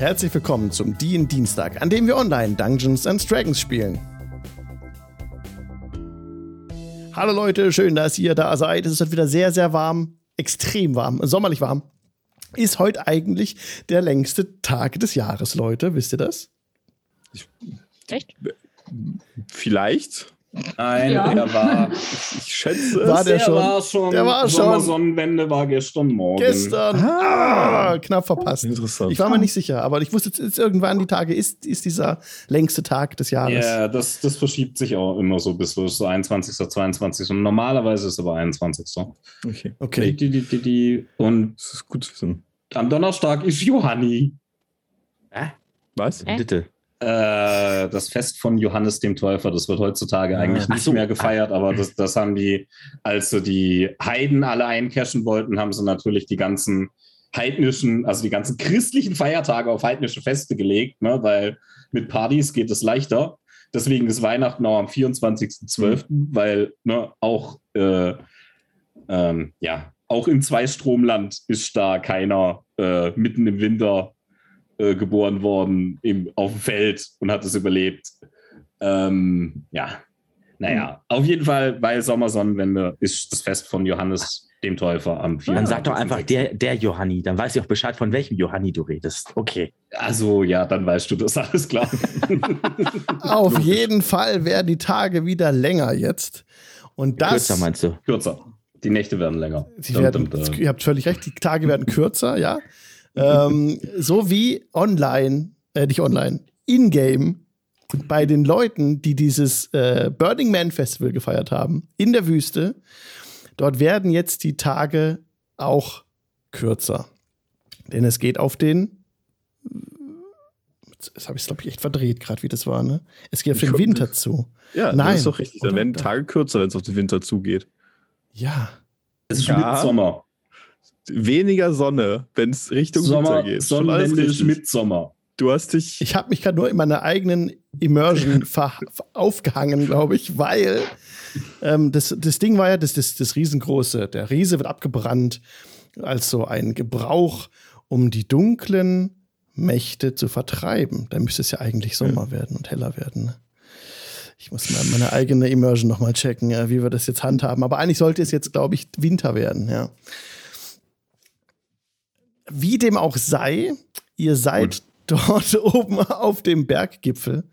Herzlich willkommen zum DIN Dienstag, an dem wir online Dungeons and Dragons spielen. Hallo Leute, schön, dass ihr da seid. Es ist heute wieder sehr, sehr warm, extrem warm, sommerlich warm. Ist heute eigentlich der längste Tag des Jahres, Leute. Wisst ihr das? Echt? Vielleicht. Nein, Ja. er war. Ich schätze War es. der schon? war schon. Der war schon. Sommersonnenwende war gestern Morgen. Gestern. Ah, knapp verpasst. Interessant. Ich war mir nicht sicher, aber ich wusste jetzt, jetzt irgendwann die Tage ist, ist dieser längste Tag des Jahres. Ja, das, das verschiebt sich auch immer so bis so 21., 22. Und normalerweise ist es aber 21. Okay. Okay. Die, die, die, die. Und Das ist gut zu wissen. am Donnerstag ist Johanni. Was? Hä? Bitte. Äh, das Fest von Johannes dem Täufer, das wird heutzutage Ah. eigentlich Ach nicht so. mehr gefeiert, aber das, das haben die, als sie die Heiden alle eincashen wollten, haben sie natürlich die ganzen heidnischen, also die ganzen christlichen Feiertage auf heidnische Feste gelegt, ne, weil mit Partys geht es leichter. Deswegen ist Weihnachten auch am 24.12., weil ne, auch, äh, ähm, ja, auch in Zweistromland ist da keiner äh, mitten im Winter äh, geboren worden im, auf dem Feld und hat es überlebt. Ähm, ja, naja, auf jeden Fall, weil Sommersonnenwende ist das Fest von Johannes dem Täufer am 4. Dann sag doch einfach der, der Johanni. Dann weiß ich auch Bescheid, von welchem Johanni du redest. Okay. Also, ja, dann weißt du das, alles klar. Auf jeden Fall werden die Tage wieder länger jetzt. Und das. Kürzer meinst du? Kürzer. Die Nächte werden länger. Sie werden, Dum, dum, dum. ihr habt völlig recht, die Tage werden kürzer, ja. Ähm, so wie online, äh, nicht online, in-game bei den Leuten, die dieses äh, Burning Man Festival gefeiert haben, in der Wüste. Dort werden jetzt die Tage auch kürzer. Denn es geht auf den. Jetzt habe ich es, glaube ich, echt verdreht, gerade wie das war, ne? Es geht auf den Winter zu. Ja, Nein. das ist doch richtig. Dann werden die Tage kürzer, wenn es auf den Winter zugeht. Ja. Es ist Ja. Mitsommer. Weniger Sonne, wenn es Richtung Sommer, Winter geht. Ist richtig. Mitsommer. Du hast dich. Ich habe mich gerade nur in meiner eigenen Immersion aufgehangen, glaube ich, weil ähm, das, das Ding war ja das, das, das riesengroße. Der Riese wird abgebrannt als so ein Gebrauch, um die dunklen Mächte zu vertreiben. Da müsste es ja eigentlich Sommer werden und heller werden. Ne? Ich muss mal meine eigene Immersion noch mal checken, ja, wie wir das jetzt handhaben. Aber eigentlich sollte es jetzt, glaube ich, Winter werden. Ja. Wie dem auch sei, ihr seid dort oben auf dem Berggipfel.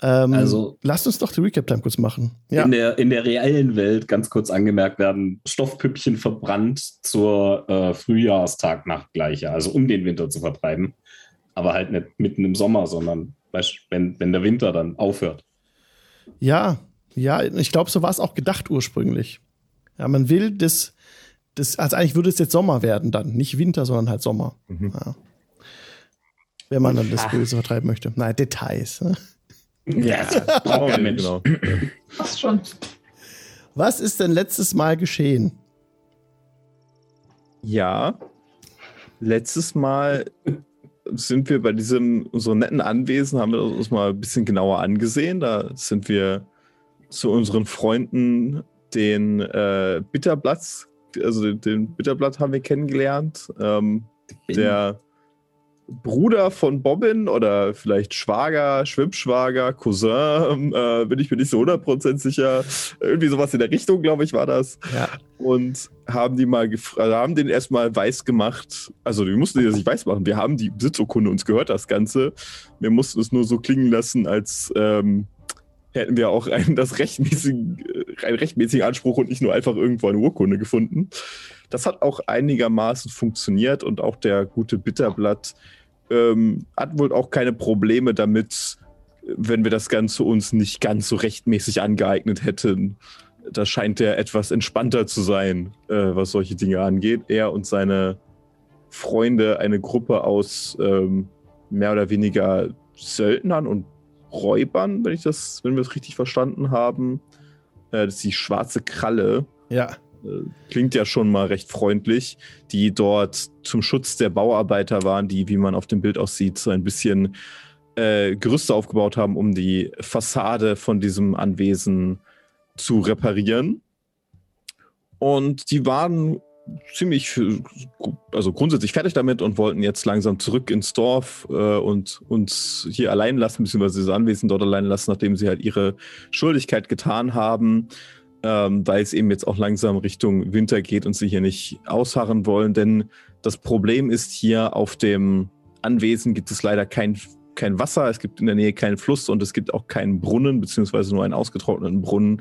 Ähm, Also- lasst uns doch die Recap-Time kurz machen. Ja. In, der, in der reellen Welt, ganz kurz angemerkt, werden Stoffpüppchen verbrannt zur äh, Frühjahrstagnachtgleiche, also um den Winter zu vertreiben. Aber halt nicht mitten im Sommer, sondern weißt, wenn, wenn der Winter dann aufhört. Ja, ja, ich glaube, so war es auch gedacht ursprünglich. Ja, man will das, das, also eigentlich würde es jetzt Sommer werden dann, nicht Winter, sondern halt Sommer. Ja. Wenn man dann das Böse vertreiben möchte. Nein, Details. Ne? Ja, braucht kein Mensch. genau. Fast schon. Was ist denn letztes Mal geschehen? Ja. Letztes Mal sind wir bei diesem unserem netten Anwesen, haben wir uns mal ein bisschen genauer angesehen. Da sind wir zu unseren Freunden den äh, Bitterblatt, also den, den Bitterblatt haben wir kennengelernt. Ähm, der Bruder von Bobbin oder vielleicht Schwager, Schwimmschwager, Cousin, äh, bin ich mir nicht so 100% sicher. Irgendwie sowas in der Richtung, glaube ich, war das Ja. und haben die mal also haben den erstmal weiß gemacht. Also wir mussten die das nicht weiß machen. Wir haben die Besitzurkunde, uns gehört das Ganze. Wir mussten es nur so klingen lassen, als ähm, hätten wir auch einen, das rechtmäßigen, einen rechtmäßigen Anspruch und nicht nur einfach irgendwo eine Urkunde gefunden. Das hat auch einigermaßen funktioniert und auch der gute Bitterblatt ähm, hat wohl auch keine Probleme damit, wenn wir das Ganze uns nicht ganz so rechtmäßig angeeignet hätten. Da scheint er etwas entspannter zu sein, äh, was solche Dinge angeht. Er und seine Freunde, eine Gruppe aus ähm, mehr oder weniger Söldnern und Räubern, wenn ich das, wenn wir es richtig verstanden haben. Äh, das ist die schwarze Kralle. Ja. Äh, Klingt ja schon mal recht freundlich, die dort zum Schutz der Bauarbeiter waren, die, wie man auf dem Bild aussieht, so ein bisschen äh, Gerüste aufgebaut haben, um die Fassade von diesem Anwesen zu reparieren. Und die waren ziemlich, also grundsätzlich fertig damit und wollten jetzt langsam zurück ins Dorf äh, und uns hier allein lassen, beziehungsweise das Anwesen dort allein lassen, nachdem sie halt ihre Schuldigkeit getan haben, ähm, weil es eben jetzt auch langsam Richtung Winter geht und sie hier nicht ausharren wollen. Denn das Problem ist hier auf dem Anwesen gibt es leider kein, kein Wasser, es gibt in der Nähe keinen Fluss und es gibt auch keinen Brunnen, beziehungsweise nur einen ausgetrockneten Brunnen.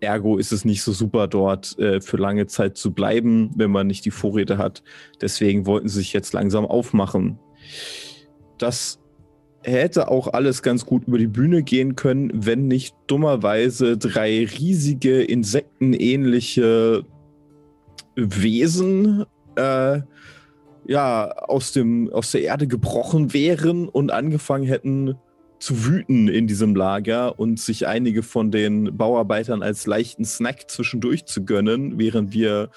Ergo ist es nicht so super, dort äh, für lange Zeit zu bleiben, wenn man nicht die Vorräte hat. Deswegen wollten sie sich jetzt langsam aufmachen. Das hätte auch alles ganz gut über die Bühne gehen können, wenn nicht dummerweise drei riesige insektenähnliche Wesen äh, ja aus dem aus der Erde gebrochen wären und angefangen hätten zu wüten in diesem Lager und sich einige von den Bauarbeitern als leichten Snack zwischendurch zu gönnen, während wir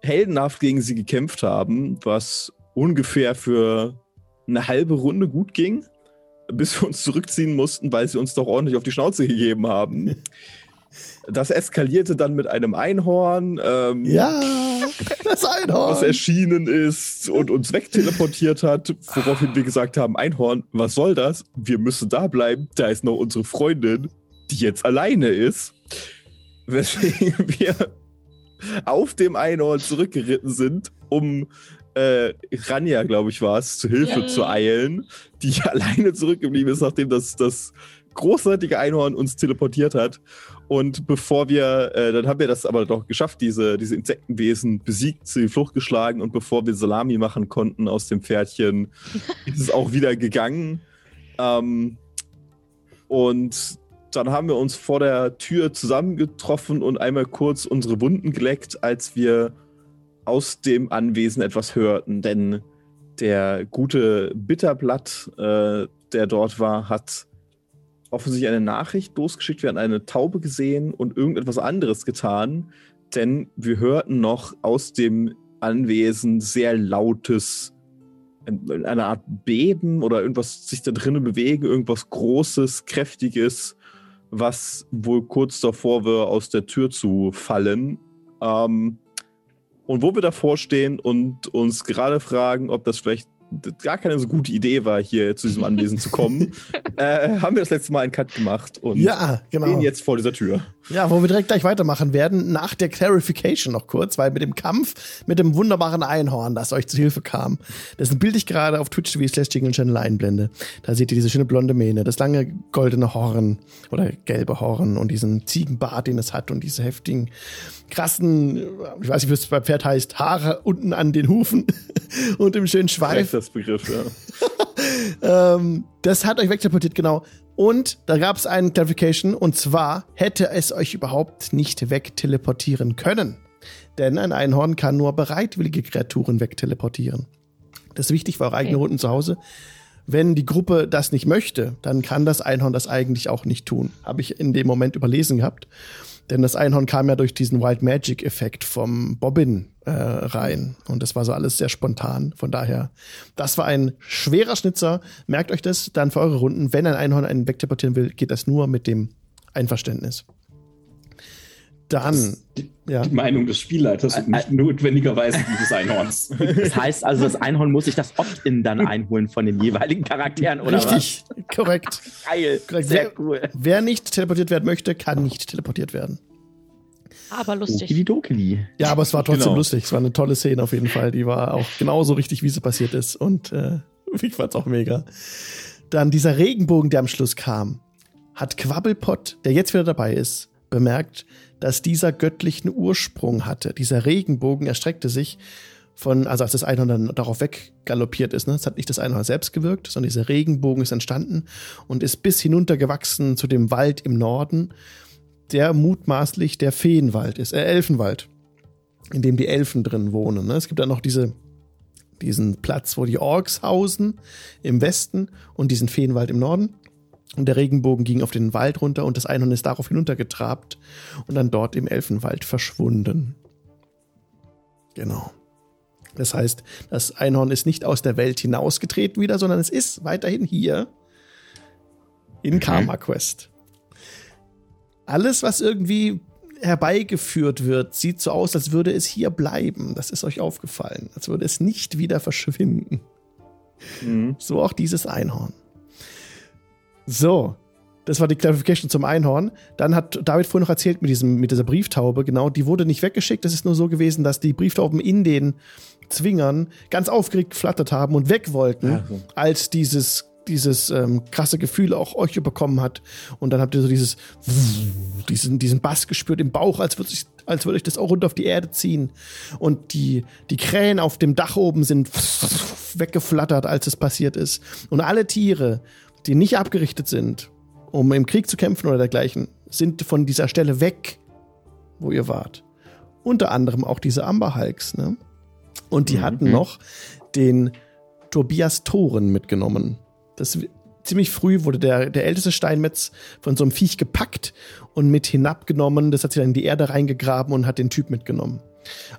heldenhaft gegen sie gekämpft haben, was ungefähr für eine halbe Runde gut ging, bis wir uns zurückziehen mussten, weil sie uns doch ordentlich auf die Schnauze gegeben haben. Das eskalierte dann mit einem Einhorn. Ähm, Ja, das Einhorn. was erschienen ist und uns wegteleportiert hat, woraufhin wir gesagt haben, Einhorn, was soll das? Wir müssen da bleiben. Da ist noch unsere Freundin, die jetzt alleine ist. Weswegen wir auf dem Einhorn zurückgeritten sind, um äh, Ranja, glaube ich, war es, zu Hilfe Ja. zu eilen, die alleine zurückgeblieben ist, nachdem das, das großartige Einhorn uns teleportiert hat. Und bevor wir, äh, dann haben wir das aber doch geschafft, diese, diese Insektenwesen besiegt, zu die Flucht geschlagen und bevor wir Salami machen konnten aus dem Pferdchen, ist es auch wieder gegangen. Ähm, und dann haben wir uns vor der Tür zusammengetroffen und einmal kurz unsere Wunden geleckt, als wir aus dem Anwesen etwas hörten. Denn der gute Bitterblatt, äh, der dort war, hat offensichtlich eine Nachricht losgeschickt. Wir hatten eine Taube gesehen und irgendetwas anderes getan. Denn wir hörten noch aus dem Anwesen sehr lautes, ein- eine Art Beben oder irgendwas sich da drinnen bewegen, irgendwas Großes, Kräftiges, was wohl kurz davor war, aus der Tür zu fallen. Ähm, und wo wir davor stehen und uns gerade fragen, ob das vielleicht gar keine so gute Idee war, hier zu diesem Anwesen zu kommen, äh, haben wir das letzte Mal einen Cut gemacht und Ja, genau. stehen jetzt vor dieser Tür. Ja, wo wir direkt gleich weitermachen werden, nach der Clarification noch kurz, weil mit dem Kampf mit dem wunderbaren Einhorn, das euch zu Hilfe kam, dessen Bild ich gerade auf Twitch TV slash Jingle Channel einblende. Da seht ihr diese schöne blonde Mähne, das lange goldene Horn oder gelbe Horn und diesen Ziegenbart, den es hat und diese heftigen, krassen, ich weiß nicht, wie es beim Pferd heißt, Haare unten an den Hufen und im schönen Schweif. Das Begriff, ja. Ähm, das hat euch wegteleportiert, genau. Und da gab es einen Clarification, und zwar hätte es euch überhaupt nicht wegteleportieren können. Denn ein Einhorn kann nur bereitwillige Kreaturen wegteleportieren. Das ist wichtig für eure eigenen Okay. Runden zu Hause. Wenn die Gruppe das nicht möchte, dann kann das Einhorn das eigentlich auch nicht tun. Habe ich in dem Moment überlesen gehabt. Denn das Einhorn kam ja durch diesen Wild Magic Effekt vom Bobbin äh, rein. Und das war so alles sehr spontan. Von daher, das war ein schwerer Schnitzer. Merkt euch das dann für eure Runden. Wenn ein Einhorn einen wegteleportieren will, geht das nur mit dem Einverständnis. Dann, Die, ja. die Meinung des Spielleiters und nicht notwendigerweise die des Einhorns. Das heißt also, das Einhorn muss sich das Opt-in dann einholen von den jeweiligen Charakteren, oder Richtig, korrekt. was? Geil. Korrekt. Sehr Wer- cool. Wer nicht teleportiert werden möchte, kann nicht teleportiert werden. Aber lustig. Okidokili. Ja, aber es war trotzdem Genau. lustig. Es war eine tolle Szene auf jeden Fall. Die war auch genauso richtig, wie sie passiert ist. Und äh, ich fand's auch mega. Dann dieser Regenbogen, der am Schluss kam, hat Quabbelpott, der jetzt wieder dabei ist, bemerkt, dass dieser göttlichen Ursprung hatte. Dieser Regenbogen erstreckte sich von, also als das Einhorn dann darauf weggaloppiert ist, ne, es hat nicht das Einhorn selbst gewirkt, sondern dieser Regenbogen ist entstanden und ist bis hinuntergewachsen zu dem Wald im Norden, der mutmaßlich der Feenwald ist, äh, Elfenwald, in dem die Elfen drin wohnen. Ne? Es gibt dann noch diese, diesen Platz, wo die Orks hausen, im Westen und diesen Feenwald im Norden. Und der Regenbogen ging auf den Wald runter und das Einhorn ist darauf hinuntergetrabt und dann dort im Elfenwald verschwunden. Genau. Das heißt, das Einhorn ist nicht aus der Welt hinausgetreten wieder, sondern es ist weiterhin hier in Karma Quest. Alles, was irgendwie herbeigeführt wird, sieht so aus, als würde es hier bleiben. Das ist euch aufgefallen. Als würde es nicht wieder verschwinden. Mhm. So auch dieses Einhorn. So, das war die Clarification zum Einhorn. Dann hat David vorhin noch erzählt mit, diesem, mit dieser Brieftaube, genau, die wurde nicht weggeschickt. Es ist nur so gewesen, dass die Brieftauben in den Zwingern ganz aufgeregt geflattert haben und weg wollten, Ja, so. als dieses, dieses ähm, krasse Gefühl auch euch überkommen hat. Und dann habt ihr so dieses, diesen, diesen Bass gespürt im Bauch, als würde ich, als würde ich das auch runter auf die Erde ziehen. Und die, die Krähen auf dem Dach oben sind weggeflattert, als es passiert ist. Und alle Tiere, die nicht abgerichtet sind, um im Krieg zu kämpfen oder dergleichen, sind von dieser Stelle weg, wo ihr wart. Unter anderem auch diese Amber Hulks, ne? Und die hatten noch den Tobias Thoren mitgenommen. Das ziemlich früh wurde der, der älteste Steinmetz von so einem Viech gepackt und mit hinabgenommen. Das hat sich dann in die Erde reingegraben und hat den Typ mitgenommen.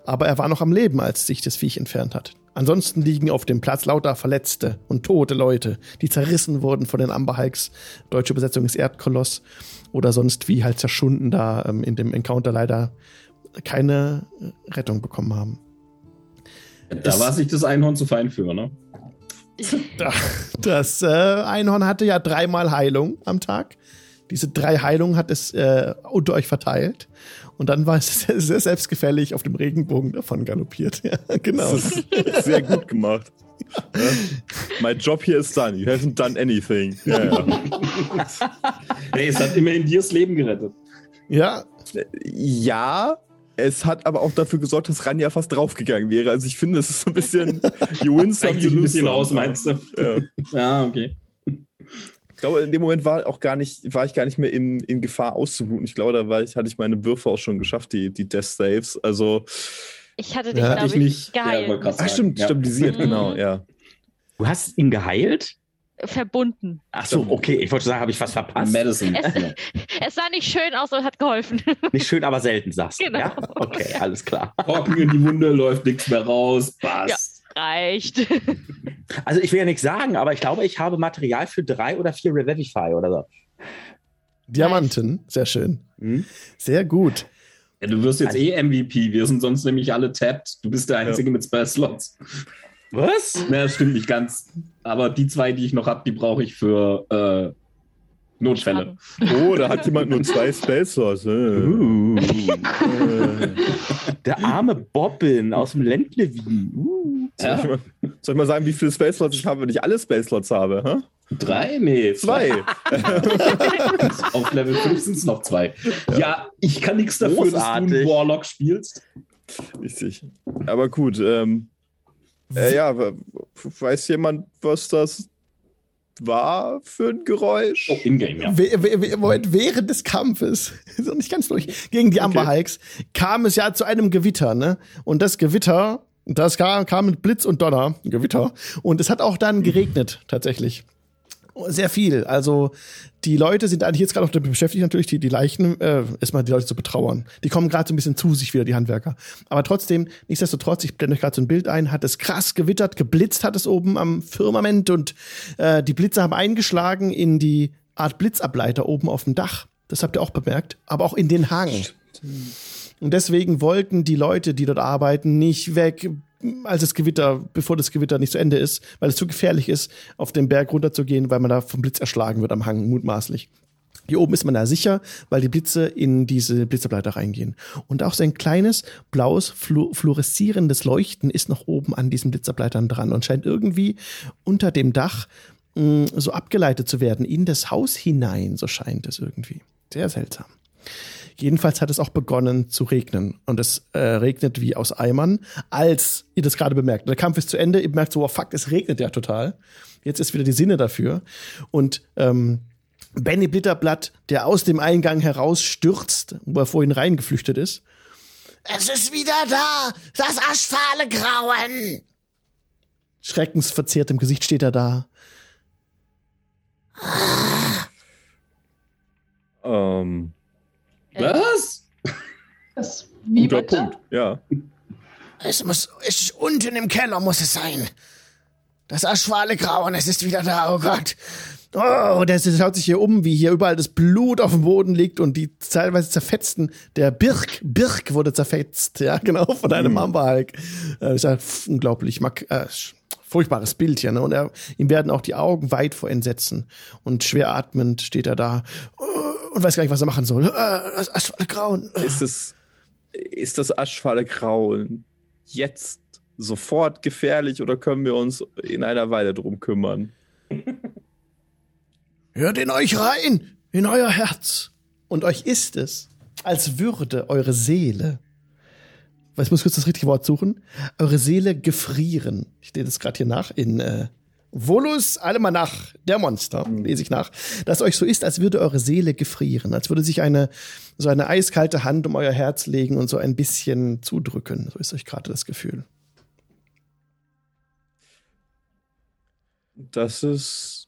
Aber er war noch am Leben, als sich das Viech entfernt hat. Ansonsten liegen auf dem Platz lauter Verletzte und tote Leute, die zerrissen wurden von den Amber Hulks. Deutsche Übersetzung ist Erdkoloss. Oder sonst wie halt zerschunden da ähm, in dem Encounter leider keine Rettung bekommen haben. Da Es- war sich das Einhorn zu fein für, ne? Das äh, Einhorn hatte ja dreimal Heilung am Tag. Diese drei Heilungen hat es äh, unter euch verteilt. Und dann war es sehr, sehr selbstgefällig auf dem Regenbogen davon galoppiert. Ja, genau. Das ist sehr gut gemacht. Ja. My job here is done. You haven't done anything. Ja, ja. Hey, es hat immerhin dir das Leben gerettet. Ja, ja, es hat aber auch dafür gesorgt, dass Ranja fast draufgegangen wäre. Also ich finde, es ist so ein bisschen you win some, you lose bisschen some. aus, meinst du? Ja. Ja, okay. Ich glaube, in dem Moment war auch gar nicht, war ich gar nicht mehr in, in Gefahr auszubluten. Ich glaube, da war ich, hatte ich meine Würfe auch schon geschafft, die, die Death Saves. Also, Ich hatte dich, Ja. glaube Hatte ich, ich nicht. Ja, geheilt. grad ach stimmt, Ja. stabilisiert, Mhm. genau, ja. Du hast ihn geheilt? Verbunden. Ach so, okay. Ich wollte sagen, habe ich was verpasst? Medicine. Es- Ja. Es sah nicht schön aus und hat geholfen. Nicht schön, aber selten, sagst du. Genau. Ja? Okay, alles klar. Trocken in die Wunde, läuft nichts mehr raus. Passt. Reicht. Also ich will ja nichts sagen, aber ich glaube, ich habe Material für drei oder vier Revivify oder so. Diamanten. Sehr schön. Hm? Sehr gut. Ja, du wirst jetzt Also- eh MVP. Wir sind sonst nämlich alle tapped. Du bist der Einzige mit Spell-Slots. Was? Na, das stimmt nicht ganz. Aber die zwei, die ich noch habe, die brauche ich für äh, Notfälle. Oh, da hat jemand nur zwei Spellslots. Äh. Uh, der arme Bobbin aus dem Ländlewin. Uh. Soll, ich mal, soll ich mal sagen, wie viele Spellslots ich habe, wenn ich alle Spellslots habe? Hä? Drei? Nee, Zwei. Auf Level 5 sind es noch zwei. Ja, ich kann nichts dafür, dass du einen Großartig. Warlock spielst. Richtig. Aber gut, ähm, äh, ja, weiß jemand, was das war für ein Geräusch? Oh, Ingame, ja. We- we- we- Moment, während des Kampfes, noch nicht ganz durch, gegen die Amber Okay. Hulks, kam es ja zu einem Gewitter, ne? Und das Gewitter, das kam, kam mit Blitz und Donner, Gewitter. Und es hat auch dann geregnet, tatsächlich. Sehr viel. Also die Leute sind eigentlich jetzt gerade noch damit beschäftigt, natürlich die, die Leichen, äh, erstmal die Leute zu betrauern. Die kommen gerade so ein bisschen zu sich wieder, die Handwerker. Aber trotzdem, nichtsdestotrotz, ich blende euch gerade so ein Bild ein, hat es krass gewittert, geblitzt hat es oben am Firmament und äh, die Blitze haben eingeschlagen in die Art Blitzableiter oben auf dem Dach. Das habt ihr auch bemerkt, aber auch in den Hang. Und deswegen wollten die Leute, die dort arbeiten, nicht weg, als das Gewitter, bevor das Gewitter nicht zu Ende ist, weil es zu gefährlich ist, auf den Berg runterzugehen, weil man da vom Blitz erschlagen wird am Hang, mutmaßlich. Hier oben ist man da sicher, weil die Blitze in diese Blitzableiter reingehen. Und auch so ein kleines blaues, flu fluoreszierendes Leuchten ist noch oben an diesen Blitzableitern dran und scheint irgendwie unter dem Dach mh, so abgeleitet zu werden in das Haus hinein, so scheint es irgendwie. Sehr seltsam. Jedenfalls hat es auch begonnen zu regnen. Und es äh, regnet wie aus Eimern, als ihr das gerade bemerkt. Der Kampf ist zu Ende, ihr merkt so, oh fuck, es regnet ja total. Jetzt ist wieder die Sinne dafür. Und ähm, Benny Blitterblatt, der aus dem Eingang herausstürzt, wo er vorhin reingeflüchtet ist. Es ist wieder da, das aschfahle Grauen. Schreckensverzerrt im Gesicht steht er da. Ähm, Was? Das, wie guter bitte? Punkt, ja. Es muss, es ist unten im Keller muss es sein. Das aschfahle Grauen, es ist wieder da, oh Gott. Oh, der schaut sich hier um, wie hier überall das Blut auf dem Boden liegt und die teilweise zerfetzten. Der Birk, Birk wurde zerfetzt, ja, genau, von einem Mhm. Mamba-Hulk. Äh, ist ja unglaublich, mag, äh, furchtbares Bild hier, ne? Und er, ihm werden auch die Augen weit vor Entsetzen. Und schwer atmend steht er da äh, und weiß gar nicht, was er machen soll. Äh, das Aschfalle Grauen. Ist es, ist das Aschfalle Grauen jetzt sofort gefährlich oder können wir uns in einer Weile drum kümmern? Hört in euch rein, in euer Herz. Und euch ist es, als würde eure Seele, ich muss kurz das richtige Wort suchen, eure Seele gefrieren. Ich lese das gerade hier nach in äh, Volus Alemanach, der Monster, lese ich nach, dass euch so ist, als würde eure Seele gefrieren, als würde sich eine so eine eiskalte Hand um euer Herz legen und so ein bisschen zudrücken. So ist euch gerade das Gefühl. Das ist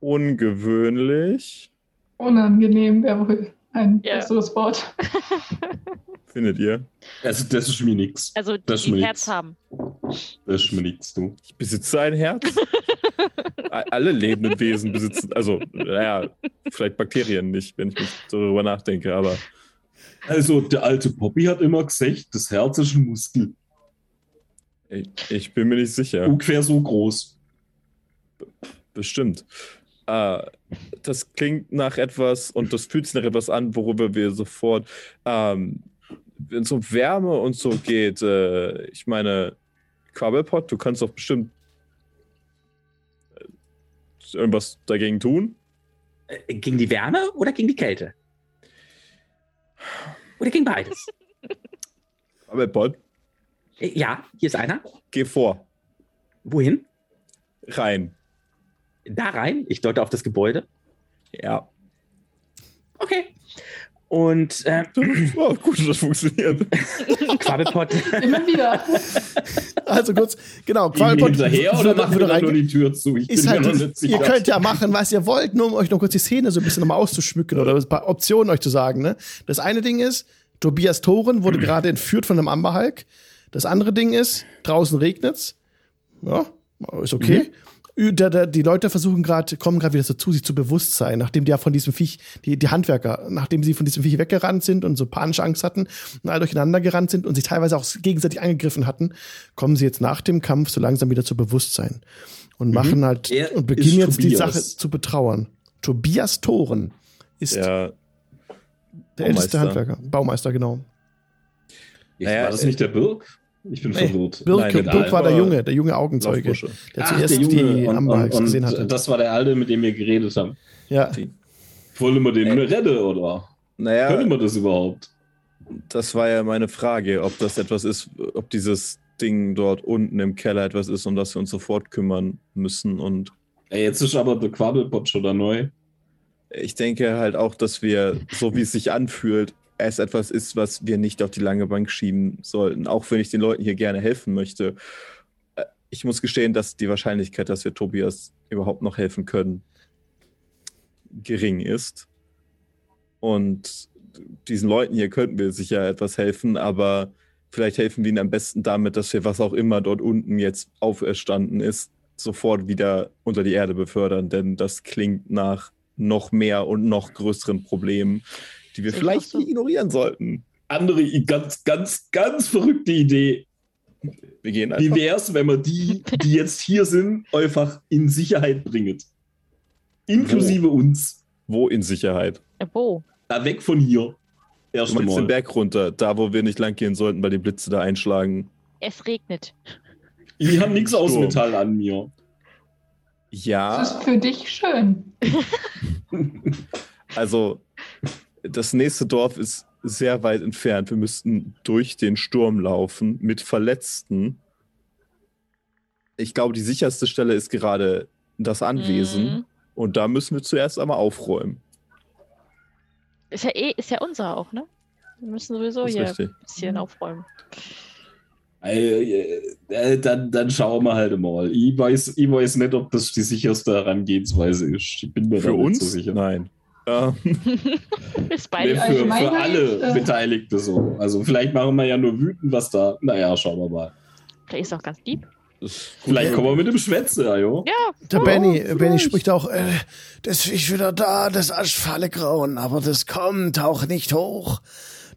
ungewöhnlich, Unangenehm wäre wohl ein Ja. besseres Wort. findet ihr? Also, das ist mir nix. Also Das die schmeckt's. Herz haben. Das ist mir nix, du. Ich besitze ein Herz. Alle lebenden Wesen besitzen, also, naja, vielleicht Bakterien nicht, wenn ich mich darüber nachdenke, aber Also, der alte Poppy hat immer gesagt, das Herz ist ein Muskel. ich, ich bin mir nicht sicher. Ungefähr so groß. Bestimmt. Äh, das klingt nach etwas und das fühlt sich nach etwas an, worüber wir sofort, ähm, wenn es um Wärme und so geht, äh, ich meine, Quabbelpot, du kannst doch bestimmt äh, irgendwas dagegen tun. Äh, Gegen die Wärme oder gegen die Kälte? Oder gegen beides? Quabbelpot, Äh, Ja, hier ist einer. geh vor, Wohin? rein. Da rein. Ich deute auf das Gebäude. Ja. Okay. Und äh, Oh, gut, das funktioniert. Quabbelpot. Immer wieder. Also kurz, genau, Quabbelpot hinterher oder machen wir dann nur die Tür zu? Ich ist bin halt, mir noch das, nicht sicher. ihr könnt ja machen, was ihr wollt, nur um euch noch kurz die Szene so ein bisschen nochmal auszuschmücken oder ein paar Optionen euch zu sagen. Ne? Das eine Ding ist, Tobias Thoren wurde gerade entführt von einem Amberhulk. Das andere Ding ist, draußen regnet's. Ja, ist okay. Ü- Da, da, die Leute versuchen gerade, kommen gerade wieder so zu sich zu Bewusstsein, nachdem die ja von diesem Viech, die, die Handwerker, nachdem sie von diesem Viech weggerannt sind und so panische Angst hatten und all durcheinander gerannt sind und sich teilweise auch gegenseitig angegriffen hatten, kommen sie jetzt nach dem Kampf so langsam wieder zu Bewusstsein und machen halt Er und beginnen jetzt die Tobias. Sache zu betrauern. Tobias Thoren ist Ja, der älteste. Handwerker, Baumeister, genau. Naja, war das nicht der Birk? Ich bin Nee, verwirrt. Birk, Nein, Birk war der Junge, der junge Augenzeuge, der Ach, zuerst der Junge. die und, gesehen hatte. das war der Alte, mit dem wir geredet haben. ja. Wollen wir den retten oder? Naja, Können wir das überhaupt? das war ja meine Frage, ob das etwas ist, ob dieses Ding dort unten im Keller etwas ist, um das wir uns sofort kümmern müssen. Und Ey, jetzt ist aber der Quabbelpot schon da neu. ich denke halt auch, dass wir, so wie es sich anfühlt, es etwas ist, was wir nicht auf die lange Bank schieben sollten, auch wenn ich den Leuten hier gerne helfen möchte. Äh, Ich muss gestehen, dass die Wahrscheinlichkeit, dass wir Tobias überhaupt noch helfen können, gering ist. Und diesen Leuten hier könnten wir sicher etwas helfen, aber vielleicht helfen wir ihnen am besten damit, dass wir was auch immer dort unten jetzt auferstanden ist, sofort wieder unter die Erde befördern, denn das klingt nach noch mehr und noch größeren Problemen, die wir ich vielleicht nicht ignorieren sollten. Andere ganz, ganz, ganz verrückte Idee. Wir gehen Wie einfach. wär's, wenn man die, die jetzt hier sind, einfach in Sicherheit bringt? Inklusive uns. Wo in Sicherheit? Wo? Da weg von hier. Du Erst meinst den. Berg runter, da wo wir nicht lang gehen sollten, weil die Blitze da einschlagen. Es regnet. Ich habe nichts aus. Metall an mir. Das Ja, ist für dich schön. also das nächste Dorf ist sehr weit entfernt. Wir müssten durch den Sturm laufen mit Verletzten. Ich glaube, die sicherste Stelle ist gerade das Anwesen. Mhm. Und da müssen wir zuerst einmal aufräumen. Ist ja eh, ist ja unser auch, ne? Wir müssen sowieso hier richtig. ein bisschen aufräumen. Äh, äh, dann, dann schauen wir halt mal. Ich weiß, ich weiß nicht, ob das die sicherste Herangehensweise ist. Ich bin mir Für uns? so sicher. Nein. Ähm, Ist Nee, für, für Allgemeinheit, alle äh, Beteiligte so. Also vielleicht machen wir ja nur wütend, was da. Naja, schauen wir mal. Vielleicht ist auch ganz lieb. Vielleicht kommen wir mit dem Schwätze, ja, jo. Ja, Der oh, Benny. Benny spricht auch, äh, das ist wieder da, das Aschfalle grauen, aber das kommt auch nicht hoch.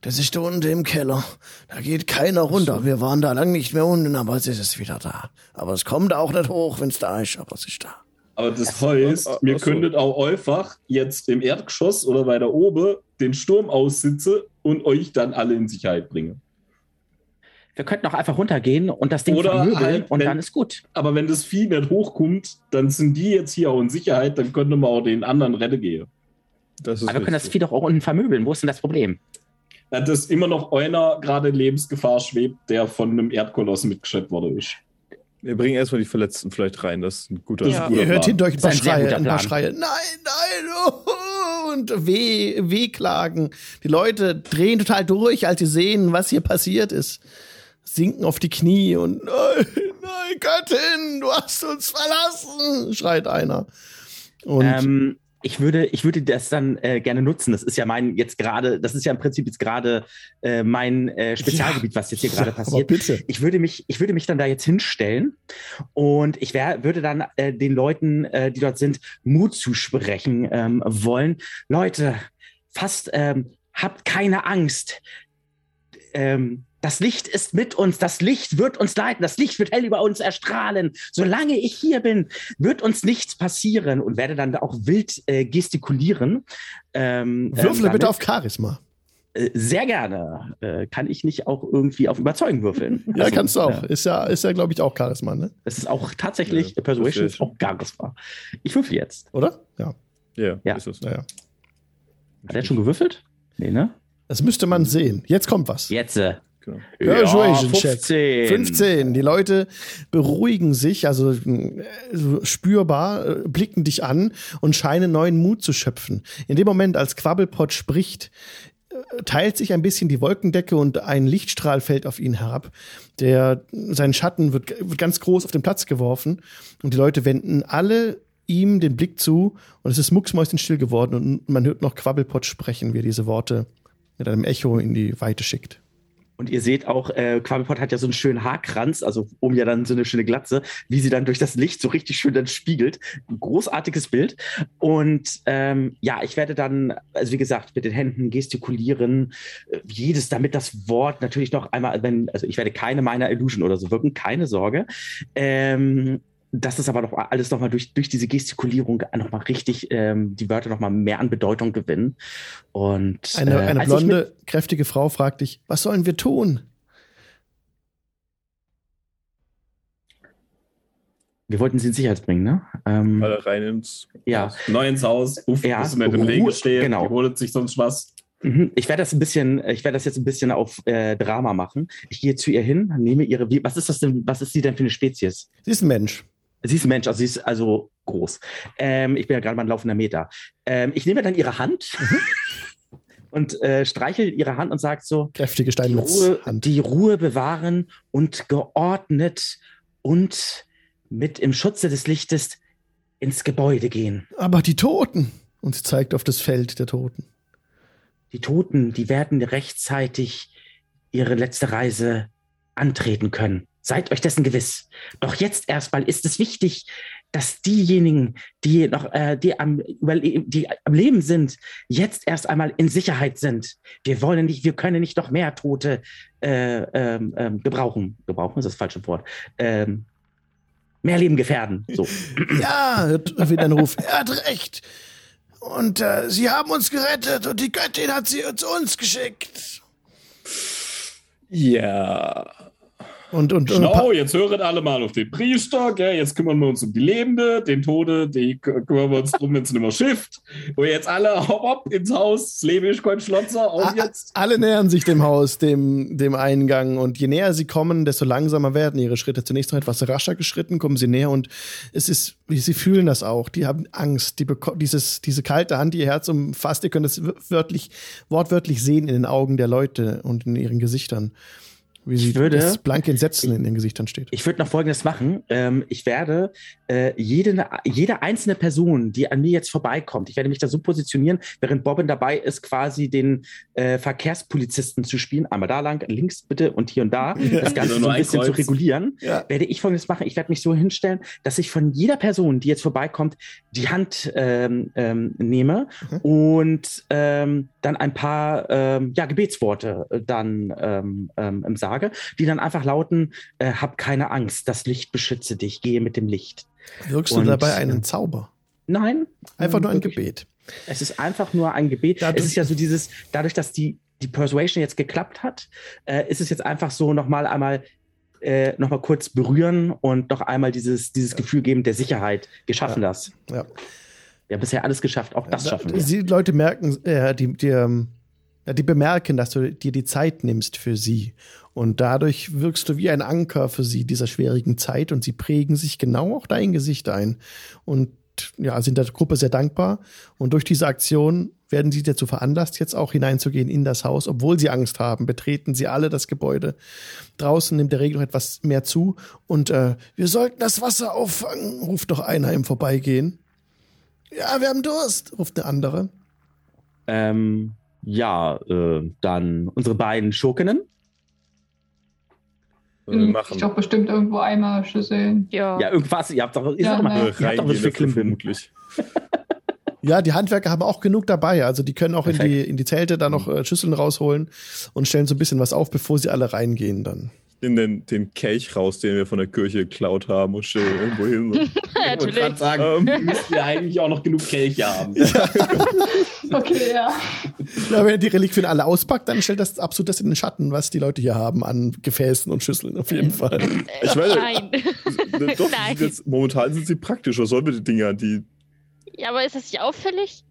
Das ist unten im Keller. Da geht keiner runter. Wir waren da lang nicht mehr unten, aber es ist wieder da. Aber es kommt auch nicht hoch, wenn es da ist, aber es ist da. Aber das heißt, ach wir so. könntet auch einfach jetzt im Erdgeschoss oder weiter oben den Sturm aussitzen und euch dann alle in Sicherheit bringen. Wir könnten auch einfach runtergehen und das Ding Oder vermöbeln halt, und wenn- dann ist gut. Aber wenn das Vieh nicht hochkommt, dann sind die jetzt hier auch in Sicherheit, dann könnte man auch den anderen retten gehen. Das ist Aber wir können das. Vieh doch auch unten vermöbeln. Wo ist denn das Problem? Dass immer noch einer gerade in Lebensgefahr schwebt, der von einem Erdkoloss mitgeschleppt worden ist. Wir bringen erstmal die Verletzten vielleicht rein. Das ist ein guter, Ja. ein guter Ihr hört hinter euch ein paar ein Schreie, ein paar. Schreie. Nein, nein, oh, und weh, Wehklagen. Die Leute drehen total durch, als sie sehen, was hier passiert ist. Sinken auf die Knie und nein, nein, Göttin, du hast uns verlassen, schreit einer. Und Ähm, ich würde, ich würde das dann äh, gerne nutzen. Das ist ja mein jetzt gerade, das ist ja im Prinzip jetzt gerade äh, mein äh, Spezialgebiet, was jetzt hier gerade passiert. Ich würde mich, ich würde mich dann da jetzt hinstellen und ich wär, würde dann äh, den Leuten, äh, die dort sind, Mut zusprechen ähm, wollen. Leute, fast ähm, habt keine Angst. Ähm, das Licht ist mit uns, das Licht wird uns leiten, das Licht wird hell über uns erstrahlen. Solange ich hier bin, wird uns nichts passieren und werde dann auch wild äh, gestikulieren. Ähm, Würfle ähm, bitte damit. auf Charisma. Äh, Sehr gerne. Äh, kann ich nicht auch irgendwie auf Überzeugen würfeln? Ja, Also, kannst du auch. äh, Ist ja, ist ja, glaube ich, auch Charisma, ne? das ist auch tatsächlich Ja, Persuasion, ist auch Charisma. Ich würfel jetzt. Oder? Ja, Ja, Ja. ist es. naja. Hat er schon gewürfelt? Nee, ne? Das müsste man sehen. Jetzt kommt was. Jetzt. Äh, Genau. Persuasion Check. 15. 15. Die Leute beruhigen sich, also äh, spürbar, äh, blicken dich an und scheinen neuen Mut zu schöpfen. In dem Moment, als Quabbelpot spricht, äh, teilt sich ein bisschen die Wolkendecke und ein Lichtstrahl fällt auf ihn herab. Der, sein Schatten wird, wird ganz groß auf den Platz geworfen und die Leute wenden alle ihm den Blick zu und es ist mucksmäuschenstill geworden und man hört noch Quabbelpot sprechen, wie er diese Worte mit einem Echo in die Weite schickt. Und ihr seht auch, äh, Quabbelpot hat ja so einen schönen Haarkranz, also um ja dann so eine schöne Glatze, wie sie dann durch das Licht so richtig schön dann spiegelt. Ein großartiges Bild. Und ähm, ja, ich werde dann, also wie gesagt, mit den Händen gestikulieren, äh, jedes, damit das Wort natürlich noch einmal, wenn, also ich werde keine meiner Illusion oder so wirken, keine Sorge. Ähm, das ist aber noch alles nochmal durch, durch diese Gestikulierung nochmal richtig ähm, die Wörter nochmal mehr an Bedeutung gewinnen. Und Eine, äh, eine als ich mit- blonde, kräftige Frau fragt dich, was sollen wir tun? Wir wollten sie in Sicherheit bringen, ne? Ähm, Alle rein ins. ja, Neu ins Haus, uff, Ja, müssen nicht im Regen stehen, genau. die holt sich sonst was. mhm. ich werde das ein bisschen, ich werde das jetzt ein bisschen auf äh, Drama machen. Ich gehe zu ihr hin, nehme ihre, wie, was ist das denn, was ist sie denn für eine Spezies? Sie ist ein Mensch. Sie ist ein Mensch, also sie ist also groß. Ähm, ich bin ja gerade mal ein laufender Meter. Ähm, ich nehme dann ihre Hand und äh, streichel ihre Hand und sage so, Kräftige die Ruhe, Steinmetzhand. die Ruhe bewahren und geordnet und mit im Schutze des Lichtes ins Gebäude gehen. Aber die Toten. Und sie zeigt auf das Feld der Toten. Die Toten, die werden rechtzeitig ihre letzte Reise antreten können. Seid euch dessen gewiss. Doch jetzt erstmal ist es wichtig, dass diejenigen, die noch, äh, die am, die am Leben sind, jetzt erst einmal in Sicherheit sind. Wir wollen nicht, wir können nicht noch mehr Tote äh, ähm, ähm, gebrauchen. Gebrauchen ist das falsche Wort. Ähm, mehr Leben gefährden. So. Ja, hört wieder ein Ruf. Er hat recht. Und äh, sie haben uns gerettet und die Göttin hat sie zu uns geschickt. Ja. Und, und, Genau, jetzt hören alle mal auf den Priester, gell? jetzt kümmern wir uns um die Lebende, den Tode, die kü- kümmern wir uns drum, wenn es nicht mehr schifft. Und jetzt alle hopp, hopp ins Haus, das Leben ist kein Schlotzer, auf jetzt. Alle nähern sich dem Haus, dem, dem Eingang. Und je näher sie kommen, desto langsamer werden ihre Schritte. Zunächst noch etwas rascher geschritten, kommen sie näher und es ist, sie fühlen das auch. Die haben Angst. Die dieses, diese kalte Hand, die ihr Herz umfasst. Ihr könnt es wörtlich, wortwörtlich sehen in den Augen der Leute und in ihren Gesichtern. Wie sie Ich würde- das blanke Entsetzen in den Gesichtern steht. Ich würde noch Folgendes machen. Ähm, ich werde äh, jede, jede einzelne Person, die an mir jetzt vorbeikommt, ich werde mich da so positionieren, während Bobbin dabei ist, quasi den äh, Verkehrspolizisten zu spielen. Einmal da lang, links bitte und hier und da. Das Ganze so ein ein bisschen zu regulieren. Ja. Werde ich Folgendes machen. Ich werde mich so hinstellen, dass ich von jeder Person, die jetzt vorbeikommt, die Hand ähm, ähm, nehme Mhm. und ähm, dann ein paar ähm, ja, Gebetsworte äh, dann ähm, ähm, sage, die dann einfach lauten, äh, hab keine Angst, das Licht beschütze dich, gehe mit dem Licht. Wirkst Und, du dabei äh, einen Zauber? Nein. Einfach nur ein. Gebet. Es ist einfach nur ein Gebet. Ja, es ist ja so dieses, dadurch, dass die, die Persuasion jetzt geklappt hat, äh, ist es jetzt einfach so nochmal einmal äh, noch mal kurz berühren und noch einmal dieses, dieses Gefühl geben der Sicherheit. Wir schaffen das. Ja. Wir haben bisher alles geschafft, auch das Da- schaffen wir. Die Leute merken, äh, die, die, ähm, ja, die bemerken, dass du dir die Zeit nimmst für sie. Und dadurch wirkst du wie ein Anker für sie dieser schwierigen Zeit und sie prägen sich genau auch dein Gesicht ein. Und ja, sind der Gruppe sehr dankbar. Und durch diese Aktion werden sie dazu veranlasst, jetzt auch hineinzugehen in das Haus. Obwohl sie Angst haben, betreten sie alle das Gebäude. Draußen nimmt der Regen noch etwas mehr zu. Und äh, wir sollten das Wasser auffangen, ruft noch einer im Vorbeigehen. Ja, wir haben Durst, ruft eine andere. Ähm, ja, äh, dann unsere beiden Schurkinnen. Was wir Ich doch bestimmt irgendwo Eimer, Schüsseln. Ja. Ja, irgendwas. Ihr habt doch, ihr, Ja, sagt doch mal, ne. ihr habt doch was für Klimbim. vermutlich. Ja, die Handwerker haben auch genug dabei. Also die können auch in die, in die Zelte da noch äh, Schüsseln rausholen und stellen so ein bisschen was auf, bevor sie alle reingehen dann. In den, den Kelch raus, den wir von der Kirche geklaut haben und stellen irgendwo hin. So. Ich wollte Natürlich. gerade sagen, Ähm. müsst ihr eigentlich auch noch genug Kelche haben. Okay, ja. Ja, wenn ihr die Reliquien alle auspackt, dann stellt das absolut das in den Schatten, was die Leute hier haben an Gefäßen und Schüsseln auf jeden Fall. Ich weiß Nein. Doch, die Nein. sind jetzt, momentan sind sie praktisch. Was sollen wir die Dinger? Die, Ja, aber ist das nicht auffällig?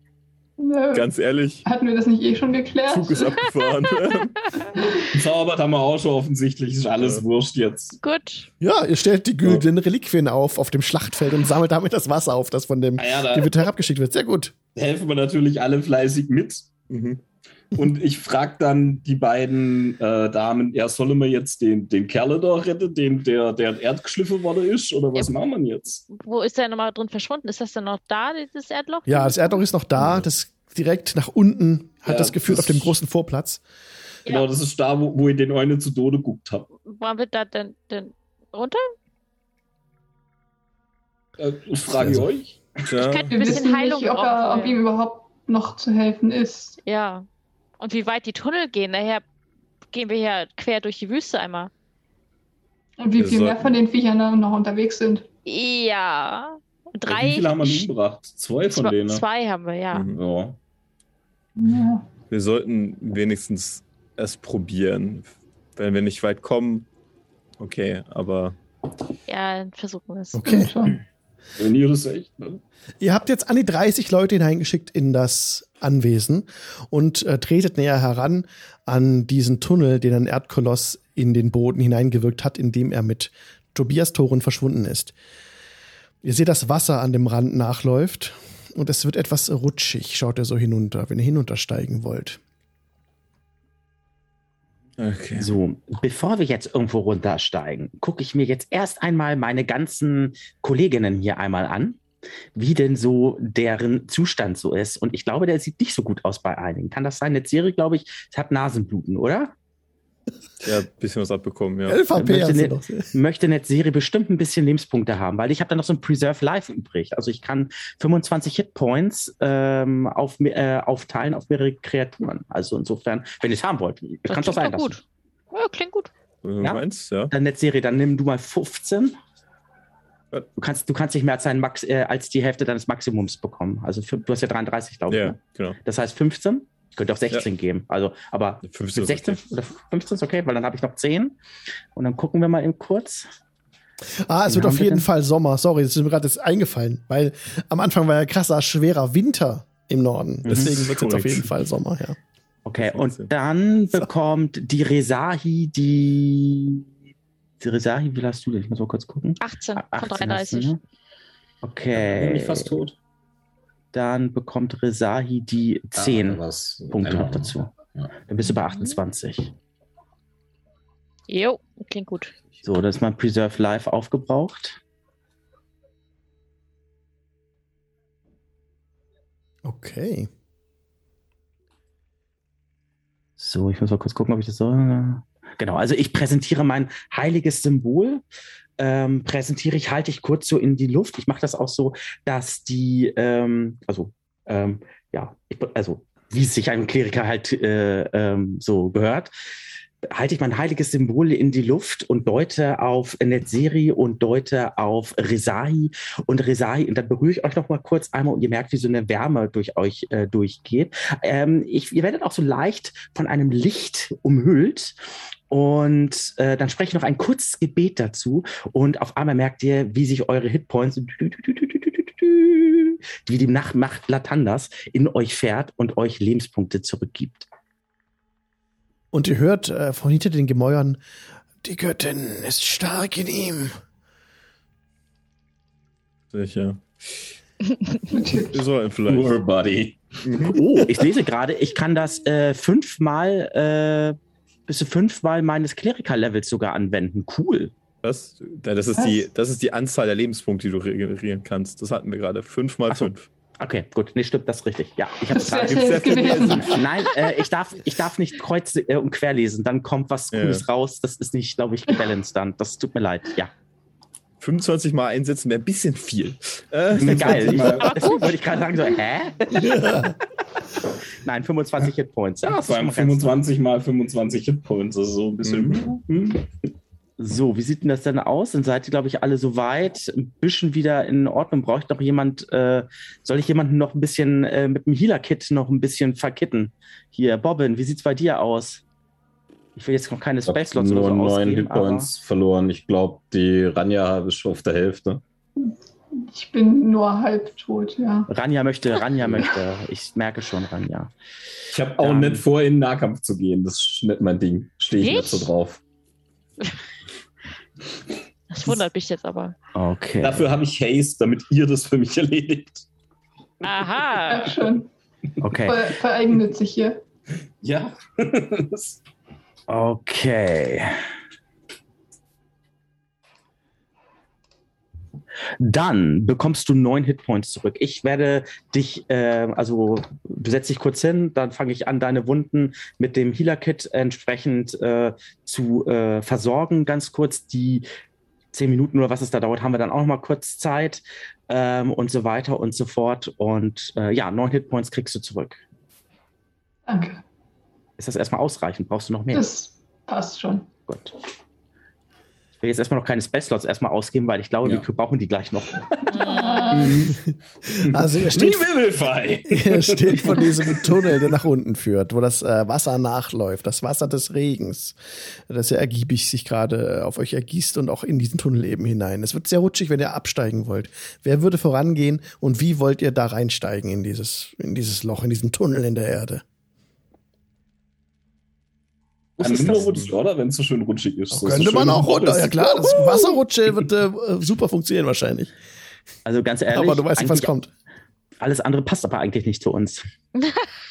Nö. ganz ehrlich, Hatten wir das nicht eh schon geklärt? Zug ist abgefahren. Zaubert haben wir auch schon offensichtlich. Ist alles Ja. wurscht jetzt. Gut. Ja, ihr stellt die güldenen Reliquien auf auf dem Schlachtfeld und sammelt damit das Wasser auf, das von dem Ah ja, da Gewitter herabgeschickt wird. Sehr gut. helfen wir natürlich alle fleißig mit. mhm. Und ich frage dann die beiden äh, Damen, ja, sollen wir jetzt den, den Kerl da retten, den, der, der erdgeschliffen worden ist? Oder was machen wir jetzt? Wo ist der nochmal drin verschwunden? Ist das denn noch da, dieses Erdloch? Ja, das Erdloch ist noch da, das direkt nach unten hat Ja, das geführt das- auf dem großen Vorplatz. Genau, das ist da, wo, wo ich den einen zu Tode geguckt habe. Wollen wir da denn, denn runter? Äh, ich frage Also- euch. ja. könnte- Wir bisschen wissen Heilung nicht, ob, er, ob wir. ihm überhaupt noch zu helfen ist. Ja. Und wie weit die Tunnel gehen? Daher gehen wir ja quer durch die Wüste einmal. Und wie Wir viel mehr von den Viechern noch unterwegs sind. Ja. Drei. Wie viele haben wir umgebracht? Zwei von zwei, denen. zwei haben wir, ja. Mhm. Ja. Ja. Wir sollten wenigstens es probieren. Wenn wir nicht weit kommen, okay, aber Ja, dann versuchen wir es. Okay. Schon. Wenn ihr echt. Ne? Ihr habt jetzt an die 30 Leute hineingeschickt in das Anwesen und äh, tretet näher heran an diesen Tunnel, den ein Erdkoloss in den Boden hineingewirkt hat, indem er mit Tobias Toren verschwunden ist. Ihr seht, das Wasser an dem Rand nachläuft und es wird etwas rutschig. Schaut ihr so hinunter, wenn ihr hinuntersteigen wollt. Okay. So, bevor wir jetzt irgendwo runtersteigen, gucke ich mir jetzt erst einmal meine ganzen Kolleginnen hier einmal an, wie denn so deren Zustand so ist. Und ich glaube, der sieht nicht so gut aus bei einigen. Kann das sein? Eine Serie, glaube ich, hat Nasenbluten, oder? Ja, ein bisschen was abbekommen, ja. 11 HP möchte du ne-. Möchte eine Serie bestimmt ein bisschen Lebenspunkte haben, weil ich habe da noch so ein Preserve Life übrig. Also ich kann 25 Hitpoints ähm, auf, äh, aufteilen auf mehrere Kreaturen. Also insofern, wenn ihr es haben wollt, ich Das kann es sein doch lassen. gut. Ja, klingt gut. Du Ja. meinst, ja. Dann Netzserie, dann nimm du mal 15. Ja. Du kannst, du kannst nicht mehr als, Max, äh, als die Hälfte deines Maximums bekommen. Also fün- du hast ja 33, glaube ich. Ja, Ne? genau. Das heißt 15. Könnte auch 16 geben. Also, aber 15 mit ist 16 okay. oder 15 ist okay, weil dann habe ich noch 10. Und dann gucken wir mal eben kurz. Ah, es Wie wird auf wir jeden denn? Fall Sommer. Sorry, das ist mir gerade jetzt eingefallen, weil am Anfang war ja krasser, schwerer Winter im Norden. Mhm. Deswegen wird es jetzt auf jeden Fall Sommer, ja. Okay, Das und dann bekommt die Resahi die. Die Resahi, wie viel hast du denn? Ich muss mal kurz gucken. 18 von 18 hast du, 33. ne? Bin Okay. ich fast tot. Dann bekommt Resahi die 10 Ja, was. Punkte noch dazu. Ja. Dann bist du bei 28. Jo, klingt gut. So, das ist mein Preserve Life aufgebraucht. Okay. So, ich muss mal kurz gucken, ob ich das so. Genau, also ich präsentiere mein heiliges Symbol. Ähm, präsentiere ich, halte ich kurz so in die Luft. Ich mache das auch so, dass die, ähm, also, ähm, ja, ich, also, wie es sich einem Kleriker halt äh, ähm, so gehört, halte ich mein heiliges Symbol in die Luft und deute auf Netzeri und deute auf Resahi und Resahi und dann berühre ich euch noch mal kurz einmal und ihr merkt, wie so eine Wärme durch euch äh, durchgeht. Ähm, ich, ihr werdet auch so leicht von einem Licht umhüllt und äh, dann spreche ich noch ein kurzes Gebet dazu und auf einmal merkt ihr, wie sich eure Hitpoints wie die Nachtmacht Latandas in euch fährt und euch Lebenspunkte zurückgibt. Und ihr hört äh, von hinter den Gemäuern, die Göttin ist stark in ihm. Sicher. Wir sollten vielleicht. Poor Buddy. Oh, ich lese gerade, ich kann das äh, fünfmal, äh, bis zu fünfmal meines Kleriker-Levels sogar anwenden. Cool. Das, ja, das, ist Was? die, das ist die Anzahl der Lebenspunkte, die du regenerieren kannst. Das hatten wir gerade. Fünf mal Ach so. fünf. Okay, gut. Nee, stimmt, das ist richtig. Ja, ich habe gewesen. Nein, äh, ich, darf, ich darf nicht kreuz äh, und quer lesen. Dann kommt was Ja. Cooles raus. Das ist nicht, glaube ich, gebalanced dann. Das tut mir leid. Ja. 25 Mal einsetzen wäre ein bisschen viel. Äh, Mir geil. Ich, deswegen wollte ich gerade sagen, so, hä? Nein, 25 Hitpoints. Ja, das ist Vor schon allem mal ganz 25 mal 25 Hitpoints. Also so ein bisschen. Hm. So, wie sieht denn das denn aus? Dann seid ihr, glaube ich, alle so weit, ein bisschen wieder in Ordnung. Braucht noch jemand, äh, soll ich jemanden noch ein bisschen äh, mit dem Healer-Kit noch ein bisschen verkitten? Hier, Bobbin, wie sieht's bei dir aus? Ich will jetzt noch keine Ich Space-Slots oder nur so neun ausgeben, Hitpoints verloren. Ich glaube, die Ranja ist schon auf der Hälfte. Ich bin nur halb tot, ja. Ranja möchte, Ranja möchte. Ich merke schon, Ranja. Ich habe auch Dann- nicht vor, in den Nahkampf zu gehen. Das ist nicht mein Ding. Stehe ich nicht Nicht? so drauf. Das wundert mich jetzt aber. Okay. Dafür habe ich Haste, damit ihr das für mich erledigt. Aha. Ja, schon. Okay. Ver vereignet sich hier. Ja. Okay. Dann bekommst du neun Hitpoints zurück. Ich werde dich, äh, also du setzt dich kurz hin, dann fange ich an, deine Wunden mit dem Healer-Kit entsprechend äh, zu äh, versorgen. Ganz kurz die zehn Minuten oder was es da dauert, haben wir dann auch noch mal kurz Zeit ähm, und so weiter und so fort. Und äh, ja, neun Hitpoints kriegst du zurück. Danke. Ist das erstmal ausreichend? Brauchst du noch mehr? Das passt schon. Gut. Ich will jetzt erstmal noch keine Space Slots erstmal ausgeben, weil ich glaube, Ja. wir brauchen die gleich noch. Also ihr steht, ihr steht vor diesem Tunnel, der nach unten führt, wo das äh, Wasser nachläuft, das Wasser des Regens, das ja ergiebig sich gerade äh, auf euch ergießt und auch in diesen Tunnel eben hinein. Es wird sehr rutschig, wenn ihr absteigen wollt. Wer würde vorangehen und wie wollt ihr da reinsteigen in dieses, in dieses Loch, in diesen Tunnel in der Erde? Was ist nur rutschig, oder? Wenn es so schön rutschig ist. So Könnte so man auch runter, ist. ja klar, das Wasserrutsche wird äh, super funktionieren wahrscheinlich. Also ganz ehrlich, Aber du weißt nicht, was kommt. alles andere passt aber eigentlich nicht zu uns.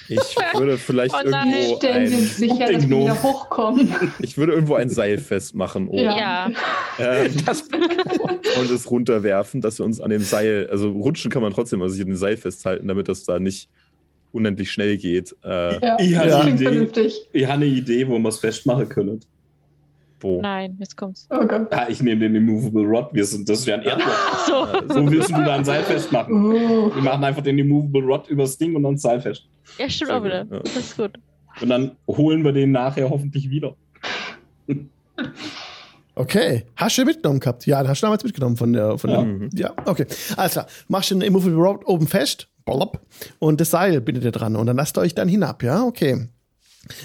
Ich würde vielleicht Oh nein. irgendwo ein, sicher, dass wir hochkommen. ich würde irgendwo ein Seil festmachen oben Ja. Ja. ähm, Das, und es runterwerfen, dass wir uns an dem Seil, also rutschen kann man trotzdem, also sich an dem Seil festhalten, damit das da nicht unendlich schnell geht. Äh, Ja, Ich habe vernünftig. Ich habe eine Idee, wo wir es festmachen können. wo? Nein, jetzt kommt's. Oh. Ah, ich nehme den Immovable Rod. Wir sind, das ist ja ein Erdloch. So. Wo willst du da ein Seil festmachen? Oh. Wir machen einfach den Immovable Rod übers Ding und dann Seil fest. Ja, stimmt auch wieder. ja. Das ist gut. Und dann holen wir den nachher hoffentlich wieder. Okay. Hast du mitgenommen gehabt? Ja, hast du damals mitgenommen von der, von Ja. der, ja, okay. Alles klar. Machst den Immovable Rope oben fest, bollop, und das Seil bindet ihr dran und dann lasst ihr euch dann hinab, ja, okay.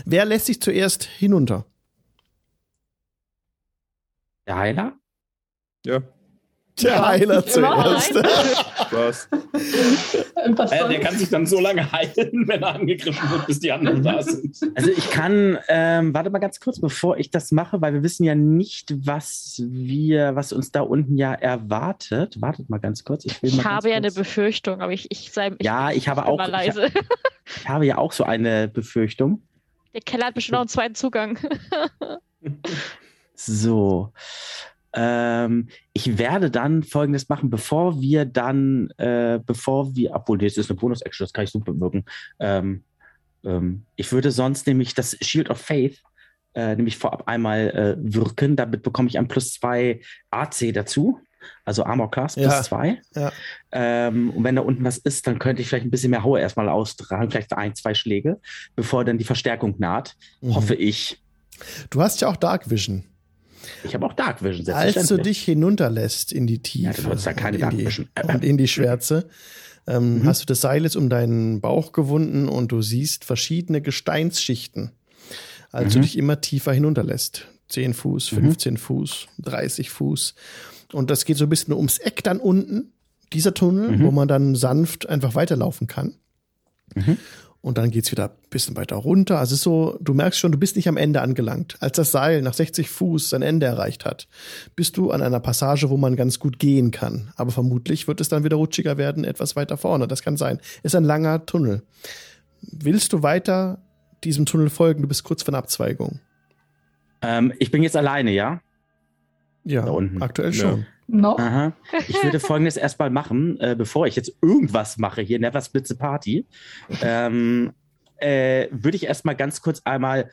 Wer lässt sich zuerst hinunter? der Heiler? Ja, Der Heiler zuerst. was? Äh, der kann sich dann so lange heilen, wenn er angegriffen wird, bis die anderen da sind. Also ich kann, ähm, warte mal ganz kurz, bevor ich das mache, weil wir wissen ja nicht, was wir, was uns da unten ja erwartet. Wartet mal ganz kurz. Ich, will mal Ich ganz habe ja eine kurz- Befürchtung, aber ich, ich sei. Ja, ich habe auch- Mal ich leise. Ich habe ja auch so eine Befürchtung. Der Keller hat bestimmt auch einen zweiten Zugang. So. Ähm, ich werde dann folgendes machen, bevor wir dann, äh, bevor wir, obwohl das ist eine Bonus-Action, das kann ich super wirken. Ähm, ähm, ich würde sonst nämlich das Shield of Faith äh, nämlich vorab einmal äh, wirken. Damit bekomme ich ein plus zwei AC dazu. Also Armor Class plus Ja. zwei. Ja. Ähm, und wenn da unten was ist, dann könnte ich vielleicht ein bisschen mehr Haue erstmal austragen, vielleicht ein, zwei Schläge, bevor dann die Verstärkung naht. Mhm. Hoffe ich. Du hast ja auch Dark Vision. Ich habe auch Dark Vision, Als du dich hinunterlässt in die Tiefe Ja, du da keine und, in Dark die, Vision. und in die Schwärze, ähm, Mhm. hast du das Seil jetzt um deinen Bauch gewunden und du siehst verschiedene Gesteinsschichten, als du Mhm. dich immer tiefer hinunterlässt. 10 Fuß, Mhm. 15 Fuß, 30 Fuß. Und das geht so ein bisschen ums Eck dann unten, dieser Tunnel, Mhm. wo man dann sanft einfach weiterlaufen kann. Und dann geht's wieder ein bisschen weiter runter. Also es ist so, du merkst schon, du bist nicht am Ende angelangt. Als das Seil nach 60 Fuß sein Ende erreicht hat, bist du an einer Passage, wo man ganz gut gehen kann. Aber vermutlich wird es dann wieder rutschiger werden, etwas weiter vorne. Das kann sein. Ist ein langer Tunnel. Willst du weiter diesem Tunnel folgen? Du bist kurz vor einer Abzweigung. Ähm, ich bin jetzt alleine, ja? Ja, Da unten. aktuell Ja. schon. Noch? Aha. Ich würde folgendes erstmal machen, äh, bevor ich jetzt irgendwas mache hier, Never Split the Party, ähm, äh, würde ich erstmal ganz kurz einmal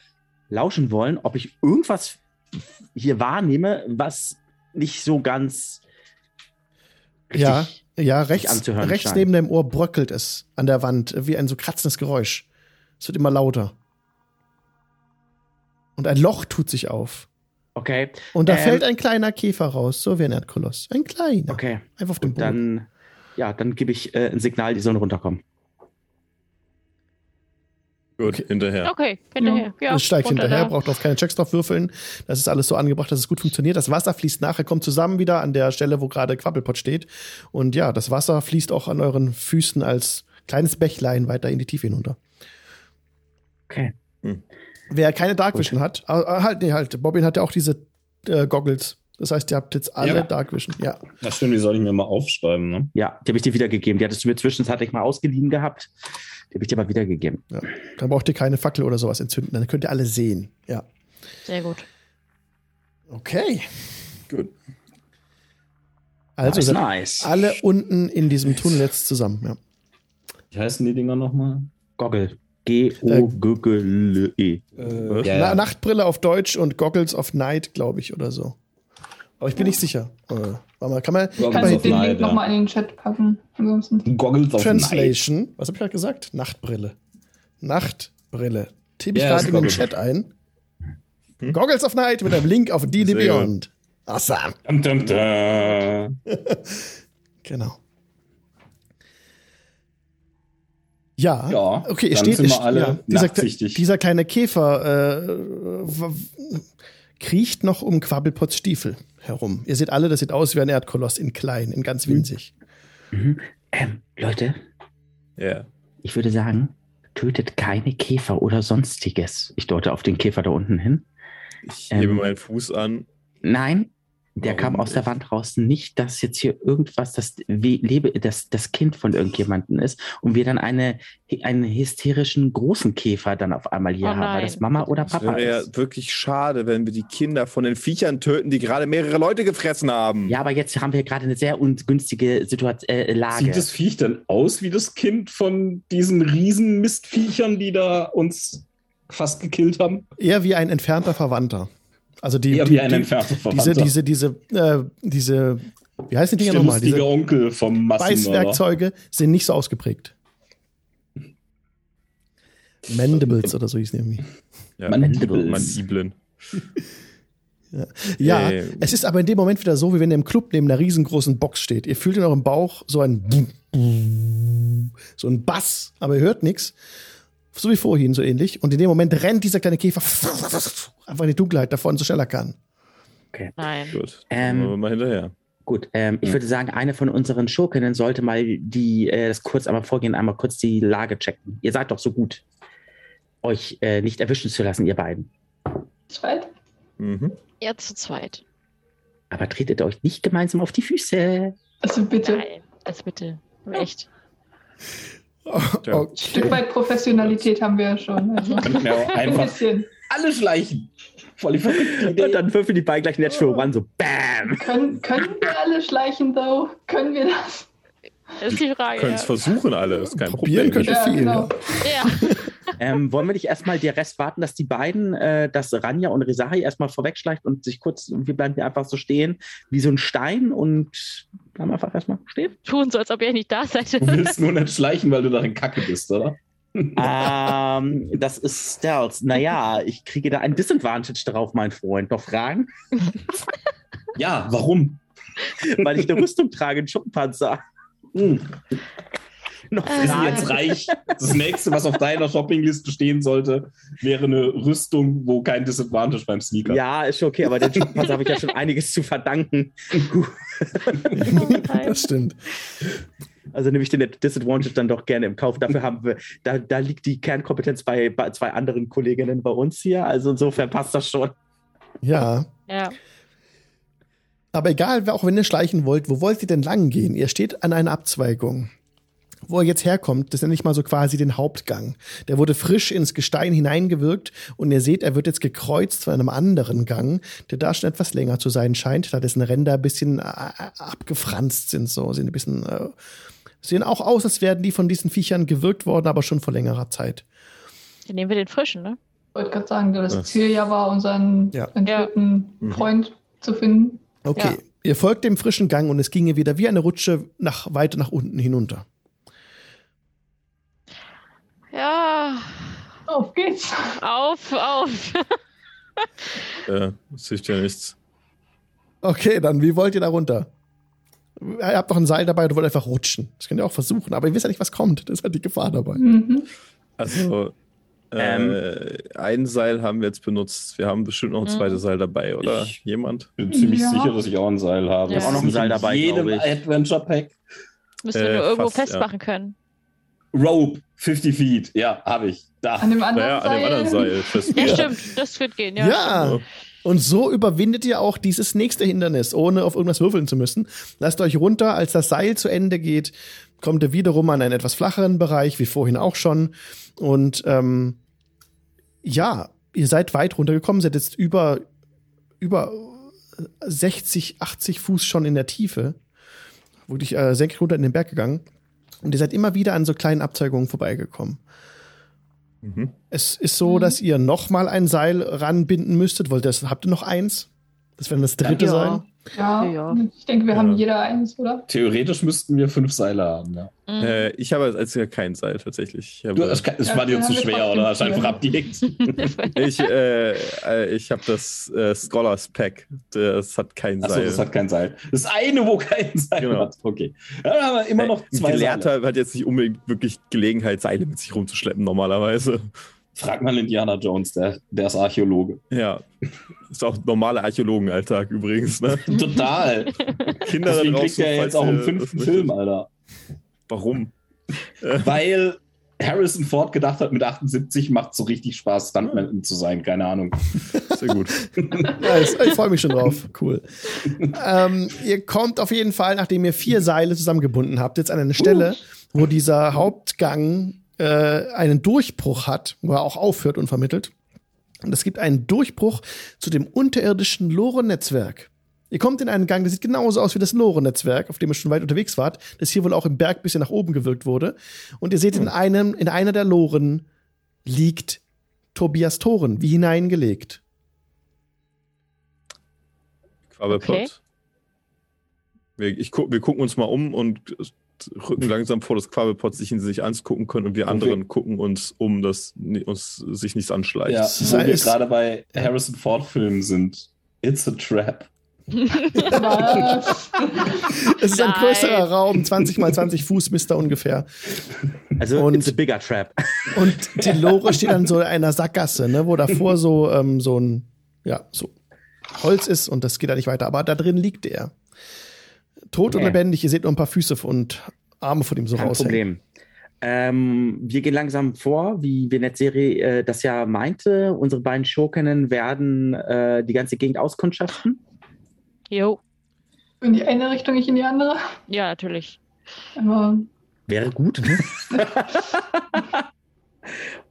lauschen wollen, ob ich irgendwas hier wahrnehme, was nicht so ganz Ja, richtig- ja, rechts, anzuhören rechts scheint. neben deinem Ohr bröckelt es an der Wand, wie ein so kratzendes Geräusch. Es wird immer lauter. Und ein Loch tut sich auf. Okay, Und da Ähm, fällt ein kleiner Käfer raus, so wie ein Erdkoloss. Ein kleiner. okay. Einfach auf dem Und Boden. dann, ja, dann gebe ich äh, ein Signal, die sollen runterkommen. Gut, Okay. hinterher. Okay, hinterher. Ja, es steigt hinterher, da. braucht auf keine Checks drauf würfeln. Das ist alles so angebracht, dass es gut funktioniert. Das Wasser fließt nachher, kommt zusammen wieder an der Stelle, wo gerade Quabbelpot steht. Und ja, das Wasser fließt auch an euren Füßen als kleines Bächlein weiter in die Tiefe hinunter. Okay. Wer keine Dark. Vision hat, äh, äh, halt, nee, halt, Bobbin hat ja auch diese äh, Goggles. Das heißt, ihr habt jetzt alle Ja. Dark Vision. Ja. Na stimmt, die soll ich mir mal aufschreiben, ne? Ja, die habe ich dir wiedergegeben. Die hattest du mir zwischenzeitlich mal ausgeliehen gehabt. Die habe ich dir mal wiedergegeben. Dann braucht ihr keine Fackel oder sowas entzünden. Dann könnt ihr alle sehen. Ja. Sehr gut. Okay. Gut. Also Nice, sind nice. alle unten in diesem Tunnel jetzt zusammen. Ja. Wie heißen die Dinger nochmal? Goggle. G-O-G-G-L-E. Äh, Ja, Na, ja. Nachtbrille auf Deutsch und Goggles of Night, glaube ich, oder so. Aber ich bin nicht sicher. Äh, warte mal, kann man Ich Goggles den Link Night, ja. nochmal in den Chat packen. Ansonsten. Goggles of Night. Translation, was habe ich gerade gesagt? Nachtbrille. Nachtbrille. Tippe ich Ja, gerade in den. Chat ein. Goggles of Night mit einem Link auf D&D Beyond. Awesome. Dum, dum, dum. Genau. Ja, Ja, okay, dann steht, sind wir alle ja, dieser, dieser kleine Käfer äh, kriecht noch um Quabbelpots Stiefel herum. Ihr seht alle, das sieht aus wie ein Erdkoloss in klein, in ganz winzig. Mhm. Ähm, Leute, Ja. ich würde sagen, tötet keine Käfer oder sonstiges. Ich deute auf den Käfer da unten hin. Ich Ähm. hebe meinen Fuß an. Nein, der Warum kam aus der? Wand raus. Nicht, dass jetzt hier irgendwas das, Lebe, das, das Kind von irgendjemandem ist und wir dann eine, einen hysterischen großen Käfer dann auf einmal hier Oh haben, weil das Mama oder Papa wäre ja ist. wirklich schade, wenn wir die Kinder von den Viechern töten, die gerade mehrere Leute gefressen haben. Ja, aber jetzt haben wir gerade eine sehr ungünstige Situation, äh, Lage. Sieht das Viech denn aus wie das Kind von diesen riesen Mistviechern, die da uns fast gekillt haben? Eher wie ein entfernter Verwandter. Also die, die, die entfernter diese, diese, diese, äh, diese, wie heißen die Dinger nochmal? Diese Onkel vom Massenmörder. Beißwerkzeuge sind nicht so ausgeprägt. Mandibles oder so hieß irgendwie. Ja. Mandibles. Mandibeln. Ja, Äh. es ist aber in dem Moment wieder so, wie wenn ihr im Club neben einer riesengroßen Box steht. Ihr fühlt in eurem Bauch so ein so ein Bass, aber ihr hört nichts. So wie vorhin, so ähnlich. Und in dem Moment rennt dieser kleine Käfer einfach in die Dunkelheit davon, so schnell er kann. Nein. Gut. Ähm. Wir mal hinterher. Gut, ähm, ich würde sagen, eine von unseren Schurkinnen sollte mal die, äh, das kurz einmal vorgehen, einmal kurz die Lage checken. Ihr seid doch so gut, euch äh, nicht erwischen zu lassen, ihr beiden. Zweit? Mhm. Ja, zu zweit. Aber tretet euch nicht gemeinsam auf die Füße. Also bitte. Nein. Also bitte. Echt. Ja. Ein Okay. Stück weit Professionalität haben wir ja schon. Also. Auch Ein bisschen. alle schleichen. Voll die verrückte Idee. Und dann würfeln die beiden gleich Natural One, so BAM! Können, können wir alle schleichen, though? Können wir das? Das ist die Frage. können es Ja. versuchen alle, ist kein Probieren Problem. könnt ihr viel. genau. Ja. ja. Ähm, wollen wir nicht erstmal der Rest warten, dass die beiden, äh, dass Ranja und Risari erstmal vorwegschleicht und sich kurz, wir bleiben hier einfach so stehen, wie so ein Stein und bleiben einfach erstmal stehen? Tun so, als ob ihr nicht da seid. Du willst nur nicht schleichen, weil du darin Kacke bist, oder? ähm, das ist Stealth. Naja, ich kriege da ein Disadvantage drauf, mein Freund. Noch Fragen? Ja, warum? Weil ich eine Rüstung trage, einen Schuppenpanzer. Hm. Noch sind Fragen? jetzt reich. Das nächste, was auf deiner Shoppingliste stehen sollte, wäre eine Rüstung, wo kein Disadvantage beim Sneaker. Ja, ist schon okay, aber den Schuppenpanzer habe ich ja schon einiges zu verdanken. Das stimmt. Also nehme ich den Disadvantage dann doch gerne im Kauf. Dafür haben wir, da, da liegt die Kernkompetenz bei, bei zwei anderen Kolleginnen bei uns hier. Also insofern passt das schon. Ja. Ja. Aber egal, auch wenn ihr schleichen wollt, wo wollt ihr denn lang gehen? Ihr steht an einer Abzweigung. Wo er jetzt herkommt, das nenne ich mal so quasi den Hauptgang. Der wurde frisch ins Gestein hineingewirkt und ihr seht, er wird jetzt gekreuzt von einem anderen Gang, der da schon etwas länger zu sein scheint, da dessen Ränder ein bisschen äh, abgefranst sind, so sind ein bisschen, äh, sehen auch aus, als wären die von diesen Viechern gewirkt worden, aber schon vor längerer Zeit. Dann nehmen wir den frischen, ne? Ich wollte gerade sagen, das Das- Ziel ja war, unseren Ja. entführten Mhm. Freund zu finden. Okay, Ja. ihr folgt dem frischen Gang und es ginge wieder wie eine Rutsche nach, weiter nach unten hinunter. Ja. Auf geht's. Auf, auf. Äh, das hilft ja nichts. Okay, dann wie wollt ihr da runter? Ihr habt doch ein Seil dabei und wollt einfach rutschen. Das könnt ihr auch versuchen, aber ihr wisst ja nicht, was kommt. Das ist halt die Gefahr dabei. Mhm. Also, äh, ein Seil haben wir jetzt benutzt. Wir haben bestimmt noch ein Mhm. zweites Seil dabei, oder? Ich- Jemand? bin ziemlich Ja. sicher, dass ich auch ein Seil habe. Ich hab Das auch noch ein Seil in dabei, jedem glaub ich. Adventure Pack. Müssen wir Äh, nur irgendwo fast, ja. festmachen können. Rope, 50 Feet. Ja, habe ich. Da. An dem anderen Naja, an dem anderen Seil. Ja, stimmt. Das wird gehen, ja. Ja. Und so überwindet ihr auch dieses nächste Hindernis, ohne auf irgendwas würfeln zu müssen. Lasst euch runter, als das Seil zu Ende geht, kommt ihr wiederum an einen etwas flacheren Bereich, wie vorhin auch schon. Und ähm, ja, ihr seid weit runtergekommen, seid jetzt über, über 60, 80 Fuß schon in der Tiefe. Wirklich äh, senkrecht runter in den Berg gegangen. Und ihr seid immer wieder an so kleinen Abzeigungen vorbeigekommen. Mhm. Es ist so, Mhm. dass ihr noch mal ein Seil ranbinden müsstet. Wollt ihr das, habt ihr noch eins? Das wäre das dritte Ja. sein. Ja, Ja. ich denke, wir Ja. haben jeder eins, oder? Theoretisch müssten wir fünf Seile haben. Ja. Mhm. Äh, ich habe als einziger kein Seil tatsächlich. Habe, Du, es, kann- es Ja, war dir zu schwer, oder? Hast du einfach abgelegt. ich, äh, äh, ich habe das äh, Scholars Pack. Das hat kein Achso, Seil. das hat kein Seil. Das eine, wo kein Seil Genau. hat. Okay. Ja, dann haben wir immer noch Ein zwei Gelehrter Seile. hat jetzt nicht unbedingt wirklich Gelegenheit, Seile mit sich rumzuschleppen, normalerweise. Frag mal Indiana Jones, der, der ist Archäologe. Ja. Ist auch normaler Archäologenalltag übrigens, ne? Total. Kinder Deswegen draußen, kriegt er falls jetzt auch im fünften. Film, Alter. Warum? Weil Harrison Ford gedacht hat, mit 78 macht so richtig Spaß, Stuntman zu sein. Keine Ahnung. Sehr gut. Ja, ich freue mich schon drauf. Cool. ähm, ihr kommt auf jeden Fall, nachdem ihr vier Seile zusammengebunden habt, jetzt an eine Stelle, wo dieser Hauptgang äh, einen Durchbruch hat, wo er auch aufhört und vermittelt. Und es gibt einen Durchbruch zu dem unterirdischen Lore-Netzwerk. Ihr kommt in einen Gang, der sieht genauso aus wie das Lore-Netzwerk, auf dem ihr schon weit unterwegs wart, das hier wohl auch im Berg bisschen nach oben gewirkt wurde. Und ihr seht, in einem, in einer der Loren liegt Tobias Toren, wie hineingelegt. Quabbelpot. Okay. Wir, ich wir gucken uns mal um und rücken langsam vor, dass Quabbelpot sich in sich angucken können und wir anderen gucken uns um, dass uns sich nichts anschleicht. Ja, wo wir gerade bei Harrison Ford-Filmen sind. It's a trap. Was? Es ist ein Nein. größerer Raum, 20 mal 20 Fuß misst er ungefähr. Also, Und- it's a bigger trap. Und die Lore steht an so einer Sackgasse, ne, wo davor so, ähm, so ein, ja, so Holz ist und das geht da nicht weiter. Aber da drin liegt er. Tot und Okay. lebendig. Ihr seht nur ein paar Füße und Arme von ihm so Kein raushängen. Problem. Ähm, wir gehen langsam vor, wie Venetzeri äh, das ja meinte. Unsere beiden Schurkinnen werden äh, die ganze Gegend auskundschaften. Jo. In die eine Richtung, ich in die andere. Ja, natürlich. Aber Wäre gut.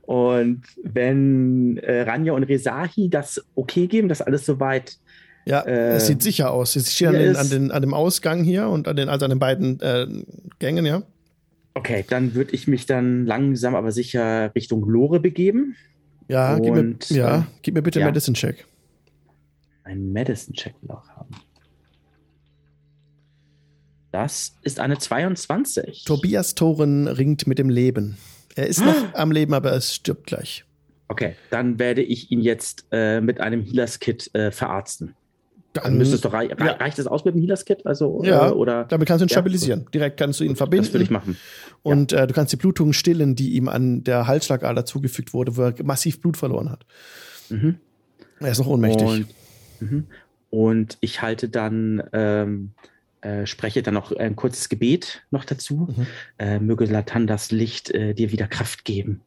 Und wenn äh, Ranja und Rezahi das okay geben, dass alles soweit Ja, Äh, es sieht sicher aus. Sie stehen an, den, ist- an, den, an dem Ausgang hier und an den, also an den beiden äh, Gängen, ja. Okay, dann würde ich mich dann langsam aber sicher Richtung Lore begeben. Ja, gib mir, Und, ja, äh, gib mir bitte ja. einen Medicine-Check. Einen Medicine-Check noch haben. Das ist eine 22. Tobias Thoren ringt mit dem Leben. Er ist noch am Leben, aber es stirbt gleich. Okay, dann werde ich ihn jetzt äh, mit einem Healers-Kit äh, verarzten. Dann Dann, es doch rei ja. reicht es aus mit dem Healers-Kit? Also, Ja, äh, oder damit kannst du ihn Ja, stabilisieren. Direkt kannst du ihn verbinden. das will ich machen. Und äh, du kannst die Blutung stillen, die ihm an der Halsschlagader zugefügt wurde, wo er massiv Blut verloren hat. Mhm. Er ist noch ohnmächtig. Und, mhm. und ich halte dann, ähm, äh, spreche dann noch ein kurzes Gebet noch dazu. Mhm. Äh, möge Latandas Licht äh, dir wieder Kraft geben.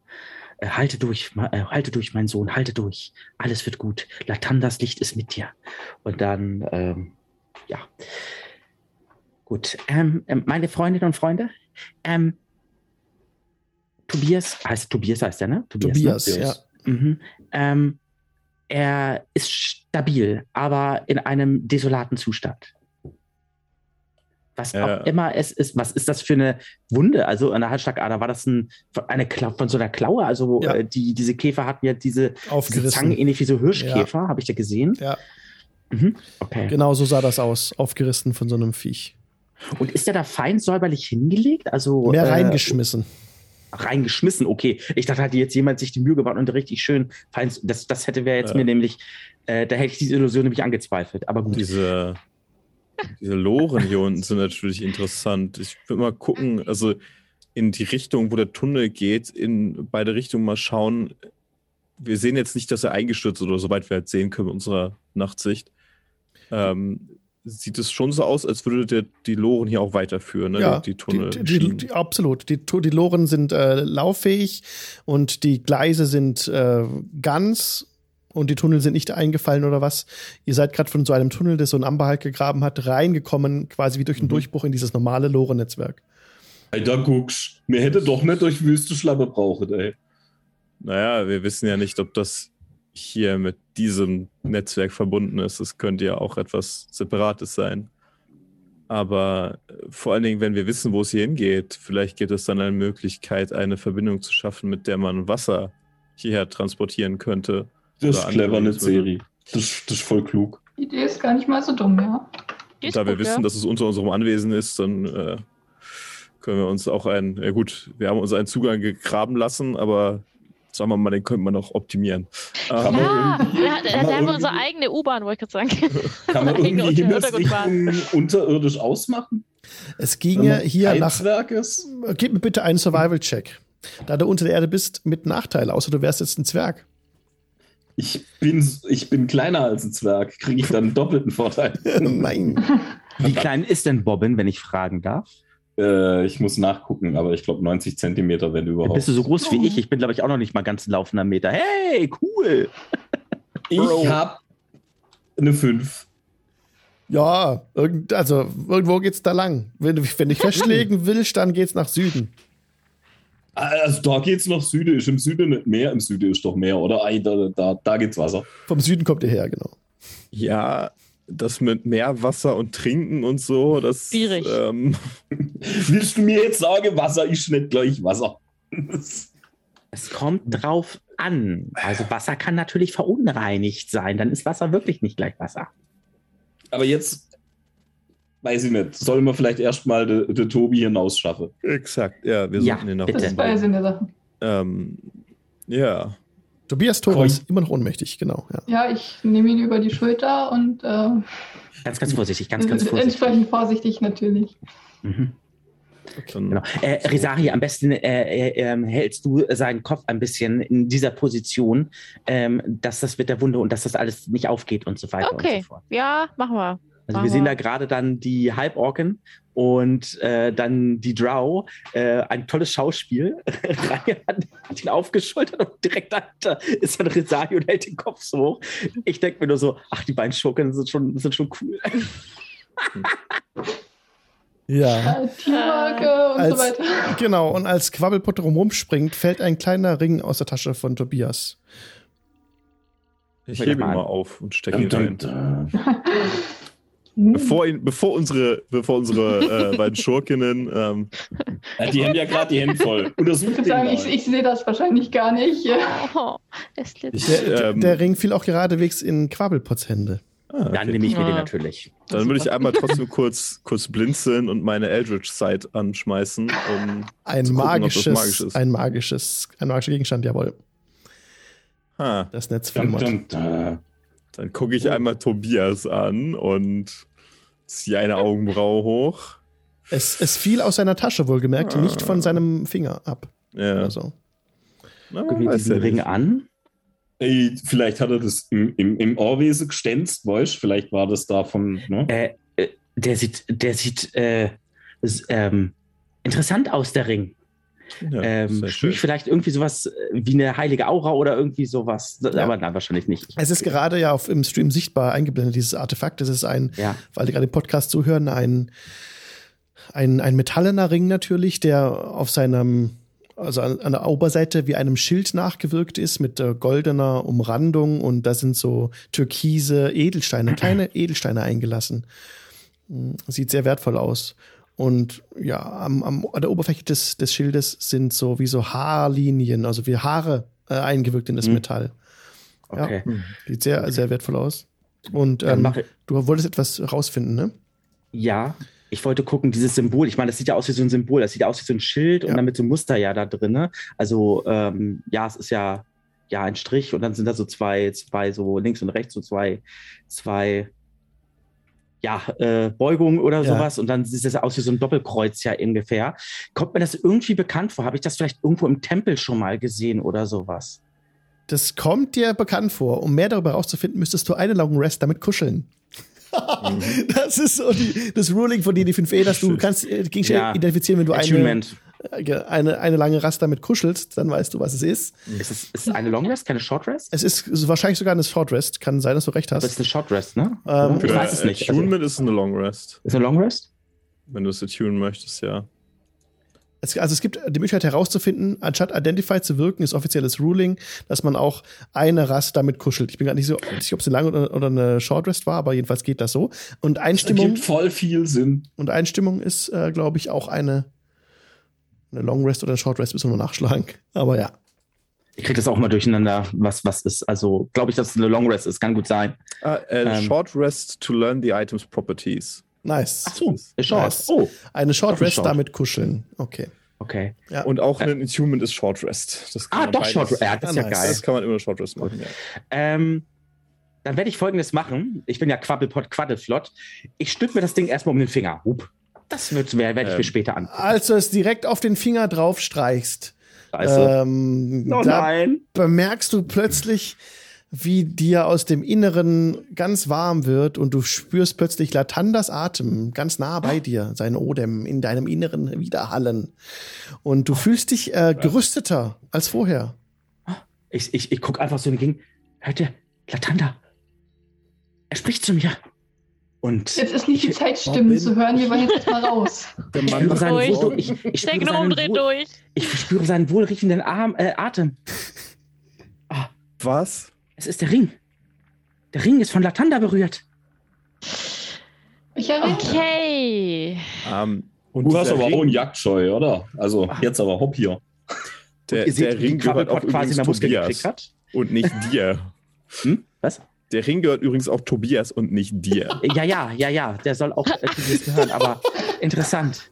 Äh, halte durch, äh, halte durch, mein Sohn, halte durch. Alles wird gut. Latandas Licht ist mit dir. Und dann, ähm, ja. Gut. Ähm, ähm, meine Freundinnen und Freunde, ähm, Tobias, heißt Tobias heißt er, ne? Tobias, ne? ja. Mhm. Ähm, er ist stabil, aber in einem desolaten Zustand. Was Ja. auch immer es ist, was ist das für eine Wunde? Also an der Halsschlagader war das ein, eine Klau von so einer Klaue? Also Ja. äh, die, diese Käfer hatten ja diese, diese. Zangen ähnlich wie so Hirschkäfer, habe ich da gesehen. Ja, Mhm. Okay. genau so sah das aus. Aufgerissen von so einem Viech. Und ist der da fein säuberlich hingelegt? Also Mehr äh, reingeschmissen. reingeschmissen, okay. Ich dachte, hatte jetzt jemand sich die Mühe gemacht und richtig schön fein. Das, das hätte wäre jetzt Ja. mir nämlich, äh, da hätte ich diese Illusion nämlich angezweifelt. Aber gut. Diese, diese Loren hier unten sind natürlich interessant. Ich will mal gucken, also in die Richtung, wo der Tunnel geht, in beide Richtungen mal schauen. Wir sehen jetzt nicht, dass er eingestürzt ist oder soweit wir halt sehen können mit unserer Nachtsicht. Ähm, sieht es schon so aus, als würde der, die Loren hier auch weiterführen, ne? Ja, die, Tunnel. die, die, die, absolut. Die, die Loren sind äh, lauffähig und die Gleise sind äh, ganz und die Tunnel sind nicht eingefallen oder was. Ihr seid gerade von so einem Tunnel, das so ein Amber halt gegraben hat, reingekommen, quasi wie durch einen Mhm. Durchbruch in dieses normale Lorennetzwerk. Alter, guckst, mir hätte doch nicht durch Wüste Schlappe brauchen, ey. Naja, wir wissen ja nicht, ob das hier mit diesem Netzwerk verbunden ist. Es könnte ja auch etwas Separates sein. Aber äh, vor allen Dingen, wenn wir wissen, wo es hier hingeht, vielleicht gibt es dann eine Möglichkeit, eine Verbindung zu schaffen, mit der man Wasser hierher transportieren könnte. Das ist clever, eine. Serie. Das, das ist voll klug. Die Idee ist gar nicht mal so dumm, ja. Und da wir wissen, ja. dass es unter unserem Anwesen ist, dann äh, können wir uns auch einen, ja gut, wir haben uns einen Zugang gegraben lassen, aber sagen wir mal, den könnte man noch optimieren. Ähm, Ja, irgendwie- ja, da, haben wir unsere eigene U-Bahn, wollte ich gerade sagen. Kann man irgendwie. Himmelsrichtungen unterirdisch ausmachen? Es ginge man hier nach. Ist? Gib mir bitte einen Survival-Check. Da du unter der Erde bist, mit Nachteil, außer du wärst jetzt ein Zwerg. Ich bin, ich bin kleiner als ein Zwerg. Kriege ich dann einen doppelten Vorteil? Nein. Wie klein ist denn Bobbin, wenn ich fragen darf? Äh, ich muss nachgucken, aber ich glaube 90 Zentimeter, wenn überhaupt. Bist du so groß wie ich? Ich bin, glaube ich, auch noch nicht mal ganz laufender Meter. Hey, cool! ich habe eine 5. Ja, irgend, also irgendwo geht's da lang. Wenn du wenn dich festlegen willst, dann geht's nach Süden. Also da geht's nach Süden. Ist im Süden nicht mehr? Im Süden ist doch mehr, oder? Da, da, da geht's Wasser. Vom Süden kommt ihr her, genau. Ja, das mit Meerwasser und Trinken und so, das. Schwierig. Ähm, Willst du mir jetzt sagen, Wasser ist nicht gleich Wasser? Es kommt drauf an. Also Wasser kann natürlich verunreinigt sein. Dann ist Wasser wirklich nicht gleich Wasser. aber jetzt weiß ich nicht. Sollen wir vielleicht erstmal den de Tobi hinausschaffen? exakt, ja, wir Ja, sollten ihn nach bitte. Das Sinn der Sache. Ähm, ja, Tobias Tore ist immer noch ohnmächtig, genau. Ja. Ja, ich nehme ihn über die Schulter und äh, Ganz, ganz vorsichtig, ganz, ganz vorsichtig. entsprechend vorsichtig natürlich. Mhm. dann, Genau. Äh, Risari, am besten äh, äh, ähm, hältst du seinen Kopf ein bisschen in dieser Position, ähm, dass das mit der Wunde und dass das alles nicht aufgeht und so weiter und Okay, so fort. ja, machen wir. Also Machen wir sehen da gerade dann die Halborken und äh, dann die Drow. Äh, ein tolles Schauspiel. Ryan hat, hat ihn aufgeschultert und direkt dahinter ist dann Risari und hält den Kopf so hoch. Ich denke mir nur so, ach, die beiden Schurken sind schon, sind schon cool. Ja. Äh, äh, und Als- so weiter. Genau, und als Quabbelpot rumspringt, fällt ein kleiner Ring aus der Tasche von Tobias. Ich hebe ihn mal auf und stecke ihn rein. Dum, dum. Hm. Bevor, ihn, bevor unsere, bevor unsere äh, beiden Schurkinnen ähm, Ja, die haben ja gerade die Hände voll. Ich Untersucht würde den sagen, ich, ich sehe das wahrscheinlich gar nicht. Oh. Ich- Der, Ähm. der Ring fiel auch geradewegs in Quabbelpots Hände. ah, Dann okay. nehme ich mir den natürlich. Dann würde ich einmal trotzdem kurz, kurz blinzeln und meine Eldritch Sight anschmeißen, um Ein gucken, magisches, magisch ist. ein magisches, ein magischer Gegenstand, jawohl. ha, Das Netz flimmert. dum, dum. Dann gucke ich einmal Tobias an und ziehe eine Augenbraue hoch. Es, es fiel aus seiner Tasche, wohlgemerkt, Ah. nicht von seinem Finger ab. Ja, Also. na, Guck mir weiß diesen ja Ring nicht. an. Ey, vielleicht hat er das im, im, im Ohrwese gestänzt, weißt Vielleicht war das davon, ne? Äh, äh, der sieht, der sieht äh, s- ähm, interessant aus, der Ring. Ja, ähm, spüre ich vielleicht irgendwie sowas äh, wie eine heilige Aura oder irgendwie sowas. Ja. Aber nein, wahrscheinlich nicht. Es ist gerade ja auf, im Stream sichtbar eingeblendet, dieses Artefakt. Es ist ein, Ja. weil die gerade den Podcast zuhören, ein, ein, ein metallener Ring natürlich, der auf seinem, also an, an der Oberseite wie einem Schild nachgewirkt ist mit äh, goldener Umrandung und da sind so türkise Edelsteine, kleine Edelsteine eingelassen. Mm, Sieht sehr wertvoll aus. Und ja, am, am, an der Oberfläche des, des Schildes sind so wie so Haarlinien, also wie Haare äh, eingewirkt in das Mhm. Metall. Okay. Sieht sehr, sehr wertvoll aus. Und ähm, mache du wolltest etwas rausfinden, ne? Ja, ich wollte gucken, dieses Symbol. Ich meine, das sieht ja aus wie so ein Symbol. Das sieht ja aus wie so ein Schild Ja. und dann mit so einem Muster ja da drin. Also, ähm, ja, es ist ja, ja ein Strich und dann sind da so zwei, zwei so links und rechts so zwei, zwei, ja, äh, Beugungen oder Ja. sowas und dann sieht das aus wie so ein Doppelkreuz ja ungefähr. Kommt mir das irgendwie bekannt vor? Habe ich das vielleicht irgendwo im Tempel schon mal gesehen oder sowas? Das kommt dir bekannt vor. Um mehr darüber rauszufinden, müsstest du eine Long Rest damit kuscheln. das ist so die, das Ruling von dir, die 5E, dass du kannst äh, Gegenstände Ja. identifizieren, wenn du eine, Attunement. Äh, eine, eine lange Rast damit kuschelst, dann weißt du, was es ist. Ist es ist es eine Long Rest, keine Short Rest? Es ist wahrscheinlich sogar eine Short Rest. Kann sein, dass du recht hast. ist eine Short Rest, ne? Ähm? Für ich weiß es nicht. Also, Attunement ist es eine Long Rest. ist eine Long Rest? Wenn du es attunen möchtest, ja. Es, also es gibt die Möglichkeit herauszufinden, anstatt Identify zu wirken, ist offizielles Ruling, dass man auch eine Rast damit kuschelt. Ich bin gar nicht so sicher, ob es eine lange oder, oder eine Short Rest war, aber jedenfalls geht das so. Und Das Einstimmung, ergibt voll viel Sinn. und Einstimmung ist, äh, glaube ich, auch eine, eine Long Rest oder eine Short Rest, müssen wir mal nachschlagen. Aber ja. Ich kriege das auch mal durcheinander, was was ist. Also glaube ich, dass es eine Long Rest ist. Kann gut sein. Ah, äh, Ähm. Short Rest to learn the item's properties. Nice. Ach so, ist Short. Nice. Oh, Eine Short Rest Short. damit kuscheln. Okay. okay. Ja. Und auch ein Attunement ist Short Rest. Das kann Ah, man doch beides- Short Rest. Ja, das ist Ah, ja nice. geil. Das kann man immer Short Rest machen, ja. Ähm, dann werde ich folgendes machen. Ich bin ja Quabbelpot Quaddelflott. Ich stück mir das Ding erstmal um den Finger. Hup. Das wird, werde ich Ähm. mir später an. Als du es direkt auf den Finger drauf streichst, ähm, oh da nein. bemerkst du plötzlich, wie dir aus dem Inneren ganz warm wird und du spürst plötzlich Latandas Atem ganz nah bei dir, sein Odem in deinem Inneren widerhallen. Und du fühlst dich äh, gerüsteter als vorher. Ich, ich, ich gucke einfach so entgegen. Hört ihr? Latanda. Er spricht zu mir. Und Jetzt ist nicht die Zeit, Stimmen zu hören. Wir wollen jetzt mal raus. Der ich Mann spüre seinen, Durch. wohl, ich, ich Der spüre seinen, wohl, durch. ich spüre seinen wohlriechenden Arm, äh, Atem. Was? Es ist der Ring. Der Ring ist von Latanda berührt. Ich. Okay. Ähm, und Du hast aber Ring, auch einen Jagdscheu, oder? Also jetzt aber hopp hier. der, der wie Ring gehört auch quasi mehr Muskeln Tobias gekriegt hat. und nicht dir. Hm? Was? Der Ring gehört übrigens auch Tobias und nicht dir. Ja, ja, ja, ja. Der soll auch äh, dieses gehören, aber interessant.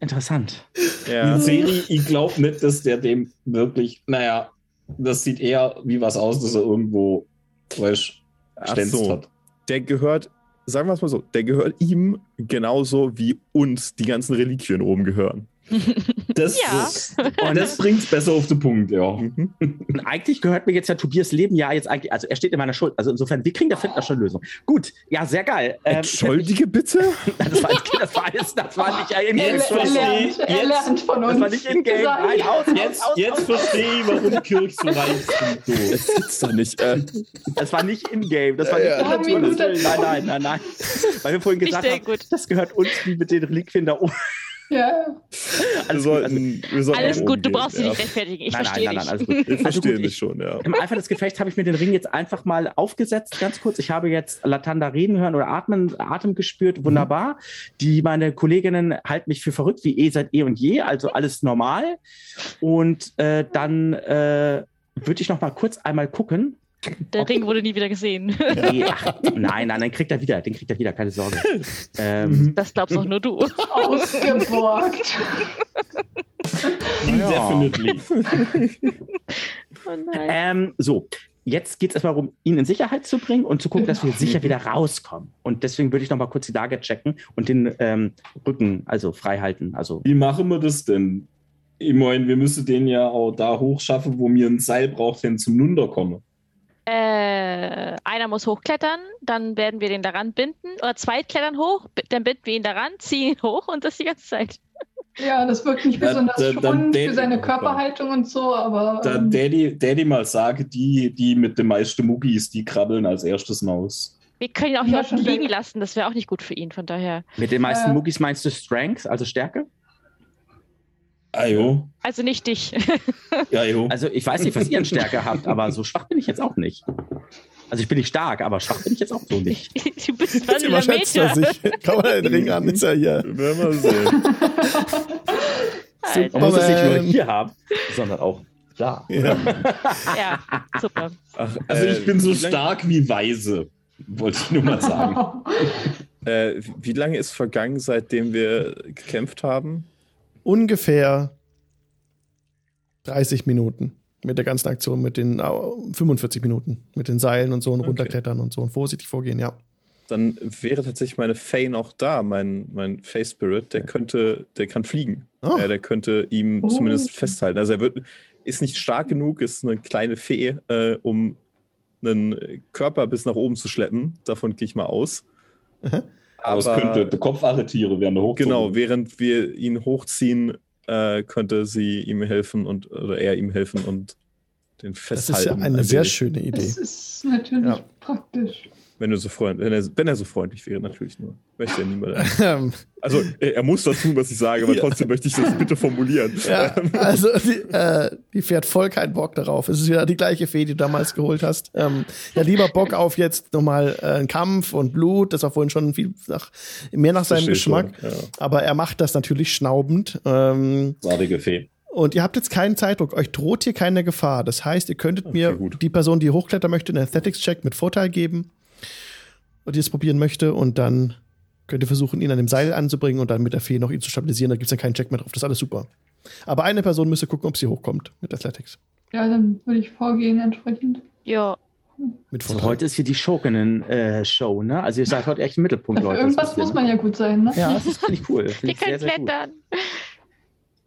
Interessant. Ja. Seri, ich glaube nicht, dass der dem wirklich, naja, das sieht eher wie was aus, dass er irgendwo frisch Ach stänzt so. hat. Der gehört, sagen wir es mal so, der gehört ihm genauso wie uns die ganzen Reliquien oben gehören. Das, Ja. Und das bringt's besser auf den Punkt, ja. Mhm. Und eigentlich gehört mir jetzt ja Tobias Leben ja jetzt eigentlich, also er steht in meiner Schuld. Also insofern, wir kriegen da finden schon Lösung. Gut, ja, sehr geil. Ähm, Entschuldige bitte? Das war, das war alles, das war nicht in Er, Jetzt er, verstehe lernt, ich. er Jetzt- lernt von uns. Das war nicht in-game. Sag Nein, aus, Jetzt, aus, jetzt aus, verstehe ich, warum Kirk so weiß so. Das gibt's doch nicht. Äh, Das war nicht in-game. Das war Ja, nicht ja. in Natur. Nein, nein, nein, nein. Weil wir vorhin gesagt haben, gut. das gehört uns wie mit den Reliquien da oben. Ja, ja. wir Alles gut, also, sollten, wir sollten Alles gut, du brauchst dich ja. nicht rechtfertigen. Ich nein, verstehe nein, nein, dich. nein, alles gut. Ich Also verstehe gut, dich ich, schon, ja. Im Eifer des Gefechts habe ich mir den Ring jetzt einfach mal aufgesetzt, ganz kurz. Ich habe jetzt Latanda reden hören oder atmen, Atem gespürt, wunderbar. Die, meine Kolleginnen halten mich für verrückt, wie eh seit eh und je, also alles normal. Und äh, dann äh, würde ich noch mal kurz einmal gucken. Der Ring wurde nie wieder gesehen. Nee, ach, nein, nein, den kriegt er wieder, den kriegt er wieder, keine Sorge. Ähm, Das glaubst auch nur du. Ausgeborgt. Ja. Definitely. Oh nein. Ähm, so, jetzt geht es erstmal darum, ihn in Sicherheit zu bringen und zu gucken, dass wir sicher wieder rauskommen. Und deswegen würde ich noch mal kurz die Lage checken und den ähm, Rücken also frei halten. Also, Wie machen wir das denn? Ich meine, wir müssen den ja auch da hochschaffen, wo mir ein Seil braucht, wenn zum Nunder komme. Äh, einer muss hochklettern, dann werden wir den daran binden. Oder zwei klettern hoch, dann binden wir ihn daran, ziehen ihn hoch und das die ganze Zeit. Ja, das wirkt nicht Da- besonders da- dann schonend für seine Körperhaltung und so, aber Da ähm, Daddy, Daddy mal sage, die, die mit den meisten Muggis, die krabbeln als erstes raus. Wir können ihn auch hier Ja, schon liegen weg. lassen, das wäre auch nicht gut für ihn, von daher. mit den meisten Ja. Muggis meinst du Strength, also Stärke? Ah jo, Also nicht dich. ja jo. Also, ich weiß nicht, was ihr an Stärke habt, aber so schwach bin ich jetzt auch nicht. Also, ich bin nicht stark, aber schwach bin ich jetzt auch so nicht. du bist Jetzt überschätzt er sich. Kann man den Ring an, ist er hier. Werden wir mal sehen. Alter. Man muss es nicht nur Superman. hier haben, sondern auch da. Ja. Ja, super. Ach, Also äh, ich bin so wie stark wie weise, wollte ich nur mal sagen. Äh, wie lange ist vergangen, seitdem wir gekämpft haben? Ungefähr 30 Minuten mit der ganzen Aktion, mit den au, 45 Minuten, mit den Seilen und so und Okay. runterklettern und so und vorsichtig vorgehen, ja. Dann wäre tatsächlich meine Faye noch da, mein, mein Fae Spirit. Der könnte, der kann fliegen. Oh. Äh, der könnte ihm Oh. zumindest festhalten. Also er wird, ist nicht stark genug, ist eine kleine Fee, äh, um einen Körper bis nach oben zu schleppen. Davon gehe ich mal aus. Aha. Aber es könnte, der Kopf Tiere wären da hoch. Genau, während wir ihn hochziehen, äh, könnte sie ihm helfen und oder er ihm helfen und den Das festhalten. ist ja eine ein sehr schöne Idee. das ist natürlich Ja. praktisch. Wenn, du so freund, wenn, er, wenn er so freundlich wäre, natürlich nur. Möchte ja niemand. Ähm, Also, er, er muss das tun, was ich sage, aber Ja. trotzdem möchte ich das bitte formulieren. ja, also die, äh, die fährt voll keinen Bock darauf. Es ist wieder die gleiche Fee, die du damals geholt hast. Ähm, ja, lieber Bock auf jetzt nochmal äh, einen Kampf und Blut. Das war vorhin schon viel nach, mehr nach seinem Verstehe Geschmack. schon, ja. Aber er macht das natürlich schnaubend. Ähm, Fee. Und ihr habt jetzt keinen Zeitdruck. Euch droht hier keine Gefahr. Das heißt, ihr könntet Okay, mir gut. die Person, die hochklettern möchte, einen Athletics-Check mit Vorteil geben. Und die es probieren möchte. Und dann könnt ihr versuchen, ihn an dem Seil anzubringen und dann mit der Fee noch ihn zu stabilisieren. Da gibt es dann keinen Check mehr drauf. Das ist alles super. Aber eine Person müsste gucken, ob sie hochkommt mit Athletics. Ja, dann würde ich vorgehen entsprechend. Ja, Mit So, Vorteil. heute ist hier die Schurkenen-Show, ne? Also ihr seid heute echt im Mittelpunkt, Für Leute. irgendwas ihr, muss ne? man ja gut sein, ne? Ja, das finde ich cool. Find sehr, sehr gut. klettern.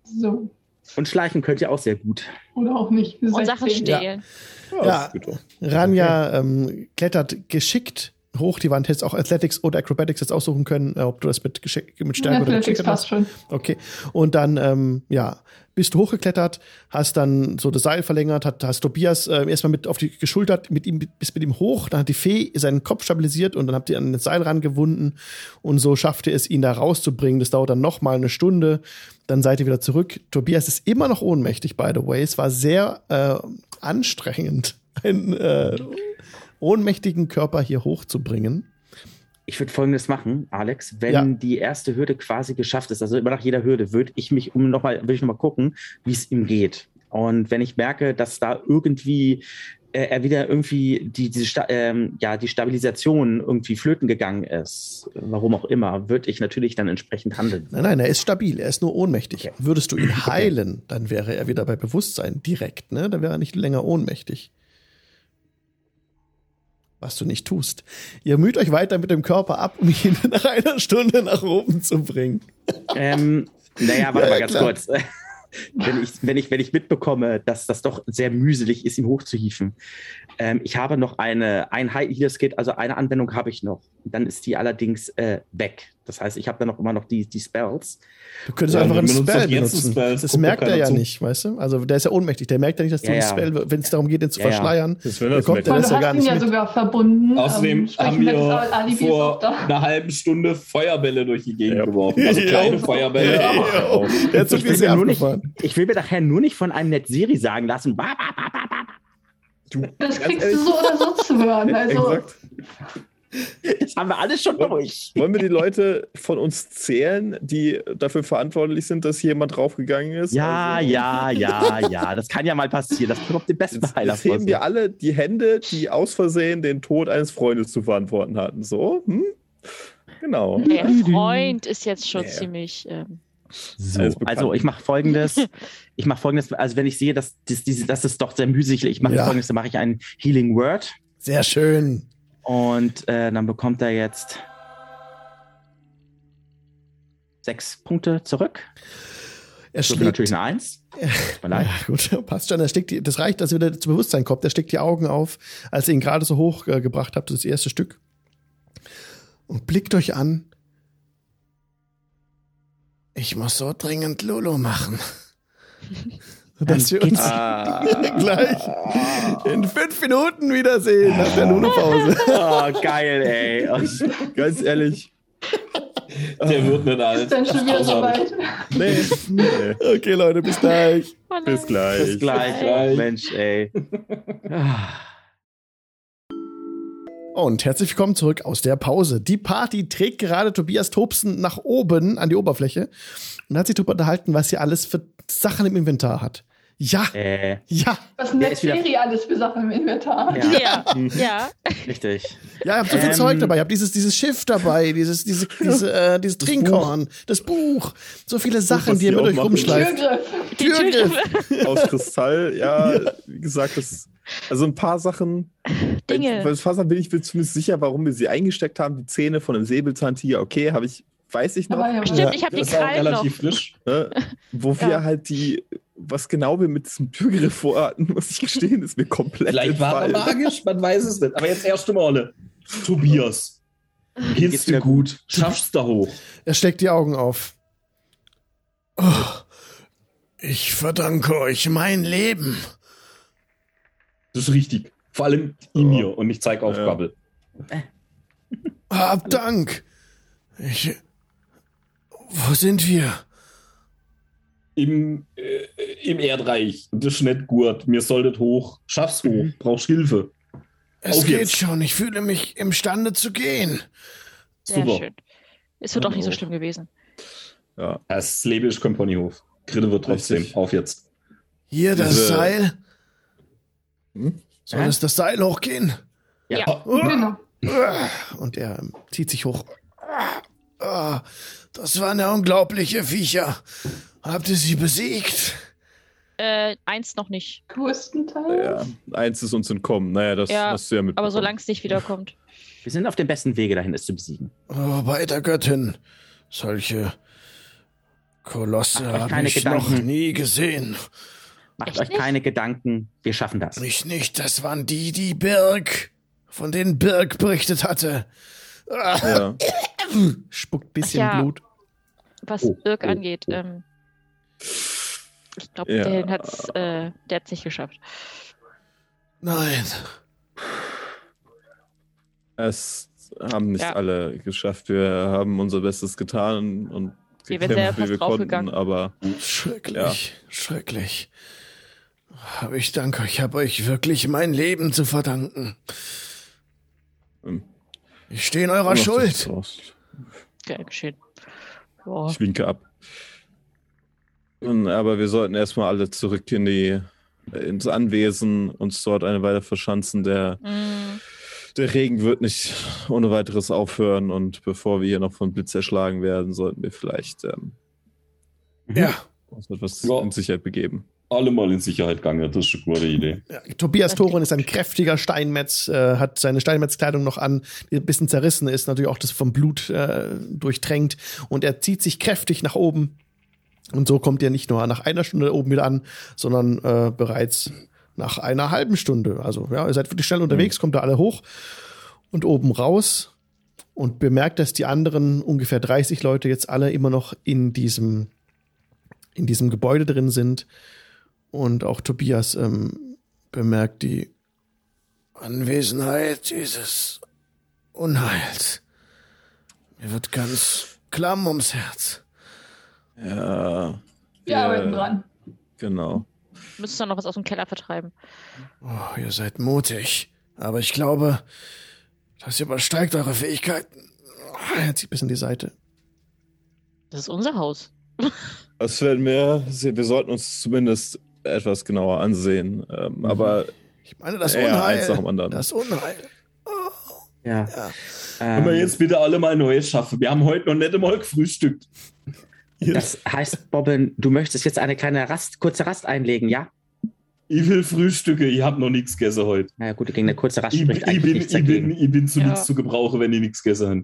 So. Und schleichen könnt ihr auch sehr gut. Oder auch nicht. Und Sachen 16. stehlen. Ja, Ja. doch. Ranja ähm, klettert geschickt hoch. Die Wand hättest auch Athletics oder Acrobatics jetzt aussuchen können, äh, ob du das mit, Geschick, mit Stärke oder Athletics Geschick passt schon. Okay. Und dann, ähm, ja, bist du hochgeklettert, hast dann so das Seil verlängert, hat, hast Tobias äh, erstmal mit auf die geschultert, mit ihm, bist mit ihm hoch, dann hat die Fee seinen Kopf stabilisiert und dann habt ihr an das Seil rangewunden und so schafft ihr es, ihn da rauszubringen. Das dauert dann noch mal eine Stunde, dann seid ihr wieder zurück. Tobias ist immer noch ohnmächtig, by the way. Es war sehr äh, anstrengend, einen äh, ohnmächtigen Körper hier hochzubringen. Ich würde folgendes machen, Alex. Wenn Ja. die erste Hürde quasi geschafft ist, also immer nach jeder Hürde, würde ich mich um noch mal, würde ich noch mal gucken, wie es ihm geht. Und wenn ich merke, dass da irgendwie äh, er wieder irgendwie die, diese ähm, ja, die Stabilisation irgendwie flöten gegangen ist, warum auch immer, würde ich natürlich dann entsprechend handeln. Nein, nein, er ist stabil, er ist nur ohnmächtig. Okay. Würdest du ihn heilen, dann wäre er wieder bei Bewusstsein direkt, ne? Dann wäre er nicht länger ohnmächtig. Was du nicht tust. Ihr müht euch weiter mit dem Körper ab, um ihn nach einer Stunde nach oben zu bringen. ähm, Naja, warte Ja, mal ganz klar. kurz. Wenn ich, wenn, ich, wenn ich mitbekomme, dass das doch sehr mühselig ist, ihn hochzuhieven. Ähm, ich habe noch eine, ein High Healer Skit, also eine Anwendung habe ich noch. Dann ist die allerdings äh, weg. Das heißt, ich habe dann noch immer noch die, die Spells. Du könntest Ja, einfach einen Spell benutzen. Spell, es das merkt er ja zu. nicht, weißt du? Also der ist ja ohnmächtig. Der merkt ja nicht, dass du Ja, einen. Spell, wenn es darum geht, den zu verschleiern, Das will das kommt der du ja gar nicht ja mit. sogar verbunden. Außerdem ähm, haben wir vor einer halben Stunde Feuerbälle durch die Gegend Ja. geworfen. Also kleine Feuerbälle. Ja. aber auch. Der hat so Ich viel will, sehr mir nur nicht, ich will mir nachher nur nicht von einem Netzeri sagen lassen. Ba, ba, ba, ba, ba. Du, Das kriegst du so oder so zu hören. Also, Exakt. Das haben wir alles schon durch. Wollen wir die Leute von uns zählen, die dafür verantwortlich sind, dass hier jemand draufgegangen ist? Ja, Also, ja, ja, ja. Das kann ja mal passieren. Das kommt auf den besten Heiler jetzt heben wir alle die Hände, die aus Versehen den Tod eines Freundes zu verantworten hatten. So, hm? Genau. Der Freund ist jetzt schon Ja. ziemlich. Ähm, So, also ich mache folgendes. Ich mache folgendes, also wenn ich sehe, dass das, diese, das ist doch sehr mühselig, ich mache Ja. folgendes, dann mache ich einen Healing Word Sehr schön. Und äh, dann bekommt er jetzt sechs Punkte zurück. Er Das wird schlägt, natürlich eine Eins. Tut mir leid. Ja, gut, passt schon. Er steckt die, das reicht, dass er wieder zu Bewusstsein kommt. Er steckt die Augen auf, als ihr ihn gerade so hoch äh, gebracht habt, das erste Stück. Und blickt euch an. Ich muss so dringend Lulu machen. Dass wir uns gleich in fünf Minuten wiedersehen nach der Lulu-Pause. Oh, geil, ey. Ganz ehrlich. Der wird nicht alt. ist dann schon wieder soweit. Nee, nee. Okay, Leute, bis gleich. oh. Bis gleich. bis gleich. gleich. Mensch, ey. Ah. Und herzlich willkommen zurück aus der Pause. Die Party trägt gerade Tobias Tobsen nach oben an die Oberfläche und hat sich darüber unterhalten, was sie alles für Sachen im Inventar hat. Ja, Äh, ja, Was ein Der ist wieder- Netzserie alles für Sachen im Inventar. ja, Ja, ja. richtig. ja, ich hab so viel Ähm, Zeug dabei. Ich hab dieses, dieses Schiff dabei, dieses, diese, diese, äh, dieses Trinkhorn, das Buch. So viele Sachen, die ihr mit euch rumschleift. Türgriff. Die Türgriff. Aus Kristall, ja, wie gesagt, das, also ein paar Sachen. Dinge. Bei ein paar Sachen bin ich mir zumindest sicher, warum wir sie eingesteckt haben. Die Zähne von einem Säbelzahntiger, okay, habe ich, weiß ich noch. Aber ja, Stimmt, ich habe die Das Krallen noch. relativ frisch. Ne? Wo Ja. wir halt die, was genau wir mit diesem Türgriff vorhatten, muss ich gestehen, ist mir komplett Vielleicht war er magisch, man weiß es nicht. Aber jetzt erste Male. Tobias. Geht's dir gut? Schaffst du hoch? Er steckt die Augen auf. Oh, ich verdanke euch mein Leben. Das ist richtig. Vor allem in mir und ich zeige auf Ja. Bubble. Hab Dank. Ich. Wo sind wir? Im, äh, Im Erdreich. Das ist nicht gut. Mir solltet hoch. Schaff's hoch. Mhm. Brauchst Hilfe. Es Auf geht jetzt. schon. Ich fühle mich imstande zu gehen. Sehr Super. schön. Es wird auch nicht so Auch. schlimm gewesen. Ja. Das Leben ist kein Ponyhof. Kritte wird trotzdem. Richtig. Auf jetzt. Hier das Diese- Seil. Hm? Soll es das Seil hochgehen? Ja. Genau. Und er zieht sich hoch. Ah, Das waren ja unglaubliche Viecher. Habt ihr sie besiegt? Äh, eins noch nicht. Größtenteils. ja, eins ist uns entkommen. Naja, das Ja, hast du ja mit. Aber solange es nicht wiederkommt. Wir sind auf dem besten Wege dahin, es zu besiegen. Oh, bei der Göttin. Solche Kolosse habe ich noch Gedanken. nie gesehen. Macht Echt euch nicht? keine Gedanken, wir schaffen das. Mich nicht, das waren die, die Birg, von denen Birg berichtet hatte. Ah, Ja. Spuckt bisschen Ja. Blut. Was Oh, Birk oh, angeht. oh. Ähm, ich glaube, Ja. den hat's, äh, der hat's nicht geschafft. Nein. Es haben nicht Ja. alle geschafft. Wir haben unser Bestes getan und Wir gekämpft, wie wir konnten, aber Schrecklich, schrecklich. Aber ich danke euch, ich habe euch wirklich mein Leben zu verdanken. ähm, Ich stehe in eurer Schuld. Gern geschehen. Boah. Ich winke ab. Aber wir sollten erstmal alle zurück in die ins Anwesen, uns dort eine Weile verschanzen. Der, Mm, der Regen wird nicht ohne weiteres aufhören und bevor wir hier noch von Blitz erschlagen werden, sollten wir vielleicht ähm, Ja. uns etwas Ja. in Sicherheit begeben. Alle mal in Sicherheit gegangen. Das ist eine gute Idee. Ja, Tobias Thoren ist ein kräftiger Steinmetz, äh, hat seine Steinmetzkleidung noch an, die ein bisschen zerrissen ist, natürlich auch das vom Blut äh, durchtränkt. Und er zieht sich kräftig nach oben Und so kommt ihr nicht nur nach einer Stunde oben wieder an, sondern äh, bereits nach einer halben Stunde. Also ja, ihr seid wirklich schnell unterwegs, kommt da alle hoch und oben raus und bemerkt, dass die anderen ungefähr 30 Leute jetzt alle immer noch in diesem, in diesem Gebäude drin sind. Und auch Tobias ähm, bemerkt die Anwesenheit dieses Unheils. Mir wird ganz klamm ums Herz. Ja. Wir arbeiten dran. Genau. Müsstest du noch was aus dem Keller vertreiben. Oh, ihr seid mutig. Aber ich glaube, das übersteigt eure Fähigkeiten. Oh, Er zieht bis in die Seite. Das ist unser Haus. Das werden wir sehen. Wir sollten uns zumindest etwas genauer ansehen. Ähm, Mhm. Aber Ich meine, das Ja, Unheil. eins nach dem anderen. Das Unheil. Ja. Ja. Können wir Ähm, jetzt bitte alle mal Neues schaffen? Wir haben heute noch nicht einmal gefrühstückt. Das heißt, Bobbin, du möchtest jetzt eine kleine Rast, kurze Rast einlegen, ja? Ich will Frühstücke, ich habe noch nichts gegessen heute. Na ja, gut, gegen eine kurze Rast Ich, spricht ich, bin, ich, bin, ich bin zu Ja. nichts zu gebrauchen, wenn ich nichts gegessen habe.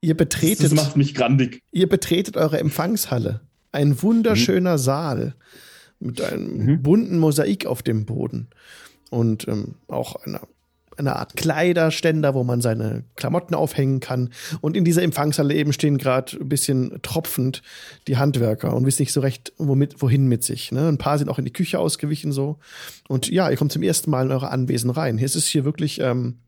Ihr Das, betretet, das macht mich grandig. ihr betretet eure Empfangshalle. Ein wunderschöner Saal mit einem Mhm. bunten Mosaik auf dem Boden und ähm, auch einer eine Art Kleiderständer, wo man seine Klamotten aufhängen kann. Und in dieser Empfangshalle eben stehen gerade ein bisschen tropfend die Handwerker und wissen nicht so recht, womit, wohin mit sich. Ne? Ein paar sind auch in die Küche ausgewichen so. Und ja, ihr kommt zum ersten Mal in eure Anwesen rein. Hier ist es hier wirklich ähm,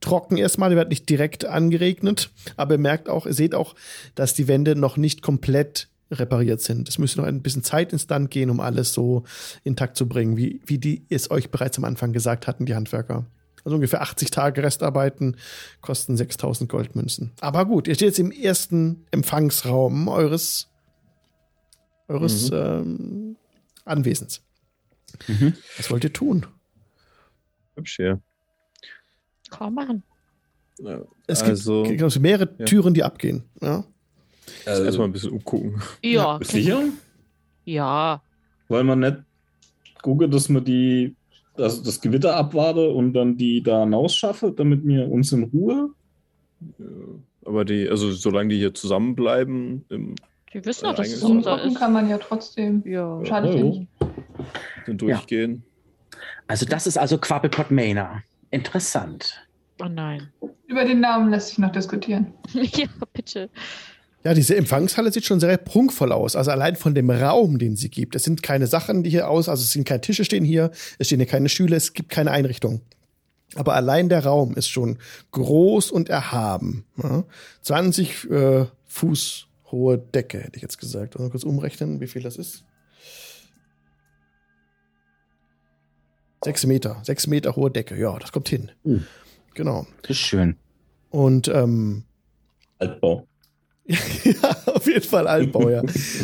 trocken erstmal, ihr werdet nicht direkt angeregnet, aber ihr merkt auch, ihr seht auch, dass die Wände noch nicht komplett repariert sind. Es müsste noch ein bisschen Zeit ins Land gehen, um alles so intakt zu bringen, wie, wie die es euch bereits am Anfang gesagt hatten, die Handwerker. Also ungefähr 80 Tage Restarbeiten kosten 6000 Goldmünzen. Aber gut, ihr steht jetzt im ersten Empfangsraum eures, eures ähm, Anwesens. Mhm. Was wollt ihr tun? hübsch hier. Kaum machen. Ja, Es also, gibt, gibt mehrere ja. Türen, die abgehen. Ja? also erstmal ein bisschen umgucken. Ja. Bist du sicher? Ja. Wollen wir nicht gucken, dass wir die, also das Gewitter abwarte und dann die da hinausschaffe, damit wir uns in Ruhe. Ja, Aber die, also solange die hier zusammenbleiben, im, Die wissen Äh, doch, dass es unser ist. kann man ja trotzdem. Ja. Schadet Ja, ja nicht. Durchgehen. Also das ist also Quabbelpot Manor. Interessant. Oh nein. Über den Namen lässt sich noch diskutieren. ja, bitte. Ja, diese Empfangshalle sieht schon sehr prunkvoll aus. Also allein von dem Raum, den sie gibt. Es sind keine Sachen, die hier aus, also es sind keine Tische stehen hier, es stehen hier keine Stühle, es gibt keine Einrichtung. Aber allein der Raum ist schon groß und erhaben. Ja? 20 äh, Fuß hohe Decke, hätte ich jetzt gesagt. Also kurz umrechnen, wie viel das ist. Sechs Meter, sechs Meter hohe Decke, ja, das kommt hin. Uh. Genau. Das ist schön. Und ähm, Altbau. ja, auf jeden Fall Altbau, ja.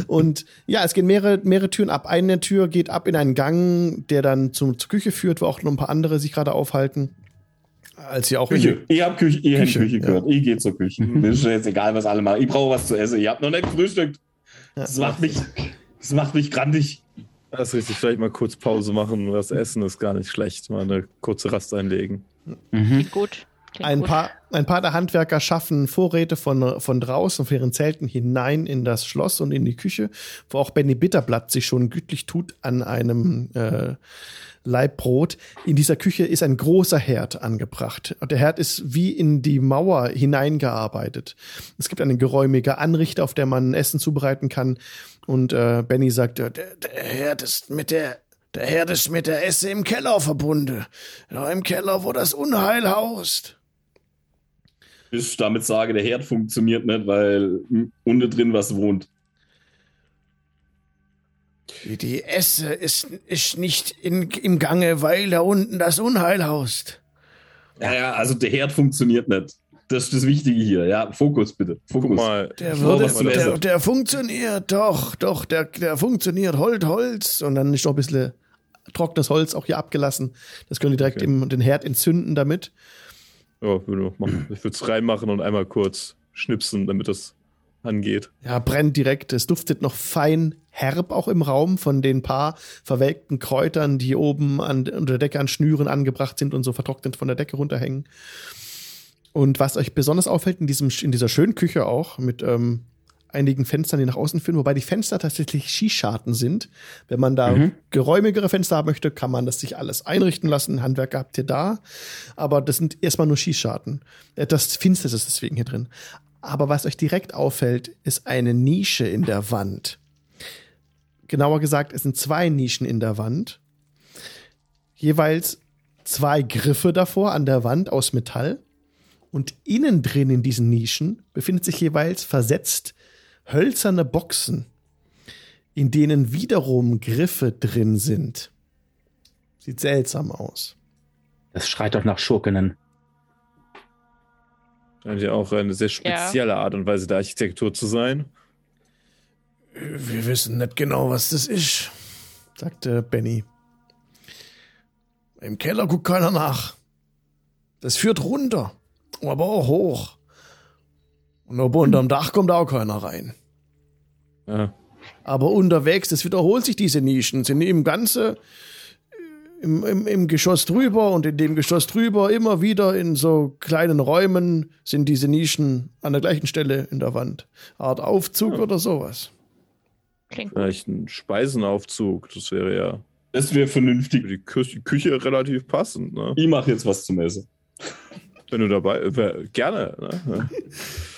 Und ja, es gehen mehrere, mehrere Türen ab. Eine Tür geht ab in einen Gang, der dann zum, zur Küche führt, wo auch noch ein paar andere sich gerade aufhalten. Als sie auch Küche. Ich habe Küche, ich hab Küche, Küche ja. gehört. Ich gehe zur Küche. Mir ist jetzt egal, was alle machen. Ich brauche was zu essen. Ich habe noch nicht gefrühstückt. Das macht mich, das macht mich grandig. Das ist richtig, vielleicht mal kurz Pause machen. Das Essen ist gar nicht schlecht. Mal eine kurze Rast einlegen. Mhm. Klingt gut. Klingt Ein gut. paar, ein paar der Handwerker schaffen Vorräte von, von draußen, von ihren Zelten hinein in das Schloss und in die Küche, wo auch Benny Bitterblatt sich schon gütlich tut an einem äh, Laib Brot. In dieser Küche ist ein großer Herd angebracht. Und der Herd ist wie in die Mauer hineingearbeitet. Es gibt eine geräumige Anrichte, auf der man Essen zubereiten kann. Und äh, Benny sagt, der, der Herd ist mit der der Herd ist mit der Esse im Keller verbunden. Ja, im Keller, wo das Unheil haust. Ich damit sage, der Herd funktioniert nicht, weil unten drin was wohnt. Die Esse ist, ist nicht in, im Gange, weil da unten das Unheil haust. Ja, ja, also der Herd funktioniert nicht. Das ist das Wichtige hier. Ja, Fokus bitte. Fokus. Guck mal, Der, würde, zum der, der funktioniert, doch, doch, der, der funktioniert. Holt Holz. Und dann ist noch ein bisschen trockenes Holz auch hier abgelassen. Das können die direkt Okay. im, den Herd entzünden damit. Ja, würde ich machen. Ich würde es reinmachen und einmal kurz schnipsen, damit das angeht. Ja, brennt direkt. Es duftet noch fein herb auch im Raum von den paar verwelkten Kräutern, die oben an, unter der Decke an Schnüren angebracht sind und so vertrocknet von der Decke runterhängen. Und was euch besonders auffällt in, diesem, in dieser schönen Küche auch mit ähm, einigen Fenstern, die nach außen führen, wobei die Fenster tatsächlich Skischarten sind. Wenn man da Mhm. geräumigere Fenster haben möchte, kann man das sich alles einrichten lassen. Handwerker habt ihr da. Aber das sind erstmal nur Skischarten. Etwas Finsteres ist deswegen hier drin. Aber was euch direkt auffällt, ist eine Nische in der Wand. Genauer gesagt, es sind zwei Nischen in der Wand. Jeweils zwei Griffe davor an der Wand aus Metall. Und innen drin in diesen Nischen befindet sich jeweils versetzt hölzerne Boxen, in denen wiederum Griffe drin sind. Sieht seltsam aus. Das schreit doch nach Schurkenen. Scheint ja auch eine sehr spezielle Art und Weise der Architektur zu sein. Wir wissen nicht genau, was das ist, sagte Benny. Im Keller guckt keiner nach. Das führt runter, aber auch hoch. Und oben unterm Dach kommt auch keiner rein. Ja. Aber unterwegs, das wiederholt sich diese Nischen, sind im Ganze im, im, im Geschoss drüber und in dem Geschoss drüber immer wieder in so kleinen Räumen sind diese Nischen an der gleichen Stelle in der Wand. Art Aufzug oder sowas. Klingt Vielleicht ein Speisenaufzug, das wäre ja Das wäre für vernünftig. die Kü Küche relativ passend. Ne? Ich mache jetzt was zum Essen. Wenn du dabei wär, gerne. Ne?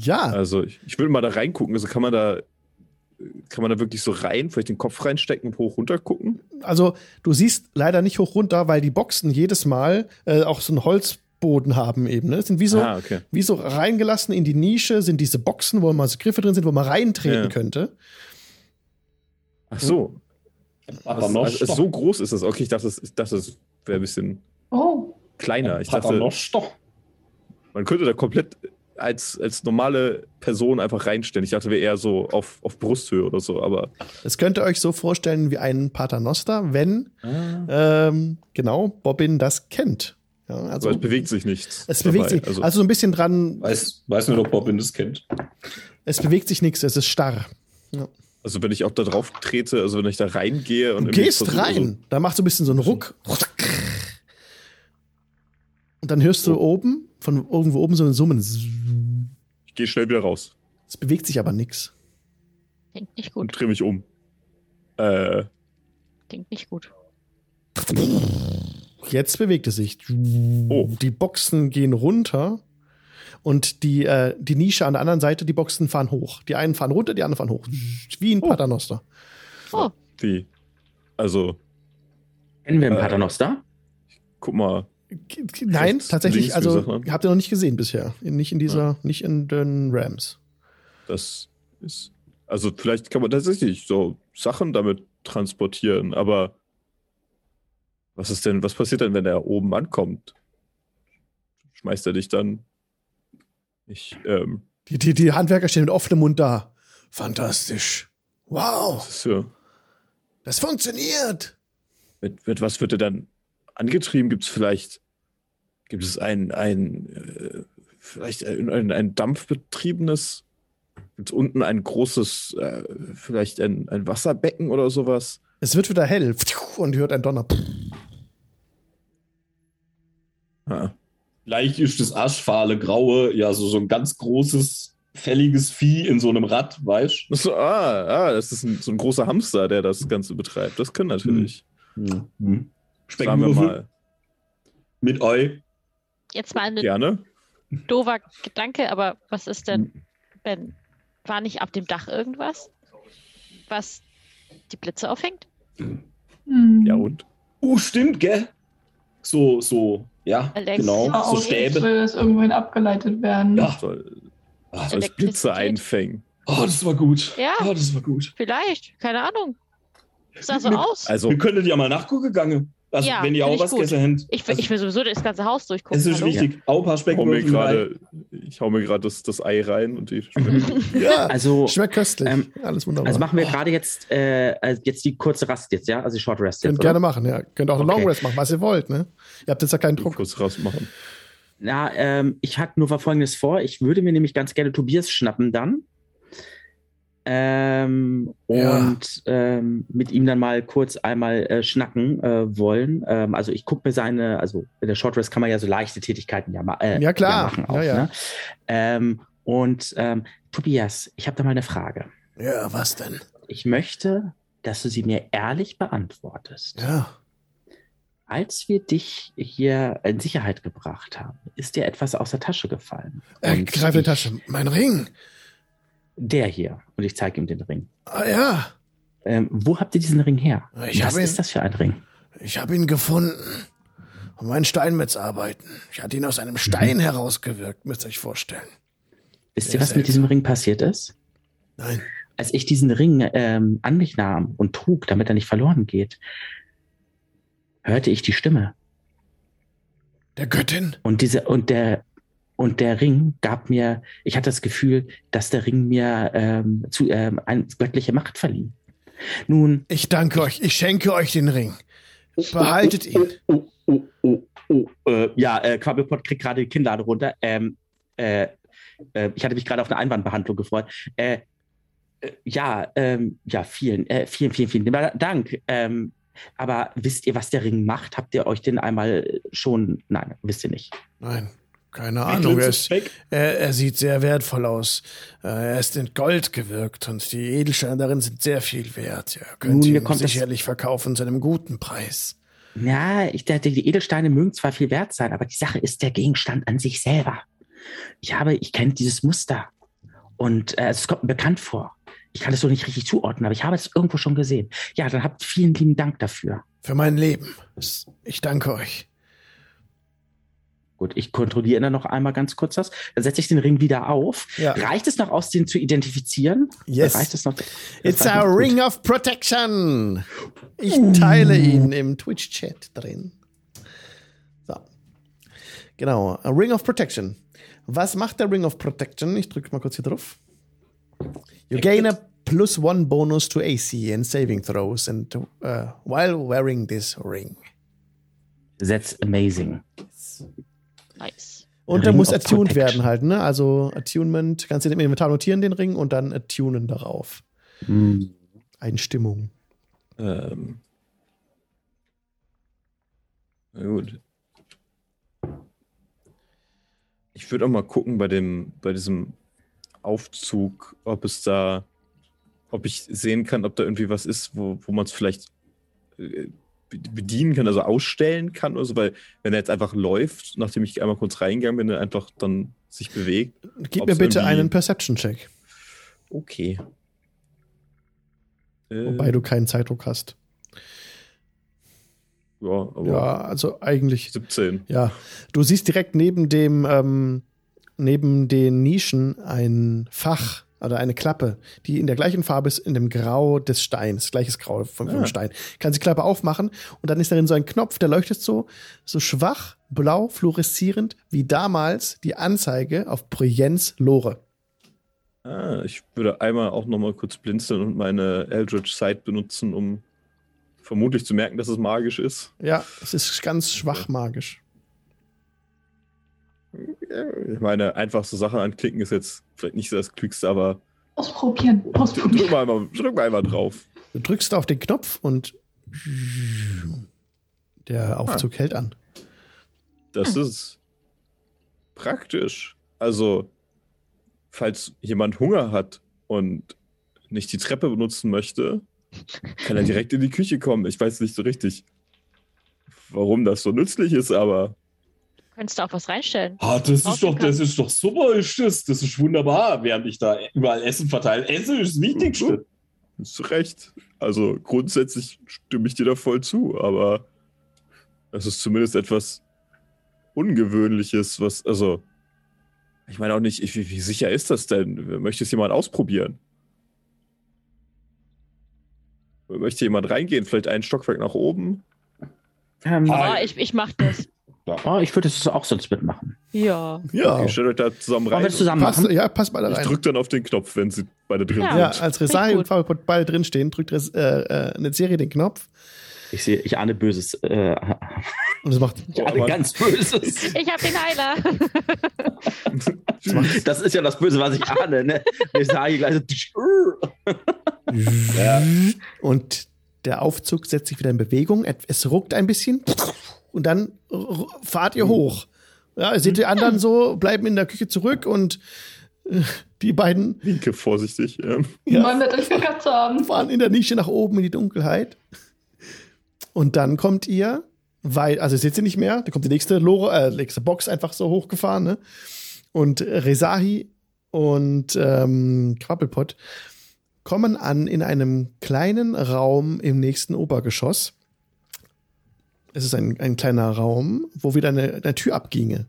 Ja, Also ich, ich würde mal da reingucken. Also kann man da kann man da wirklich so rein, vielleicht den Kopf reinstecken und hoch runter gucken? also du siehst leider nicht hoch runter, weil die Boxen jedes Mal äh, auch so einen Holzboden haben eben. Ne? Es sind wie so, Ah, okay. wie so reingelassen in die Nische sind diese Boxen, wo mal so Griffe drin sind, wo man reintreten Ja. könnte. Ach so. Also, also, so groß ist das. Okay, ich dachte, das, ich dachte, das wäre ein bisschen Oh, kleiner. Ich dachte, man könnte da komplett als, als normale Person einfach reinstellen. Ich dachte, wäre eher so auf, auf Brusthöhe oder so, aber. Das könnt ihr euch so vorstellen wie einen Paternoster, wenn ähm, genau Bobbin das kennt. Ja, also aber es bewegt sich nichts. es bewegt dabei. sich, Also, also so ein bisschen dran, Weiß, weiß nur, ob Bobbin das kennt. es bewegt sich nichts, es ist starr. also, wenn ich auch da drauf trete, also wenn ich da reingehe und Du gehst versuche, rein, da macht so ein bisschen so einen Ruck. Und dann hörst du oben, von irgendwo oben so ein Summen. Gehe schnell wieder raus Es bewegt sich aber nichts. klingt nicht und gut. drehe mich um. Äh, Klingt nicht gut. Jetzt bewegt es sich. Oh. Die Boxen gehen runter und die, äh, die Nische an der anderen Seite, die Boxen fahren hoch. Die einen fahren runter, die anderen fahren hoch. Wie ein Paternoster. Oh, wie? Also, Kennen wir einen Äh, Paternoster? guck mal. Nein, tatsächlich, links, also habt ihr noch nicht gesehen bisher. Nicht in dieser, nicht in den Rams. Das ist. Also, vielleicht kann man tatsächlich so Sachen damit transportieren, aber was ist denn, was passiert denn, wenn er oben ankommt? Schmeißt er dich dann? Ich, ähm, Die, die, die Handwerker stehen mit offenem Mund da. Fantastisch. Wow, das ist ja, das funktioniert. mit, mit was wird er dann angetrieben? Gibt es vielleicht, gibt es ein, ein, äh, vielleicht ein, ein, ein dampfbetriebenes, gibt es unten ein großes, äh, vielleicht ein, ein Wasserbecken oder sowas? Es wird wieder hell und hört ein Donner. Ah. Vielleicht ist das aschfahle Graue ja so, so ein ganz großes, fälliges Vieh in so einem Rad, weißt Ach So, ah, ah, das ist ein, so ein großer Hamster, der das Ganze betreibt. Das können natürlich. du? Mhm. Sagen wir Speckwürfel mal. mit Eu. jetzt mal ein Gerne. doofer Gedanke, aber was ist denn, wenn, war nicht auf dem Dach irgendwas, was die Blitze aufhängt? hm. Ja, und? Uh, stimmt, gell? So, so, ja, Alex. genau. So Stäbe. würde es irgendwohin abgeleitet werden. Ja. Soll, Ah, als Elektrizität. Blitze einfängen. Oh, das war gut. Ja. Oh, das war gut. Vielleicht, keine Ahnung. Sah so aus. Also, Wir könnten ja mal nachgucken gegangen. Also, Ja, wenn ihr auch ich was gegessen habt. Ich will, also, ich will sowieso das ganze Haus durchgucken. Es ist hallo? wichtig. Auch ein paar gerade, ich hau mir gerade das, das Ei rein und die Ja, Also, schmeckt köstlich. ähm, Alles wunderbar. also machen wir gerade jetzt, äh, also jetzt die kurze Rast jetzt, ja? Also die Short Rest jetzt. Könnt oder? gerne machen, ja. Könnt auch eine Okay. Long Rest machen, was ihr wollt, ne? Ihr habt jetzt ja keinen Druck. kurz rausmachen. Na, ähm, ich hatte nur folgendes vor. Ich würde mir nämlich ganz gerne Tobias schnappen dann. Ähm, Ja. und ähm, mit ihm dann mal kurz einmal äh, schnacken äh, wollen. Ähm, also ich gucke mir seine, also in der Short Rest kann man ja so leichte Tätigkeiten ja, ma äh, Ja, klar. machen Ja, auch. ja. Ne? Ähm, und ähm, Tobias, ich habe da mal eine Frage. Ja, was denn? Ich möchte, dass du sie mir ehrlich beantwortest. Ja. Als wir dich hier in Sicherheit gebracht haben, ist dir etwas aus der Tasche gefallen. Er greift in die Tasche. Mein Ring. Der hier. Und ich zeige ihm den Ring. Ah ja, Ähm, wo habt ihr diesen Ring her? Ich Was ihn- ist das für ein Ring? ich habe ihn gefunden. Um meinen Steinmetz arbeiten. Ich hatte ihn aus einem Mhm. Stein herausgewirkt, müsst ihr euch vorstellen. Wisst ihr, was mit diesem Ring passiert ist? Nein. Als ich diesen Ring ähm, an mich nahm und trug, damit er nicht verloren geht, hörte ich die Stimme. Der Göttin? Und diese und der und der Ring gab mir, ich hatte das Gefühl, dass der Ring mir ähm, zu ähm, eine göttliche Macht verlieh. Nun, Ich danke euch. Ich schenke euch den Ring. Behaltet ihn. Oh, oh, oh, oh. Äh, ja, äh, Quabbelpot kriegt gerade die Kinnlade runter. Ähm, äh, äh, ich hatte mich gerade auf eine Einwandbehandlung gefreut. Äh, äh, ja, ähm, ja, vielen, äh, vielen, vielen, vielen Dank. Ähm, aber wisst ihr, was der Ring macht? Habt ihr euch den einmal schon? Nein, wisst ihr nicht. Nein. Keine Ahnung. Er, ist er, er sieht sehr wertvoll aus. Äh, Er ist in Gold gewirkt und die Edelsteine darin sind sehr viel wert. Ihr könnt Nun, ihn sicherlich verkaufen zu einem guten Preis. Ja, ich dachte, die Edelsteine mögen zwar viel wert sein, aber die Sache ist der Gegenstand an sich selber. Ich habe, ich kenne dieses Muster und äh, es kommt mir bekannt vor. Ich kann es so nicht richtig zuordnen, aber ich habe es irgendwo schon gesehen. Ja, dann habt vielen lieben Dank dafür. Für mein Leben. Ich danke euch. Gut, ich kontrolliere dann noch einmal ganz kurz das. Dann setze ich den Ring wieder auf. Ja. Reicht es noch aus, den zu identifizieren? Yes. Reicht es noch? Das It's a noch gut. ring of protection. Ich teile ihn im Twitch-Chat drin. So. Genau, a ring of protection. Was macht der Ring of Protection? Ich drücke mal kurz hier drauf. You gain a plus one bonus to AC and saving throws and uh, while wearing this ring. That's amazing. Nice. Und der muss attuned Protection. werden halt, ne? Also Attunement, kannst du den im Inventar notieren, den Ring, und dann attunen darauf. Hm. Einstimmung. Ähm. Na gut. Ich würde auch mal gucken bei dem, bei diesem Aufzug, ob es da, ob ich sehen kann, ob da irgendwie was ist, wo, wo man es vielleicht äh, bedienen kann, also ausstellen kann oder so, weil wenn er jetzt einfach läuft, nachdem ich einmal kurz reingegangen bin, er einfach dann sich bewegt. Gib mir bitte einen Perception-Check, Okay. Äh, wobei du keinen Zeitdruck hast. ja, aber Ja, also eigentlich, 17. ja. Du siehst direkt neben dem, ähm, neben den Nischen ein Fach oder eine Klappe, die in der gleichen Farbe ist, in dem Grau des Steins, gleiches Grau vom, vom Ah. Stein. Kannst die Klappe aufmachen und dann ist darin so ein Knopf, der leuchtet so, so schwach, blau, fluoreszierend, wie damals die Anzeige auf Brienz Lore. Ah, ich würde einmal auch noch mal kurz blinzeln und meine Eldritch Sight benutzen, um vermutlich zu merken, dass es magisch ist. Ja, es ist ganz schwach magisch. Ich meine, einfach so Sachen anklicken ist jetzt vielleicht nicht so das Klügste, aber Ausprobieren. drück Ausprobieren. mal, einmal, drück mal einmal drauf. Du drückst auf den Knopf und der Aufzug hält an. Das ist praktisch. Also, falls jemand Hunger hat und nicht die Treppe benutzen möchte, kann er direkt in die Küche kommen. Ich weiß nicht so richtig, warum das so nützlich ist, aber Könntest du auch was reinstellen? Ah, das ist doch, das ist doch super, ist das. Das ist wunderbar, während ich da überall Essen verteile. Essen ist das Wichtigste. Hast du recht. Also grundsätzlich stimme ich dir da voll zu, aber es ist zumindest etwas Ungewöhnliches, was, also, ich meine auch nicht, ich, wie, wie sicher ist das denn? Möchte es jemand ausprobieren? Möchte jemand reingehen? Vielleicht einen Stockwerk nach oben? Ähm, Ah, Oh, ich, ich mach das. Oh, ich würde es auch sonst mitmachen. Ja. Ja, Okay, stellt euch da zusammen Wollen rein. wir das zusammen passt, machen? ja passt beide ich rein. drück dann auf den Knopf, wenn sie beide drin Ja. Ja, sind. als Resai und Fabelpot beide drinstehen, drückt Res, äh, äh, eine Serie den Knopf Ich sehe, ich ahne Böses. Äh, und es macht. ich ahne Mann. ganz Böses. Ich hab den Heiler. Das ist ja das Böse, was ich ahne. Ne? Ich sage gleich so. Und der Aufzug setzt sich wieder in Bewegung. Es ruckt ein bisschen und dann fahrt ihr hoch. Ja, ihr seht die anderen so, bleiben in der Küche zurück und Die beiden Winke vorsichtig. Ja. Ja. Mann, das euch gekannt zu haben. fahren in der Nische nach oben in die Dunkelheit. Und dann kommt ihr, weil, also seht ihr nicht mehr, da kommt die nächste Lore, äh, nächste Box einfach so hochgefahren, ne? Und Resahi und ähm, Quappelpott kommen an in einem kleinen Raum im nächsten Obergeschoss. Es ist ein, ein kleiner Raum, wo wieder eine, eine Tür abginge.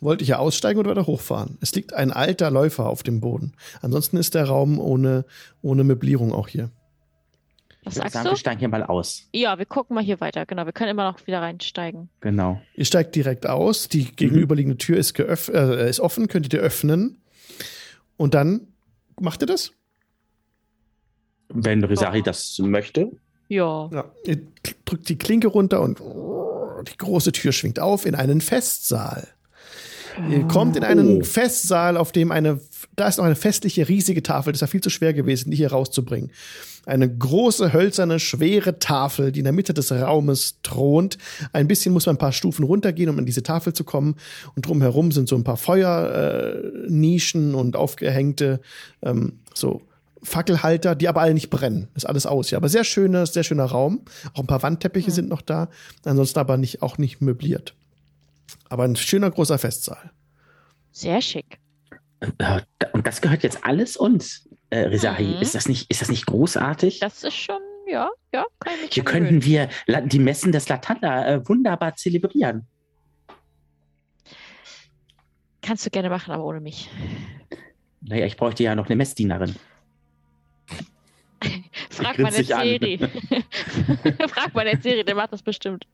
Wollt ihr hier aussteigen oder weiter hochfahren? Es liegt ein alter Läufer auf dem Boden. Ansonsten ist der Raum ohne, ohne Möblierung auch hier. Was Ich sagst sagen, du? wir steigen hier mal aus. Ja, wir gucken mal hier weiter. Genau, wir können immer noch wieder reinsteigen. Genau. Ihr steigt direkt aus, die gegenüberliegende Tür ist, geöff äh, ist offen, könnt ihr die öffnen. Und dann macht ihr das? Wenn Risari das möchte. Ja. Ja. Ihr drückt die Klinke runter und die große Tür schwingt auf in einen Festsaal. Ihr kommt in einen Oh. Festsaal, auf dem eine, da ist noch eine festliche, riesige Tafel. Das ist ja viel zu schwer gewesen, die hier rauszubringen. Eine große, hölzerne, schwere Tafel, die in der Mitte des Raumes thront. Ein bisschen muss man ein paar Stufen runtergehen, um an diese Tafel zu kommen. Und drumherum sind so ein paar Feuernischen äh, und aufgehängte, ähm, so Fackelhalter, die aber alle nicht brennen. Ist alles aus, ja. Aber sehr schöner, sehr schöner Raum. Auch ein paar Wandteppiche sind noch da. Ansonsten aber nicht, auch nicht möbliert. Aber ein schöner großer Festsaal. Sehr schick. Und das gehört jetzt alles uns. Äh, Risari, Mhm. ist, das nicht, ist das nicht großartig? Das ist schon, ja, ja, kann ich mich Hier könnten wir die Messen des Latanda äh, wunderbar zelebrieren. Kannst du gerne machen, aber ohne mich. Naja, ich bräuchte ja noch eine Messdienerin. Frag mal der an. Seri. Frag mal der Seri, der macht das bestimmt.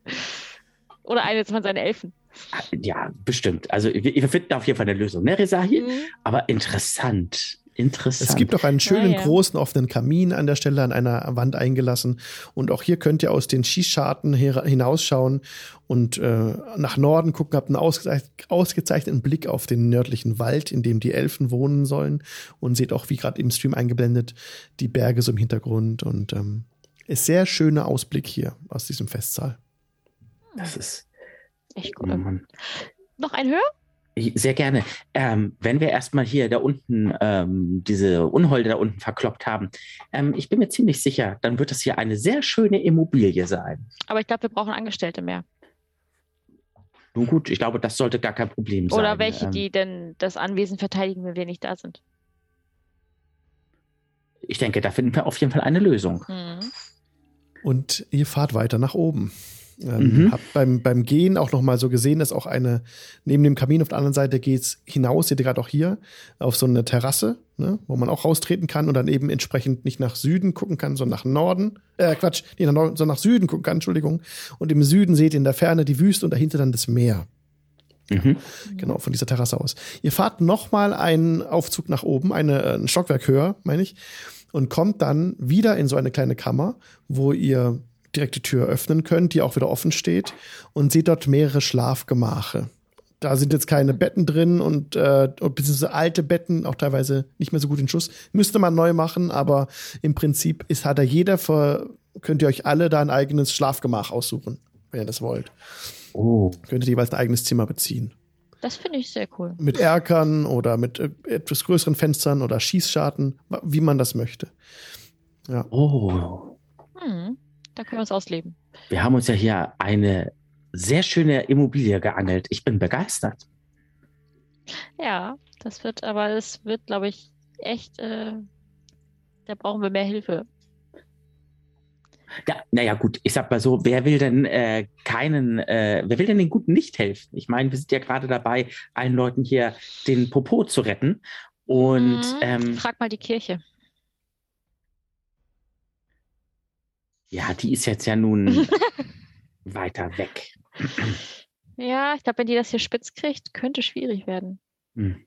Oder eine von seinen Elfen. Ah, Ja, bestimmt. Also wir, wir finden auf jeden Fall eine Lösung, ne, Risari? Mhm. Aber interessant. Interessant. Es gibt auch einen schönen ja. großen offenen Kamin an der Stelle an einer Wand eingelassen. Und auch hier könnt ihr aus den Schießscharten hinausschauen und äh, nach Norden gucken. Habt einen ausgezeich ausgezeichneten Blick auf den nördlichen Wald, in dem die Elfen wohnen sollen. Und seht auch, wie gerade im Stream eingeblendet, die Berge so im Hintergrund. Und ähm, ist sehr schöner Ausblick hier aus diesem Festsaal. das ist Echt oh gut. Mann. Noch ein höher? Sehr gerne. Ähm, wenn wir erstmal hier da unten ähm, diese Unholde da unten verkloppt haben, ähm, ich bin mir ziemlich sicher, dann wird das hier eine sehr schöne Immobilie sein. Aber ich glaube, wir brauchen Angestellte mehr. Nun gut, ich glaube, das sollte gar kein Problem sein. Oder welche, Ähm, die denn das Anwesen verteidigen, wenn wir nicht da sind. Ich denke, da finden wir auf jeden Fall eine Lösung. Mhm. Und ihr fahrt weiter nach oben. Ähm, Mhm. Habt beim, beim Gehen auch noch mal so gesehen, dass auch eine, neben dem Kamin auf der anderen Seite geht's hinaus, seht ihr gerade auch hier, auf so eine Terrasse, ne, wo man auch raustreten kann und dann eben entsprechend nicht nach Süden gucken kann, sondern nach Norden. Äh, Quatsch, nicht nach Norden, sondern nach Süden gucken kann, Entschuldigung. Und im Süden seht ihr in der Ferne die Wüste und dahinter dann das Meer. Mhm. Genau, von dieser Terrasse aus. Ihr fahrt noch mal einen Aufzug nach oben, eine, äh, ein Stockwerk höher, meine ich, und kommt dann wieder in so eine kleine Kammer, wo ihr direkt die Tür öffnen könnt, die auch wieder offen steht, und seht dort mehrere Schlafgemache. Da sind jetzt keine Betten drin und äh, beziehungsweise alte Betten, auch teilweise nicht mehr so gut in Schuss. Müsste man neu machen, aber im Prinzip ist, hat da jeder für, könnt ihr euch alle da ein eigenes Schlafgemach aussuchen, wenn ihr das wollt. Oh. Könnt ihr jeweils ein eigenes Zimmer beziehen Das finde ich sehr cool. mit Erkern oder mit äh, etwas größeren Fenstern oder Schießscharten, wie man das möchte. Ja. Oh. Mhm. Da können wir uns ausleben. Wir haben uns ja hier eine sehr schöne Immobilie geangelt. Ich bin begeistert. Ja, das wird, aber es wird, glaube ich, echt, äh, da brauchen wir mehr Hilfe. Ja, naja, gut, ich sag mal so, wer will denn äh, keinen, äh, wer will denn den Guten nicht helfen? Ich meine, wir sind ja gerade dabei, allen Leuten hier den Popo zu retten. Und Mhm. ähm, Frag mal die Kirche. Ja, die ist jetzt ja nun weiter weg. Ja, ich glaube, wenn die das hier spitz kriegt, könnte schwierig werden. Hm.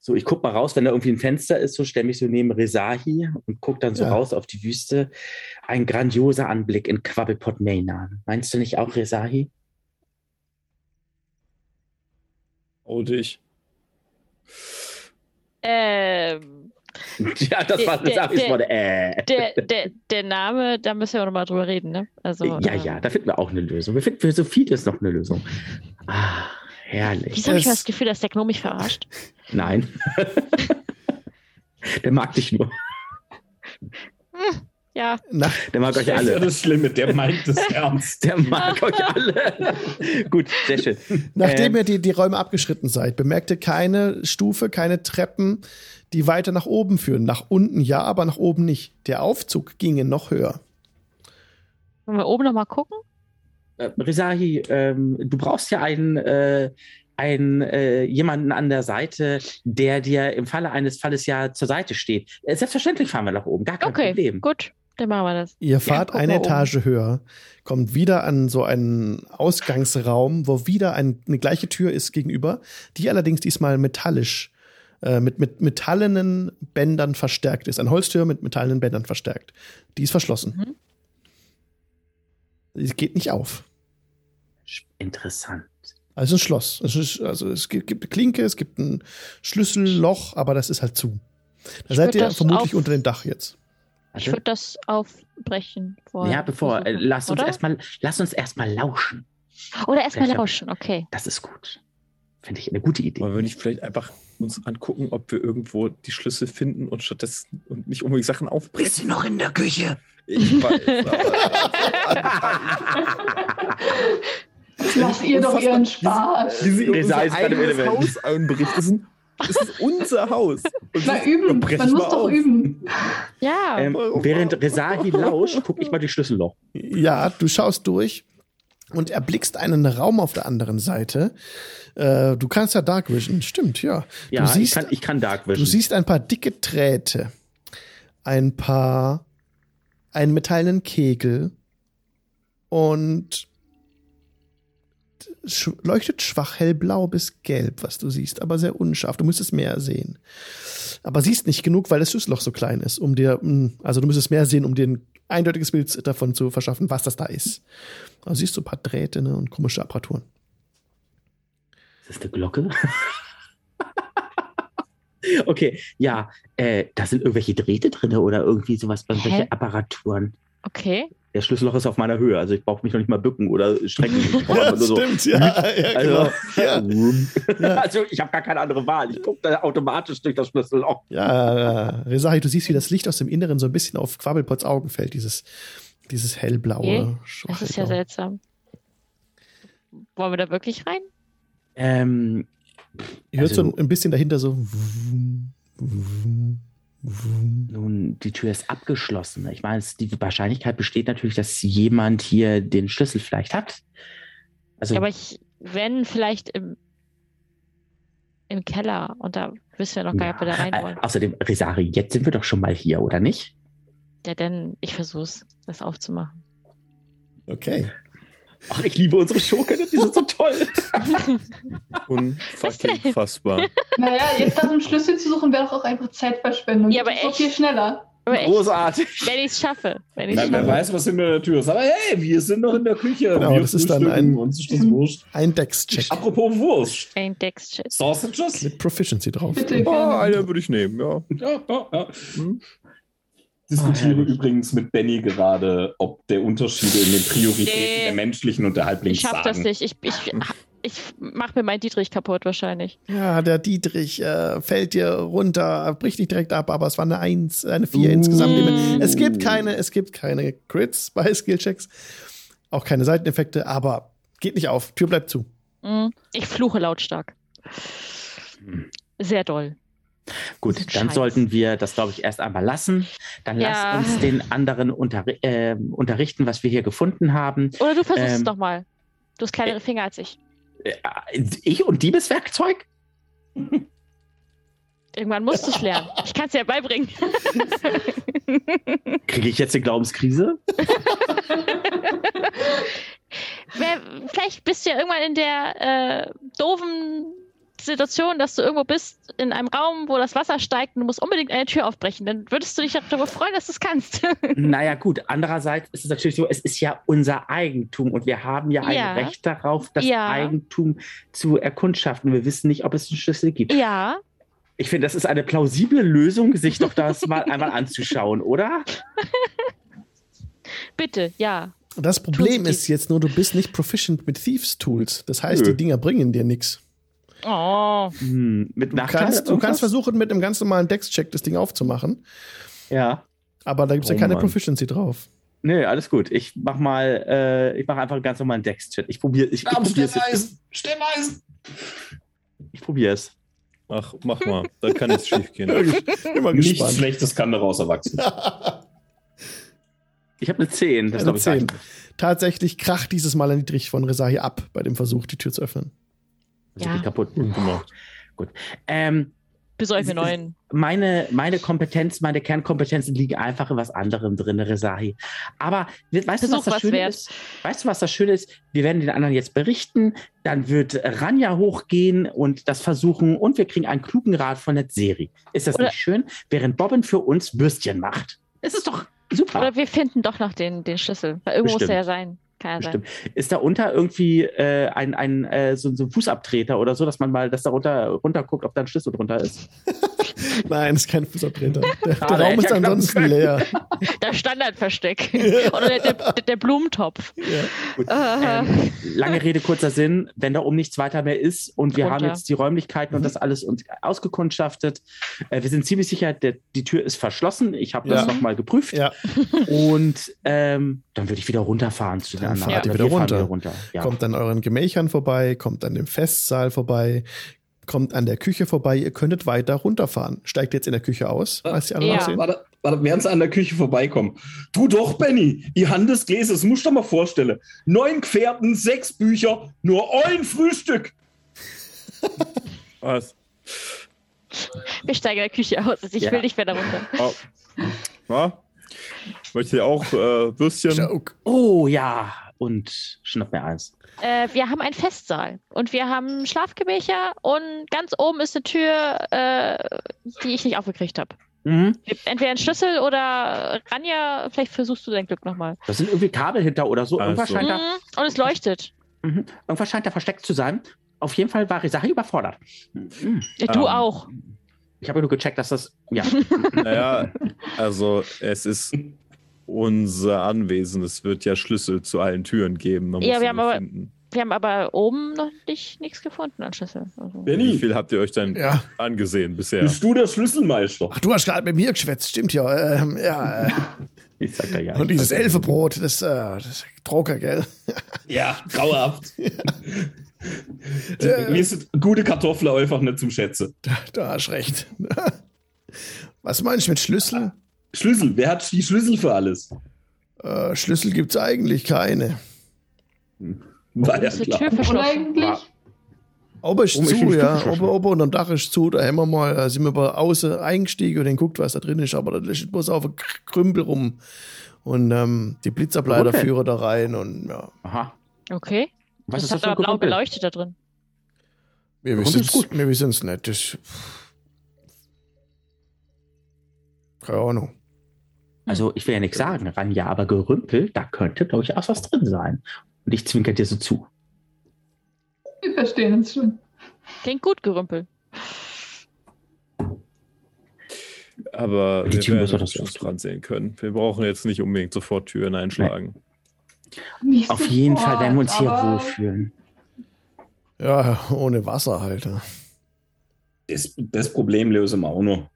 So, ich guck mal raus, wenn da irgendwie ein Fenster ist, so stelle mich so neben Resahi und guck dann so Ja. raus auf die Wüste. Ein grandioser Anblick in Quabblepot Maynard. Meinst du nicht auch, Resahi? Oh, dich. Ähm, ja, das Der- war der- Resahis der- Wort. Äh. der, der, der Name, da müssen wir noch mal drüber reden, ne? Also, ja, ähm, ja, da finden wir auch eine Lösung. Wir finden für so vieles noch eine Lösung. Ah, Herrlich. Wieso habe ich das Gefühl, dass der Gnome mich verarscht? Nein. Der mag dich nur. Ja, Nach, Der mag euch Das ist ja alle. das Schlimme, der meint es ernst. Der mag euch alle. Gut, sehr schön. nachdem Ähm, ihr die, die Räume abgeschritten seid, bemerkt ihr keine Stufe, keine Treppen, die weiter nach oben führen. Nach unten ja, aber nach oben nicht. Der Aufzug ginge noch höher. wollen wir oben noch mal gucken? äh, Rizahi, ähm, du brauchst ja einen, äh, einen äh, jemanden an der Seite, der dir im Falle eines Falles ja zur Seite steht. Äh, selbstverständlich fahren wir nach oben, gar kein Okay, Problem. gut, dann machen wir das. Ihr fahrt guck eine mal oben. Etage höher, kommt wieder an so einen Ausgangsraum, wo wieder ein, eine gleiche Tür ist gegenüber, die allerdings diesmal metallisch, äh, mit, mit metallenen Bändern verstärkt ist. Eine Holztür mit metallenen Bändern verstärkt. Die ist verschlossen. Mhm. Sie geht nicht auf. Interessant. Also ein Schloss. Es ist, also es gibt, gibt eine Klinke, es gibt ein Schlüsselloch, aber das ist halt zu. Da Ich seid ihr vermutlich auf- unter dem Dach jetzt. Ich würde das aufbrechen vorher. ja, bevor, äh, versuchen, lass uns oder? erstmal, lass uns erstmal lauschen. Oder erstmal lauschen, okay. Das ist gut. Finde ich eine gute Idee. Wollen wir nicht vielleicht einfach uns angucken, ob wir irgendwo die Schlüssel finden und stattdessen und nicht unbedingt Sachen aufbrechen? noch in der Küche? Ich weiß. Lass ihr doch ihren Spaß. Wie sie unser eigenes. Haus anbricht. Das ist, das ist unser Haus. Und Na, üben. Man muss doch auf. üben. Ja, Ähm, während Rezahi lauscht, gucke ich mal die Schlüsselloch. Ja, du schaust durch und erblickst einen Raum auf der anderen Seite. Äh, du kannst ja Dark Vision, stimmt, ja. Ja, du, siehst, ich, kann, ich kann Dark Vision. du siehst ein paar dicke Drähte, ein paar, einen metallenen Kegel und sch leuchtet schwach hellblau bis gelb, was du siehst, aber sehr unscharf. Du müsstest mehr sehen. Aber siehst nicht genug, weil das Schlüsselloch so klein ist, um dir, mh, also du müsstest mehr sehen, um dir ein eindeutiges Bild davon zu verschaffen, was das da ist. Also siehst du ein paar Drähte ne, und komische Apparaturen. Ist das eine Glocke? okay, ja, äh, da sind irgendwelche Drähte drin oder irgendwie sowas, Hä? irgendwelche Apparaturen. okay. Der Schlüsselloch ist auf meiner Höhe, also ich brauche mich noch nicht mal bücken oder strecken. Ich einfach nur so. ja, ja, Also, Ja. Ja. also ich habe gar keine andere Wahl. Ich gucke da automatisch durch das Schlüsselloch. Ja, äh, Rezahi, du siehst, wie das Licht aus dem Inneren so ein bisschen auf Quabbelpots Augen fällt, dieses, dieses hellblaue. Okay. Das ist ja seltsam. Wollen wir da wirklich rein? Ähm, Ihr hört Also- so ein, bisschen dahinter so. wum, wum. Nun, die Tür ist abgeschlossen. Ich meine, es- die Wahrscheinlichkeit besteht natürlich, dass jemand hier den Schlüssel vielleicht hat. Also, Ja, aber ich, wenn vielleicht im, im Keller und da wissen wir noch gar nicht, ob wir da rein Äh, wollen. außerdem, Risari, jetzt sind wir doch schon mal hier, oder nicht? Ja, denn ich versuch's, das aufzumachen. Okay. Ach, ich liebe unsere Schurken, die sind so toll. Unfucking fassbar. Naja, jetzt nach dem Schlüssel zu suchen, wäre doch auch einfach Zeitverschwendung. Ja, aber echt. viel schneller. Aber echt, Großartig. wenn ich's schaffe. Wenn ich's Na, wer schaffe. weiß, was hinter der Tür ist. Aber hey, wir sind noch in der Küche. Genau, wir das ist dann ein- Uns ist das Wurst. Ein Dex-Check Apropos Wurst. Ein Dex-Check. Sausages? mit Proficiency drauf. Bitte Oh, gerne. einer würde ich nehmen, ja. Ja, ja, ja. Diskutiere herrlich. übrigens mit Benny gerade, ob der Unterschiede in den Prioritäten Nee. der menschlichen und der Halblings Ich schaff das nicht. Ich, ich, ich mach mir meinen Dietrich kaputt wahrscheinlich. Ja, der Dietrich äh, fällt dir runter, bricht nicht direkt ab, aber es war eine Eins, eine Vier insgesamt. Mm. Es gibt keine, es gibt keine Crits bei Skillchecks, auch keine Seiteneffekte, aber geht nicht auf. Tür bleibt zu. Mm, Ich fluche lautstark. Hm. Sehr doll. Gut, dann Scheiß. sollten wir das, glaube ich, erst einmal lassen. Dann Ja. lass uns den anderen unterri äh, unterrichten, was wir hier gefunden haben. Oder du versuchst es Ähm, doch mal. Du hast kleinere Finger als ich. Äh, ich und Diebeswerkzeug? Irgendwann musst du es lernen. Ich kann es dir ja beibringen. Kriege ich jetzt eine Glaubenskrise? Wer, vielleicht bist du ja irgendwann in der äh, doofen Situation, dass du irgendwo bist in einem Raum, wo das Wasser steigt und du musst unbedingt eine Tür aufbrechen. Dann würdest du dich darüber freuen, dass du es kannst. naja, gut. Andererseits ist es natürlich so, es ist ja unser Eigentum und wir haben ja ein Ja. Recht darauf, das Ja. Eigentum zu erkundschaften. Wir wissen nicht, ob es einen Schlüssel gibt. ja, Ich finde, das ist eine plausible Lösung, sich doch das mal einmal anzuschauen, oder? bitte, ja. Das Problem ist jetzt nur, du bist nicht proficient mit Thieves Tools. Das heißt, Nö. die Dinger bringen dir nichts. Oh, Hm, mit Du Nachteil kannst, du kannst versuchen, mit einem ganz normalen Dex-Check das Ding aufzumachen, Ja. aber da gibt es ja Oh keine Mann. Proficiency drauf. Nö, alles gut. Ich mach mal, äh, ich mache einfach einen ganz normalen Dex-Chat. Ich probiere ich, ich es. Stemmeisen! Stemmeisen! Ich probiere es. Ach, mach mal. Da kann nichts schief gehen. Immer Nichts. Schlechtes kann daraus erwachsen. Ich habe eine 10. Das Eine ist, glaube ich, 10. Tatsächlich kracht dieses Mal ein Dietrich von Resahi ab bei dem Versuch, die Tür zu öffnen. Also Ja. die kaputt. Gut gemacht. Ähm, besorg mir neuen. meine, meine Kompetenz, meine Kernkompetenzen liegen einfach in was anderem drin, Resahi. Aber weißt du, was das was Schöne wert. ist? Weißt du, was das Schöne ist? Wir werden den anderen jetzt berichten, dann wird Ranja hochgehen und das versuchen und wir kriegen einen klugen Rat von der Serie. Ist das Oder- nicht schön? Während Bobbin für uns Würstchen macht. Es ist doch super. Oder wir finden doch noch den, den Schlüssel. Weil irgendwo muss Bestimmt. der ja sein. Kann ja sein. Bestimmt. Ist da unter irgendwie äh, ein, ein äh, so, so ein Fußabtreter oder so, dass man mal, dass da runter, runter guckt, ob da ein Schlüssel drunter ist? Nein, ist kein Fußabtreter. Der, der Raum ist ansonsten können. leer. Das Standardversteck. Oder der, der, der Blumentopf. Ja. Äh, Ähm, lange Rede, kurzer Sinn, wenn da oben nichts weiter mehr ist und wir haben Runter. jetzt die Räumlichkeiten und Mhm. das alles uns ausgekundschaftet, äh, wir sind ziemlich sicher, der, die Tür ist verschlossen. Ich habe das Ja. nochmal geprüft. Ja. Und ähm, dann würde ich wieder runterfahren zu den Dann anderen. fahrt ihr wieder runter. wieder runter. Ja. Kommt an euren Gemächern vorbei, kommt an dem Festsaal vorbei, kommt an der Küche vorbei. Ihr könntet weiter runterfahren. Steigt jetzt in der Küche aus, als die anderen Ja. sehen. Warte, warte, während sie an der Küche vorbeikommen. Du doch, Benny, die Hand des Gläses, musst du dir mal vorstellen. Neun Gefährten, sechs Bücher, nur ein Frühstück. Was? wir steigen in der Küche aus. Also ich Ja. will nicht mehr da runter. Oh. Ja? Möchtet ihr auch äh, Würstchen? Joke. Oh ja, und schnapp mir eins. Äh, wir haben einen Festsaal und wir haben Schlafgemächer und ganz oben ist eine Tür, äh, die ich nicht aufgekriegt habe. Mhm. Entweder ein Schlüssel oder Ranja, vielleicht versuchst du dein Glück nochmal. Da sind irgendwie Kabel hinter oder so. Irgendwas, so. scheint da, Mhm. Und es leuchtet. mhm. Irgendwas scheint da versteckt zu sein. Auf jeden Fall war Resahi überfordert. Mhm. Ja, du Ähm, auch. Ich habe nur gecheckt, dass das. Ja. Naja, also es ist unser Anwesen. Es wird ja Schlüssel zu allen Türen geben. Man Ja, wir haben aber- finden. Wir haben aber oben noch nicht nichts gefunden an Schlüssel. Also. Wie Benny, viel habt ihr euch denn Ja. angesehen bisher? bist du der Schlüsselmeister? Ach, du hast gerade mit mir geschwätzt, stimmt ja. Ähm, ja. äh. Ich sag da ja. Und dieses Elfebrot, das, äh, das ist Drucker, gell? Ja, grauenhaft. Mir sind gute Kartoffeln einfach nicht zum Schätzen. Da, da hast recht. Was meinst du mit Schlüssel? Schlüssel, wer hat die Schlüssel für alles? Äh, Schlüssel gibt's eigentlich keine. War ja ist die klar. Tür Und eigentlich, Oben ist zu, ja. Oben, oben unterm Dach ist zu. Da haben wir mal, da sind wir bei außen eingestiegen und dann guckt, was da drin ist. Aber da steht bloß auf einem Krümpel rum. Und ähm, die Blitzableiter Okay. führen da rein und ja. Aha. Okay. Was das ist das hat ein aber blau Gerümpel? geleuchtet da drin. Wir wissen es gut? wir wissen's nicht. Das, keine Ahnung. Also, ich will ja nichts sagen, Ranja, aber Gerümpel, da könnte durchaus was drin sein. Und ich zwinker dir so zu. wir verstehen uns schon. Klingt gut, Gerümpel. Aber Die wir Tür werden das dran sehen können. Wir brauchen jetzt nicht unbedingt sofort Türen einschlagen. Nicht Auf jeden sofort, Fall werden wir uns hier wohlfühlen. Ja, ohne Wasser halt. ja. Das, das Problem lösen wir auch noch.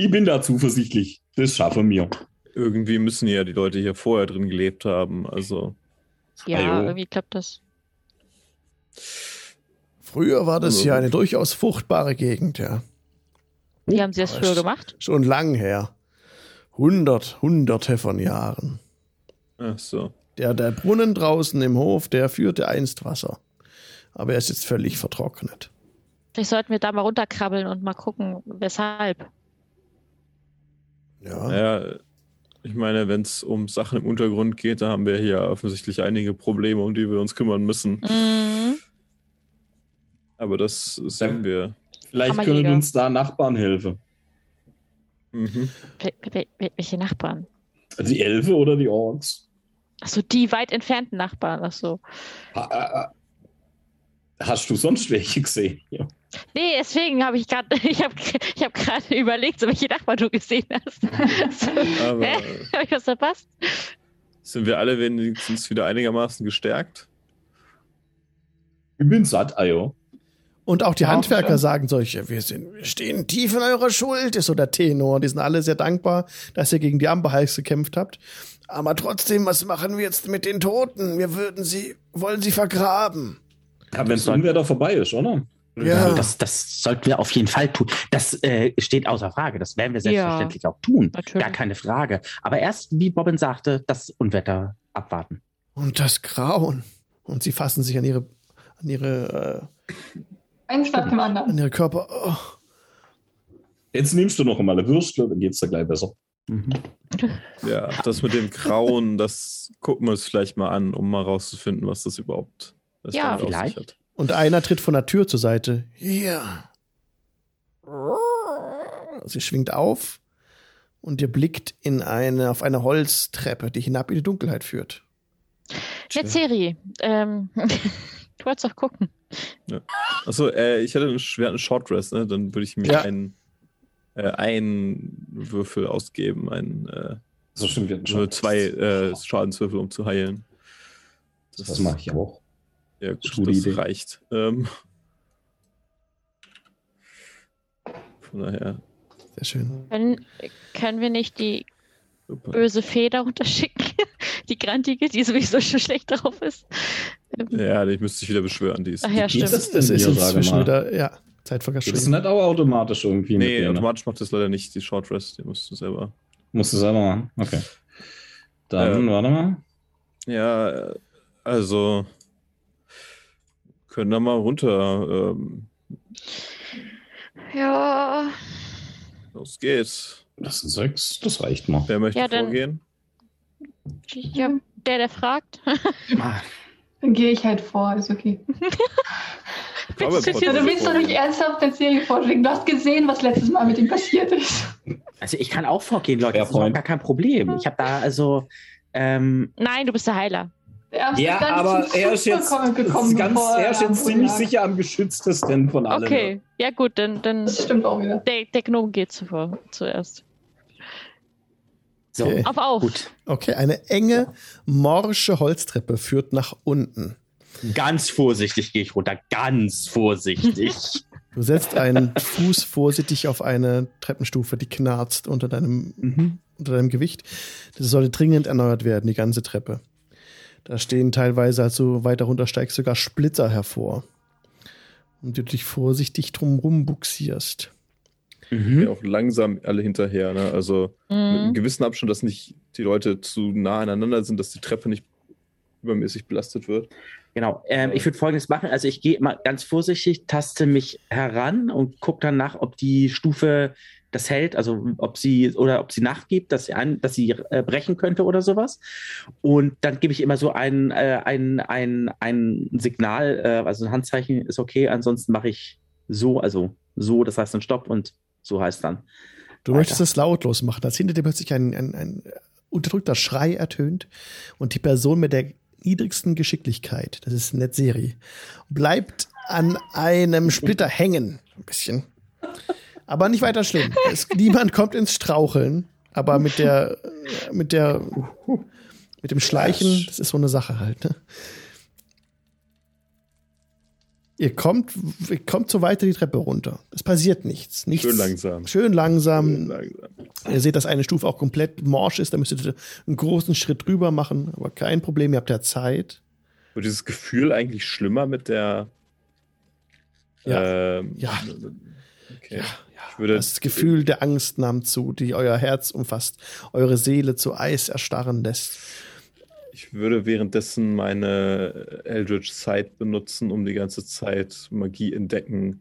Ich bin da zuversichtlich. Das schaffen wir. Irgendwie müssen ja die Leute hier vorher drin gelebt haben. Also Ja, Ajo. irgendwie klappt das. Früher war das Also- ja eine durchaus fruchtbare Gegend, ja. Wie haben sie das das- früher gemacht? Schon lang her. Hundert, hunderte von Jahren. ach so. Der, der Brunnen draußen im Hof, der führte einst Wasser. Aber er ist jetzt völlig vertrocknet. Vielleicht sollten wir da mal runterkrabbeln und mal gucken, weshalb. Ja. Naja, ich meine, wenn es um Sachen im Untergrund geht, da haben wir hier offensichtlich einige Probleme, um die wir uns kümmern müssen. Mhm. Aber das sehen wir. Vielleicht können Hammerjäger. uns da Nachbarn helfen. Mhm. Wel- wel- wel- Welche Nachbarn? Die Elfe oder die Orks? Achso, die weit entfernten Nachbarn. Achso. Ha, ha, hast du sonst welche gesehen? Ja. Nee, deswegen habe ich gerade ich hab, ich hab gerade überlegt, so welche Nachbarn du gesehen hast. So, Aber hä? Habe ich was verpasst? sind wir alle wenigstens wieder einigermaßen gestärkt? Ich bin satt, Ayo. Und auch die Ja, Handwerker schön. sagen solche, wir, sind, wir stehen tief in eurer Schuld, ist so der Tenor. Die sind alle sehr dankbar, dass ihr gegen die Amberheiß gekämpft habt. Aber trotzdem, was machen wir jetzt mit den Toten? Wir würden sie, wollen sie vergraben. Ja, wenn das Unwetter vorbei ist, oder? Ja. Das, das sollten wir auf jeden Fall tun. Das äh, steht außer Frage. Das werden wir selbstverständlich auch tun. natürlich. Gar keine Frage. Aber erst, wie Bobbin sagte, das Unwetter abwarten. Und das Grauen. Und sie fassen sich an ihre, an ihre, Eins nach dem äh, anderen. an ihre Körper. Oh. Jetzt nimmst du noch einmal eine Würstle, dann geht's dir gleich besser. Mhm. Ja, das mit dem Grauen, das gucken wir uns vielleicht mal an, um mal rauszufinden, was das überhaupt was Ja, vielleicht. Und einer tritt von der Tür zur Seite. Hier. Sie schwingt auf und ihr blickt in eine, auf eine Holztreppe, die hinab in die Dunkelheit führt. Jetzt Seri, ähm, du wolltest doch gucken. Achso, äh, ich hatte einen schweren Short Rest, ne? Dann würde ich mir Ja. einen, äh, einen Würfel ausgeben, einen, äh, So stimmt, wir hatten nur zwei äh, Schadenswürfel, um zu heilen. Das mache ich auch. Ja, gut, Gute das Idee. reicht. Ähm, von daher. Sehr schön. Können, können wir nicht die Super. böse Fee darunter schicken? Die Grantige, die sowieso schon schlecht drauf ist. Ähm, Ja, die müsste ich wieder beschwören, die ist. Ach ja, geht stimmt. das Das denn ist inzwischen wieder, ja, Geht das Zeitverschwendung. nicht auch automatisch irgendwie? Nee, denen? automatisch macht das leider nicht, die Short Rest, die musst du selber. Musst du selber machen. Okay. Dann, Ähm. warte mal. Ja, also können da mal runter. Ähm, Ja, los geht's. Das sind sechs, das reicht mal. Wer möchte Ja, dann- vorgehen? ja, der, der fragt. Dann gehe ich halt vor, ist okay. Aber du du jetzt- willst doch nicht ernsthaft der Serie vorschlagen. Du hast gesehen, was letztes Mal mit ihm passiert ist. Also ich kann auch vorgehen, Leute. Das ist gar kein Problem. Ich habe da also ähm, Nein, du bist der Heiler. Ja, aber er ist jetzt, gekommen- ganz, er ist jetzt ziemlich lag. sicher am geschütztesten von allen. Okay, ja gut, dann, dann Das stimmt auch wieder. der, der Gnome geht zuvor, zuerst. so. Okay. Auf, auf. Gut. Okay, eine enge, morsche Holztreppe führt nach unten. Ganz vorsichtig gehe ich runter. Ganz vorsichtig. Du setzt einen Fuß vorsichtig auf eine Treppenstufe, die knarzt unter deinem, mhm. unter deinem Gewicht. Das sollte dringend erneuert werden, die ganze Treppe. Da stehen teilweise, als du weiter runtersteigst, sogar Splitter hervor. Und du dich vorsichtig drumrum buxierst. Mhm. Ja, auch langsam alle hinterher. Ne? Also mit einem Mhm. gewissen Abstand, dass nicht die Leute zu nah aneinander sind, dass die Treppe nicht übermäßig belastet wird. Genau. Ähm, ich würde folgendes machen. Also ich gehe mal ganz vorsichtig, taste mich heran und gucke dann nach, ob die Stufe das hält, also ob sie oder ob sie nachgibt, dass sie, an, dass sie äh, brechen könnte oder sowas. Und dann gebe ich immer so ein, äh, ein, ein, ein Signal, äh, also ein Handzeichen ist okay, ansonsten mache ich so, also so, das heißt dann Stopp und so heißt dann. Du Weiter. möchtest es lautlos machen, als hinter dir plötzlich ein, ein, ein unterdrückter Schrei ertönt und die Person mit der niedrigsten Geschicklichkeit, das ist Netzeri, bleibt an einem Splitter hängen. Ein bisschen. Aber nicht weiter schlimm. Es, niemand kommt ins Straucheln, aber mit der, mit der, mit dem Schleichen, das ist so eine Sache halt. Ne? Ihr kommt, ihr kommt so weiter die Treppe runter. Es passiert nichts. nichts. Schön langsam. Schön langsam. Schön langsam. Ihr seht, dass eine Stufe auch komplett morsch ist. Da müsstet ihr einen großen Schritt drüber machen. Aber kein Problem, ihr habt ja Zeit. Wird dieses Gefühl eigentlich schlimmer mit der. Ja. Ähm, Ja. Okay. Ich würde, Das Gefühl der Angst nahm zu, die euer Herz umfasst, eure Seele zu Eis erstarren lässt. ich würde währenddessen meine Eldritch Sight benutzen, um die ganze Zeit Magie entdecken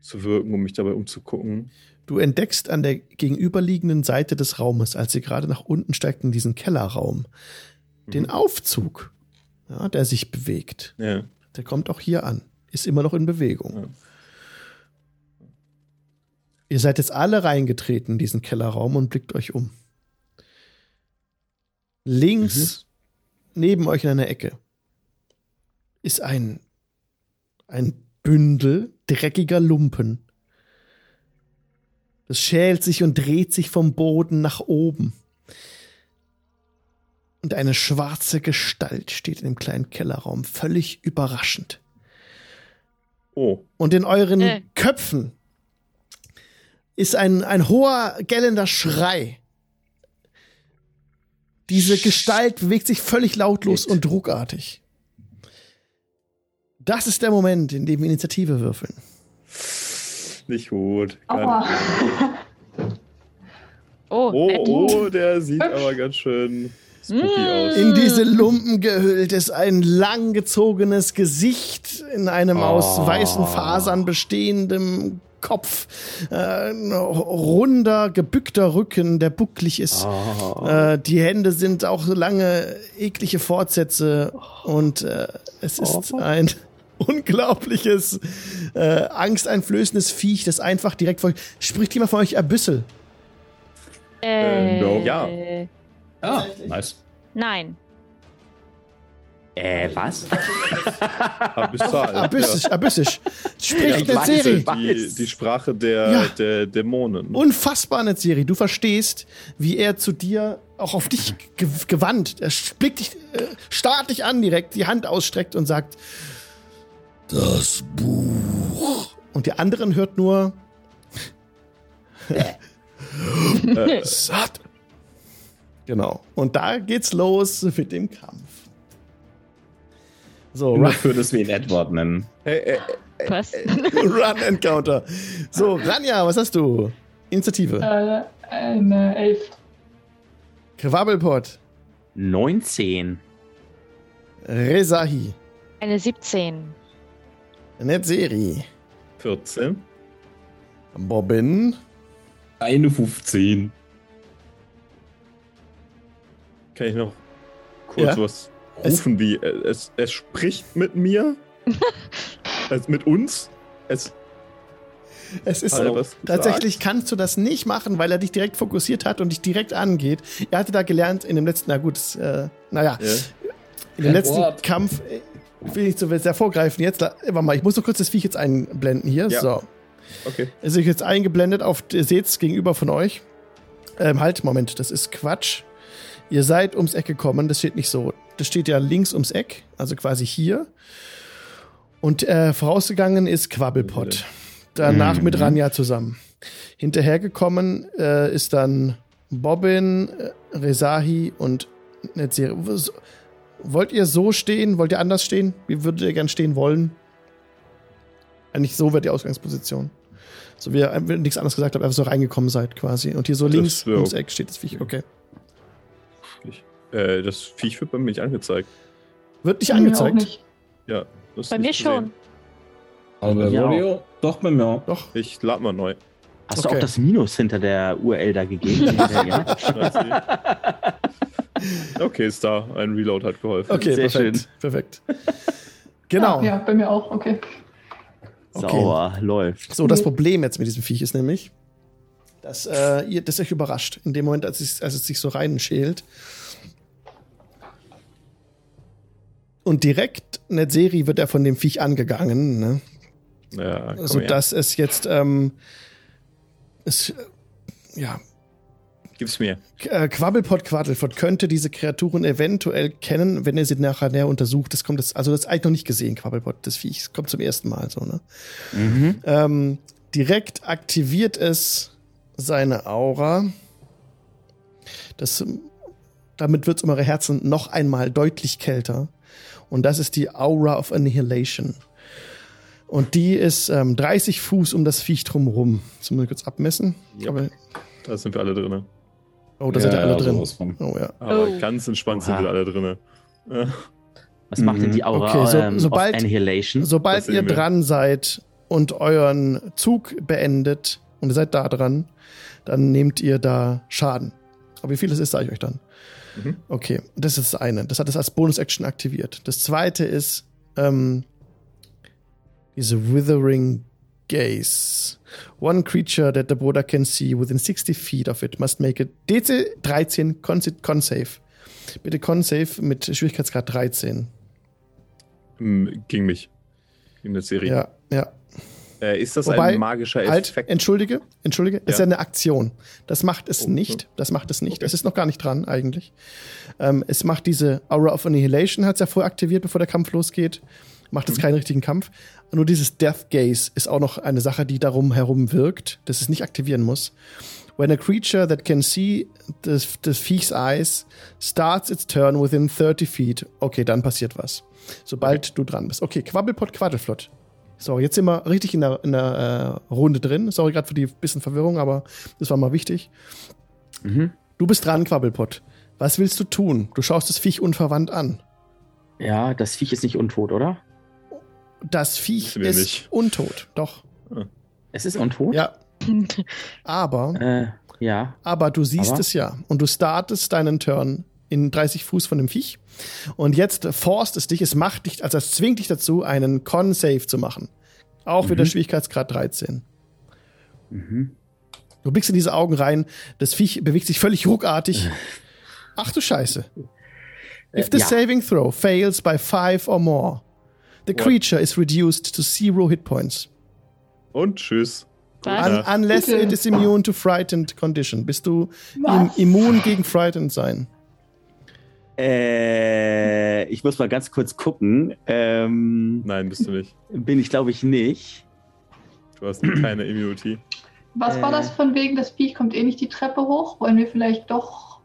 zu wirken, um mich dabei umzugucken. Du entdeckst an der gegenüberliegenden Seite des Raumes, als ihr gerade nach unten steigt in diesen Kellerraum, den Aufzug, ja, der sich bewegt. Ja. Der kommt auch hier an, ist immer noch in Bewegung. Ja. Ihr seid jetzt alle reingetreten in diesen Kellerraum und blickt euch um. Links, neben euch in einer Ecke, ist ein, ein Bündel dreckiger Lumpen. Das schält sich und dreht sich vom Boden nach oben. Und eine schwarze Gestalt steht in dem kleinen Kellerraum, völlig überraschend. Oh. Und in euren Äh. Köpfen ist ein, ein hoher, gellender Schrei. Diese Gestalt bewegt sich völlig lautlos und druckartig. Das ist der Moment, in dem wir Initiative würfeln. Nicht gut. Gar Aua. Oh, Oh, oh, der sieht aber ganz schön spooky aus. In diese Lumpen gehüllt ist ein langgezogenes Gesicht in einem aus weißen Fasern bestehendem Kopf. Äh, ein runder, gebückter Rücken, der bucklig ist. Äh, die Hände sind auch so lange, eklige Fortsätze. Und äh, es ist ein unglaubliches, äh, angsteinflößendes Viech, das einfach direkt vor Spricht jemand von euch Erbüssel? Äh, no. Ja. Ah, nice. Nein. Äh, was? Abyssal. Abyssisch, abyssisch. Spricht Serie. es. Die, die Sprache der, Ja. der Dämonen. Unfassbar, Netzeri. Du verstehst, wie er zu dir auch auf dich ge gewandt. Er blickt dich, äh, starrt dich an direkt, die Hand ausstreckt und sagt: Das Buch. Und die anderen hört nur: Äh, Satt. Genau. Und da geht's los mit dem Kampf. So, Nur Run, für das wir ihn Edward nennen. Hey, äh, Was? Run Encounter. So, Ranja, was hast du? Initiative. Äh, eine Elf. Quabbelpot. 19. Rezahi. Eine 17. Netzeri. 14. Bobbin. Eine 15. Kann ich noch kurz Ja. was rufen, wie äh, es, es spricht mit mir? es, mit uns? Es Es ist so. was gesagt? Tatsächlich kannst du das nicht machen, weil er dich direkt fokussiert hat und dich direkt angeht. Er hatte da gelernt in dem letzten, na gut, das, äh, naja, Ja. in dem letzten Wort. Kampf, äh, will ich so sehr vorgreifen. Jetzt, warte mal, ich muss so kurz das Viech jetzt einblenden hier. Ja. So. Okay. Es ist jetzt eingeblendet auf, ihr seht's gegenüber von euch. Ähm, halt, Moment, das ist Quatsch. Ihr seid ums Eck gekommen, das steht nicht so. Das steht ja links ums Eck, also quasi hier. Und äh, vorausgegangen ist Quabbelpot. Danach mit Ranja zusammen. Hinterhergekommen äh, ist dann Bobbin, äh, Rezahi und Netzeri. Wollt ihr so stehen? Wollt ihr anders stehen? Wie würdet ihr gern stehen wollen? Eigentlich so wird die Ausgangsposition. So wie ihr einfach nichts anderes gesagt habt, einfach so reingekommen seid quasi. Und hier so Das links ums. Eck steht das Viech. Okay. Ich, äh, das Viech wird bei mir nicht angezeigt. Wird nicht auch angezeigt. nicht. Ja. das ist Bei mir schon. Aber bei Ja. Rodeo? Doch, bei mir. Doch. Ich lad mal neu. Hast Okay. du auch das Minus hinter der URL da gegeben? ja. okay, ist da. Ein Reload hat geholfen. Okay, Sehr perfekt. schön. Perfekt. Genau. Ah, ja, bei mir auch, okay. Okay. Sauer, läuft. So, das Problem jetzt mit diesem Viech ist nämlich, dass äh, ihr das euch überrascht. In dem Moment, als es, als es sich so reinschält. Und direkt in der Serie wird er von dem Viech angegangen, ne? Ja, komm so her. dass es jetzt ähm, es, äh, ja Gib's mir. äh, Quabbelpot Quaddelpot könnte diese Kreaturen eventuell kennen, wenn er sie nachher näher untersucht. Das kommt das, also das ist eigentlich noch nicht gesehen, Quabbelpot, das Viech. Das kommt zum ersten Mal so, ne? Mhm. Ähm, direkt aktiviert es seine Aura. Das, damit wird es um eure Herzen noch einmal deutlich kälter. Und das ist die Aura of Annihilation. Und die ist ähm, 30 Fuß um das Viech drumherum. Jetzt muss ich kurz abmessen. Ja. Aber, Da sind wir alle drin. oh, da sind ja alle drin. Oh ja. Aber Oh. ganz entspannt sind Oha. wir alle drin. Was macht denn die Mhm. Aura Okay, so- ähm, sobald- of Annihilation? Sobald ihr wir. dran seid und euren Zug beendet und ihr seid da dran, dann nehmt ihr da Schaden. Aber wie viel es ist, sage ich euch dann. Mhm. Okay, das ist das eine. Das hat es als Bonus-Action aktiviert. Das zweite ist ähm, diese Withering Gaze. One creature that the border can see within 60 feet of it must make a DC 13 Con, con Save. Bitte Con Save mit Schwierigkeitsgrad 13. Hm, Gegen mich. In der Serie. Ja, ja. Äh, ist das Wobei, ein magischer Halt, Effekt? entschuldige, entschuldige, es ist ja Ja. eine Aktion. Das macht es Oh, nicht. okay. Das macht es nicht. Okay. Es ist noch gar nicht dran, eigentlich. Ähm, es macht diese Aura of Annihilation, hat es ja vorher aktiviert, bevor der Kampf losgeht. Macht jetzt keinen richtigen Kampf. Nur dieses Death Gaze ist auch noch eine Sache, die darum herum wirkt, dass es nicht aktivieren muss. When a creature that can see the, the Viech's eyes starts its turn within 30 feet. Okay, dann passiert was. Sobald du dran bist. Okay, Quabbelpot, Quaddelflott. So, jetzt sind wir richtig in der, in der äh, Runde drin. Sorry gerade für die bisschen Verwirrung, aber das war mal wichtig. Mhm. Du bist dran, Quabbelpot. Was willst du tun? Du schaust das Viech unverwandt an. Ja, das Viech ist nicht untot, oder? Das Viech ist nicht. untot. Doch. Es ist untot? Ja. Aber, Äh, ja. aber du siehst Aber? es ja. Und du startest deinen Turn in 30 Fuß von dem Viech. Und jetzt forst es dich, es macht dich, also es zwingt dich dazu, einen Con-Save zu machen. Auch wieder Schwierigkeitsgrad 13. Mhm. Du blickst in diese Augen rein, das Viech bewegt sich völlig ruckartig. Ach du Scheiße. If the ja. saving throw fails by five or more, the creature is reduced to zero hit points. Und tschüss. Un unless Bitte. it is immune to frightened condition. Bist du im, immun gegen frightened sein? Äh, ich muss mal ganz kurz gucken. Ähm, Nein, bist du nicht. bin ich, glaube ich, nicht. Du hast keine Immunity. Was war Äh. das von wegen, das Viech kommt eh nicht die Treppe hoch? Wollen wir vielleicht doch.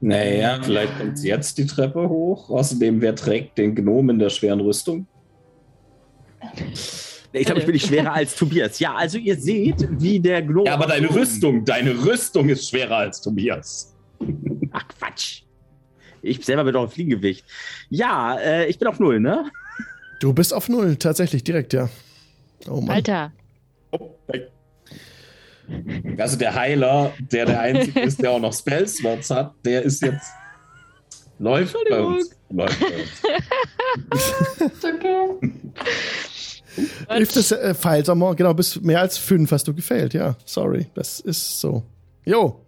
Naja, vielleicht kommt sie jetzt die Treppe hoch. Außerdem, wer trägt den Gnom in der schweren Rüstung? Ich glaube, ich bin nicht schwerer als Tobias. Ja, also ihr seht, wie der Gnome. Ja, aber deine Rüstung, deine Rüstung ist schwerer als Tobias. Ach, Quatsch. Ich selber bin doch auf Fliegengewicht. Ja, äh, ich bin auf Null, ne? Du bist auf Null, tatsächlich, direkt, ja. Oh Mann. Alter. Oh. Also der Heiler, der der Einzige ist, der auch noch Spellslots hat, der ist jetzt... Läuft bei uns. Läuft bei uns. Ist okay. If the äh, Files are more, genau, bis mehr als fünf hast du gefailt, ja. Sorry, das ist so. Jo.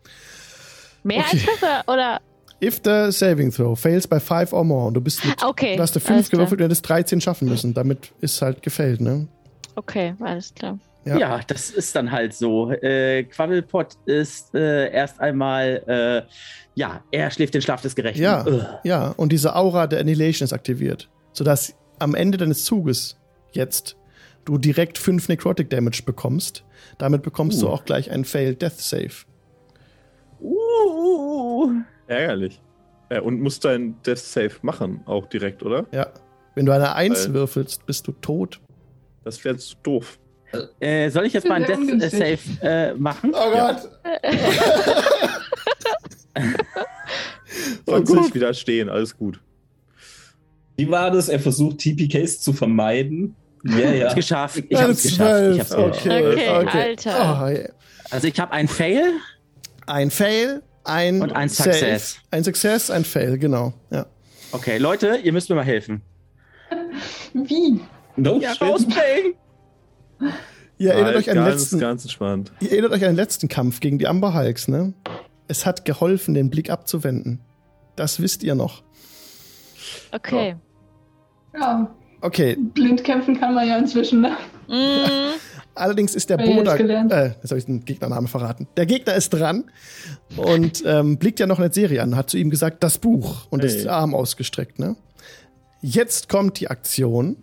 Mehr Okay. als fünf oder? If the saving throw fails by five or more, und du bist mit, Okay. du hast eine alles 5 gewürfelt und hättest 13 schaffen müssen. Damit ist halt gefällt, ne? Okay, alles klar. Ja. Ja. das ist dann halt so. Äh, Quabbelpot ist äh, erst einmal, äh, ja, er schläft den Schlaf des Gerechten. Ja, Ugh. ja, und diese Aura der Annihilation ist aktiviert, sodass am Ende deines Zuges jetzt du direkt 5 Necrotic Damage bekommst. Damit bekommst du Uh. auch gleich einen Failed Death Save. Uh, Ärgerlich. Äh, und musst dein Death Save machen, auch direkt, oder? Ja. Wenn du eine 1 Weil- würfelst, bist du tot. Das wäre zu doof. äh, soll ich jetzt mal ein Death ungünstig. Save äh, machen? Oh Gott. Oh Sonst Gott. nicht widerstehen, alles gut. Wie war das? Er versucht TPKs zu vermeiden. Ja, Ich ja. hab's geschafft. Ich hab's geschafft. Ich hab's 12. geschafft. Okay, Okay, okay. Alter. Oh, yeah. Also ich habe ein Fail. Ein Fail, ein Und ein Save, Success. Ein Success, ein Fail, genau. Ja. Okay, Leute, ihr müsst mir mal helfen. Wie? No Ja, rausbringen! Ihr erinnert, euch an den ganz, letzten, ganz entspannt. ihr erinnert euch an den letzten Kampf gegen die Amber Hulks, ne? Es hat geholfen, den Blick abzuwenden. Das wisst ihr noch. Okay. Ja, Okay, blind kämpfen kann man ja inzwischen, ne? Mm, allerdings ist der Boda. gelernt. Äh, jetzt habe ich den Gegnernamen verraten. Der Gegner ist dran und ähm, blickt ja noch eine Serie an, hat zu ihm gesagt, das Buch und Hey. ist Arm ausgestreckt, ne? Jetzt kommt die Aktion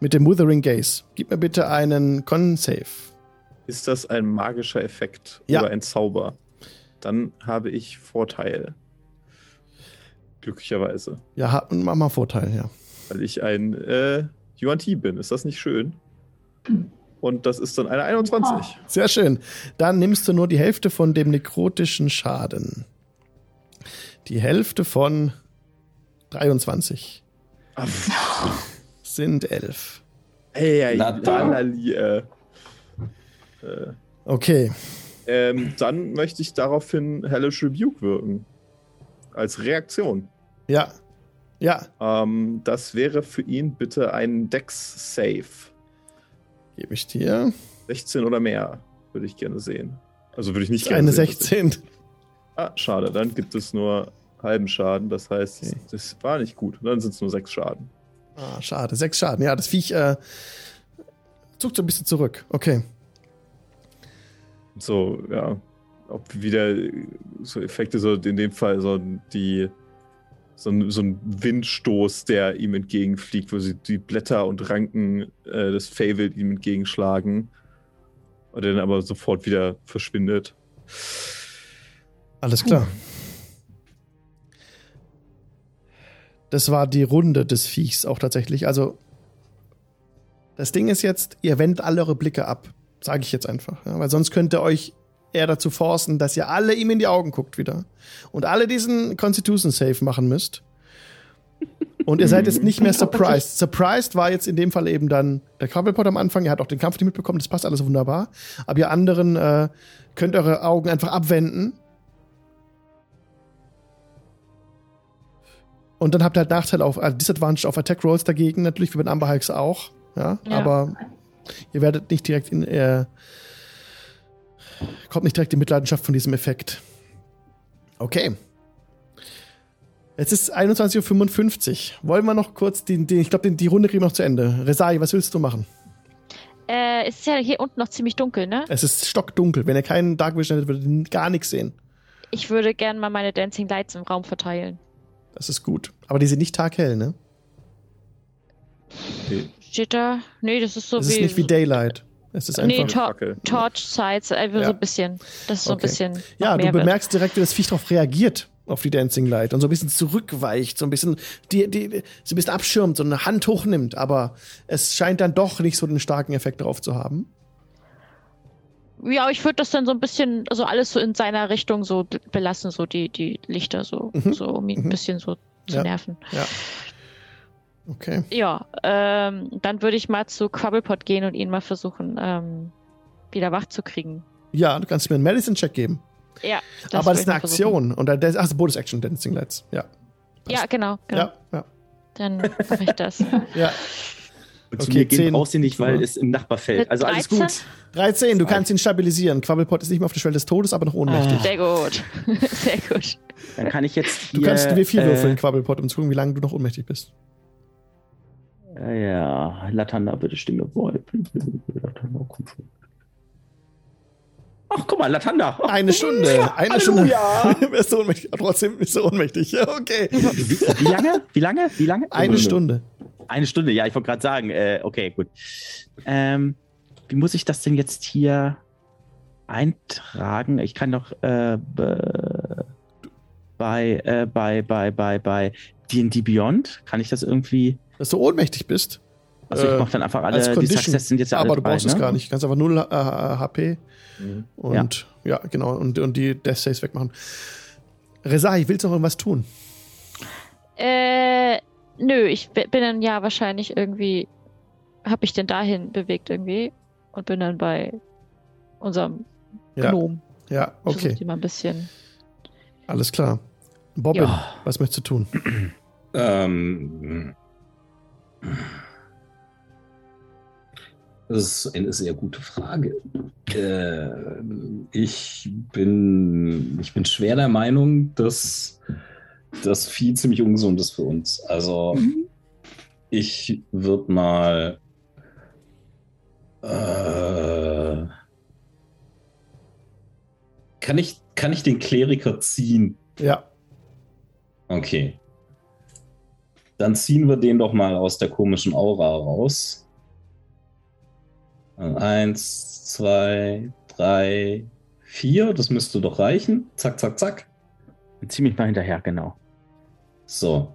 mit dem Withering Gaze. Gib mir bitte einen Con-Save. Ist das ein magischer Effekt Ja. oder ein Zauber? Dann habe ich Vorteil. Glücklicherweise. Ja, mach mal Vorteil, ja. Weil ich ein äh, Yuan-Ti bin. Ist das nicht schön? Und das ist dann eine 21. Sehr schön. Dann nimmst du nur die Hälfte von dem nekrotischen Schaden. Die Hälfte von 23 Ah, sind 11. Ey, ey, Na dann. lalali, äh. Äh, Okay. ähm, dann möchte ich daraufhin Hellish Rebuke wirken. Als Reaktion. Ja. Ja, Ähm, das wäre für ihn bitte ein Dex-Save. gebe ich dir. 16 oder mehr würde ich gerne sehen. Also würde ich nicht gerne eine sehen. 16. Ah, schade. Dann gibt es nur halben Schaden. Das heißt, Okay. das war nicht gut. Dann sind es nur sechs Schaden. Ah, schade. Sechs Schaden. Ja, das Viech äh, zuckt so ein bisschen zurück. Okay. So, ja. Ob wieder so Effekte, so in dem Fall, so die so ein, so ein Windstoß, der ihm entgegenfliegt, wo sie die Blätter und Ranken äh, des Fable ihm entgegenschlagen. Und dann aber sofort wieder verschwindet. Alles klar. Das war die Runde des Viechs auch tatsächlich. Also, das Ding ist jetzt, ihr wendet alle eure Blicke ab. Sage ich jetzt einfach. Ja? Weil sonst könnte euch er dazu forcen, dass ihr alle ihm in die Augen guckt wieder. Und alle diesen Constitution Save machen müsst. Und ihr seid jetzt nicht mehr surprised. Surprised war jetzt in dem Fall eben dann der Cobblepot am Anfang. Er hat auch den Kampf nicht mitbekommen. Das passt alles wunderbar. Aber ihr anderen äh, könnt eure Augen einfach abwenden. Und dann habt ihr halt Nachteil auf, äh, Disadvantage auf Attack Rolls dagegen, natürlich wie bei den Amber Hulks auch. Ja, Ja. aber ihr werdet nicht direkt in, äh, kommt nicht direkt in Mitleidenschaft von diesem Effekt. Okay. Jetzt ist 21.55 Uhr. Wollen wir noch kurz den, den ich glaube, die Runde kriegen wir noch zu Ende. Resai, was willst du machen? Äh, es ist ja hier unten noch ziemlich dunkel, ne? Es ist stockdunkel. Wenn ihr keinen Dark Vision hättet, würdet ihr gar nichts sehen. Ich würde gerne mal meine Dancing Lights im Raum verteilen. Das ist gut. Aber die sind nicht taghell, ne? Steht da? Nee, das ist so Das wie. ist nicht wie Daylight. Es ist Nee, einfach. Tor Fackel. Torch Sides, einfach Ja. so ein bisschen. Das ist so Okay. ein bisschen. Ja, du mehr wird. bemerkst direkt, wie das Viech darauf reagiert, auf die Dancing Light und so ein bisschen zurückweicht, so ein bisschen, die, die, so ein bisschen abschirmt, so eine Hand hochnimmt, aber es scheint dann doch nicht so einen starken Effekt drauf zu haben. Ja, ich würde das dann so ein bisschen, also alles so in seiner Richtung so belassen, so die, die Lichter so, Mhm. so um ihn Mhm. ein bisschen so zu Ja. nerven. Okay. Ja, ähm, dann würde ich mal zu Quabblepot gehen und ihn mal versuchen, ähm, wieder wach zu kriegen. Ja, du kannst mir einen Medicine-Check geben. Ja, aber würde das ist eine. Aktion. Und dann, ach, Bonus-Action, Dancing Lights. Ja. Ja, genau, genau. Ja, ja. Dann mache ich das. Ja. Zu Okay, mir gehen 10. brauchst du nicht, weil es im Nachbarfeld. Also alles 13? gut. 13, du kannst ihn stabilisieren. Quabblepot ist nicht mehr auf der Schwelle des Todes, aber noch ohnmächtig. Sehr gut. Sehr gut. Dann kann ich jetzt Du hier, kannst W4 äh, würfeln, Quabblepot, um zu gucken, wie lange du noch ohnmächtig bist. Äh, ja, Latanda, bitte stimme wohl. Latanda, komm schon. Ach, guck mal, Latanda. Eine Stunde. Eine Stunde. Halleluja. bist du ohnmächtig. Trotzdem bist du ohnmächtig. Ja, Okay. Wie, wie lange? Wie lange? Wie lange? Eine Stunde. Eine Stunde, ja, ich wollte gerade sagen. Äh, okay, gut. Ähm, wie muss ich das denn jetzt hier eintragen? Ich kann doch äh, be- bei, äh, bei, bei, bei, bei D&D Beyond, kann ich das irgendwie... Dass du ohnmächtig bist. Also Äh, ich mache dann einfach alle, als die Condition. Success sind jetzt ja alle aber du drei, brauchst ne? es gar nicht. Du kannst einfach 0 äh, HP Mhm. und ja, genau. Und, und die Death Saves wegmachen. Resai, willst du noch irgendwas tun? Äh, nö, ich bi- bin dann ja wahrscheinlich irgendwie, hab ich denn dahin bewegt irgendwie und bin dann bei unserem Ja, Gnom. ja, okay. die mal ein bisschen. Alles klar. Bobbin, Ja. was möchtest du tun? Ähm, das ist eine sehr gute Frage. Äh, ich, bin, ich bin schwer der Meinung, dass das Vieh ziemlich ungesund ist für uns. Also ich würde mal äh, kann ich, kann ich den Kleriker ziehen? Ja, Okay. Dann ziehen wir den doch mal aus der komischen Aura raus. Eins, zwei, drei, vier. Das müsste doch reichen. Zack, zack, zack. Ziemlich mal hinterher, genau. So.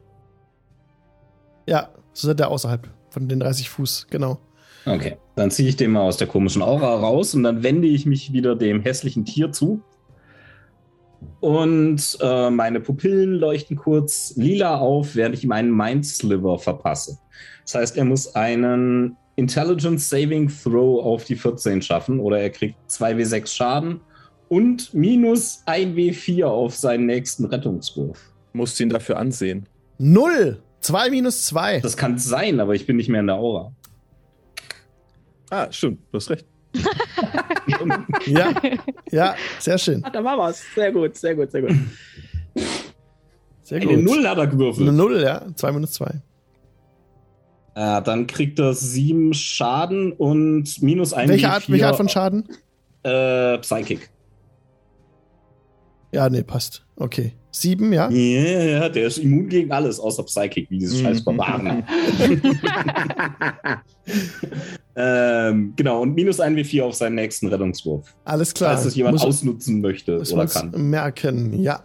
ja, so seid ihr außerhalb von den 30 Fuß, genau. Okay. Dann ziehe ich den mal aus der komischen Aura raus und dann wende ich mich wieder dem hässlichen Tier zu. Und äh, meine Pupillen leuchten kurz lila auf, während ich ihm einen Mind Sliver verpasse. Das heißt, er muss einen Intelligence Saving Throw auf die 14 schaffen oder er kriegt 2w6 Schaden und minus 1w4 auf seinen nächsten Rettungswurf. Musst ihn dafür ansehen. Null! Zwei minus zwei. Das kann sein, aber ich bin nicht mehr in der Aura. Ah, stimmt, du hast recht. Ja, ja, sehr schön. Ah, da war was. Sehr gut, sehr gut, sehr gut. Sehr gut. Eine Null hat er gewürfelt. Eine Null, ja. Zwei minus zwei. Äh, dann kriegt er sieben Schaden und minus ein Welche W4, Art, welche Art von Schaden? Äh, Psychic. Ja, nee, passt. Okay. Sieben, ja? Ja, ja, der ist immun gegen alles, außer Psychic, wie dieses scheiß Barbaren. ähm, genau, und minus ein W4 auf seinen nächsten Rettungswurf. Alles klar. Falls das jemand Muss- ausnutzen möchte oder kann. merken, ja.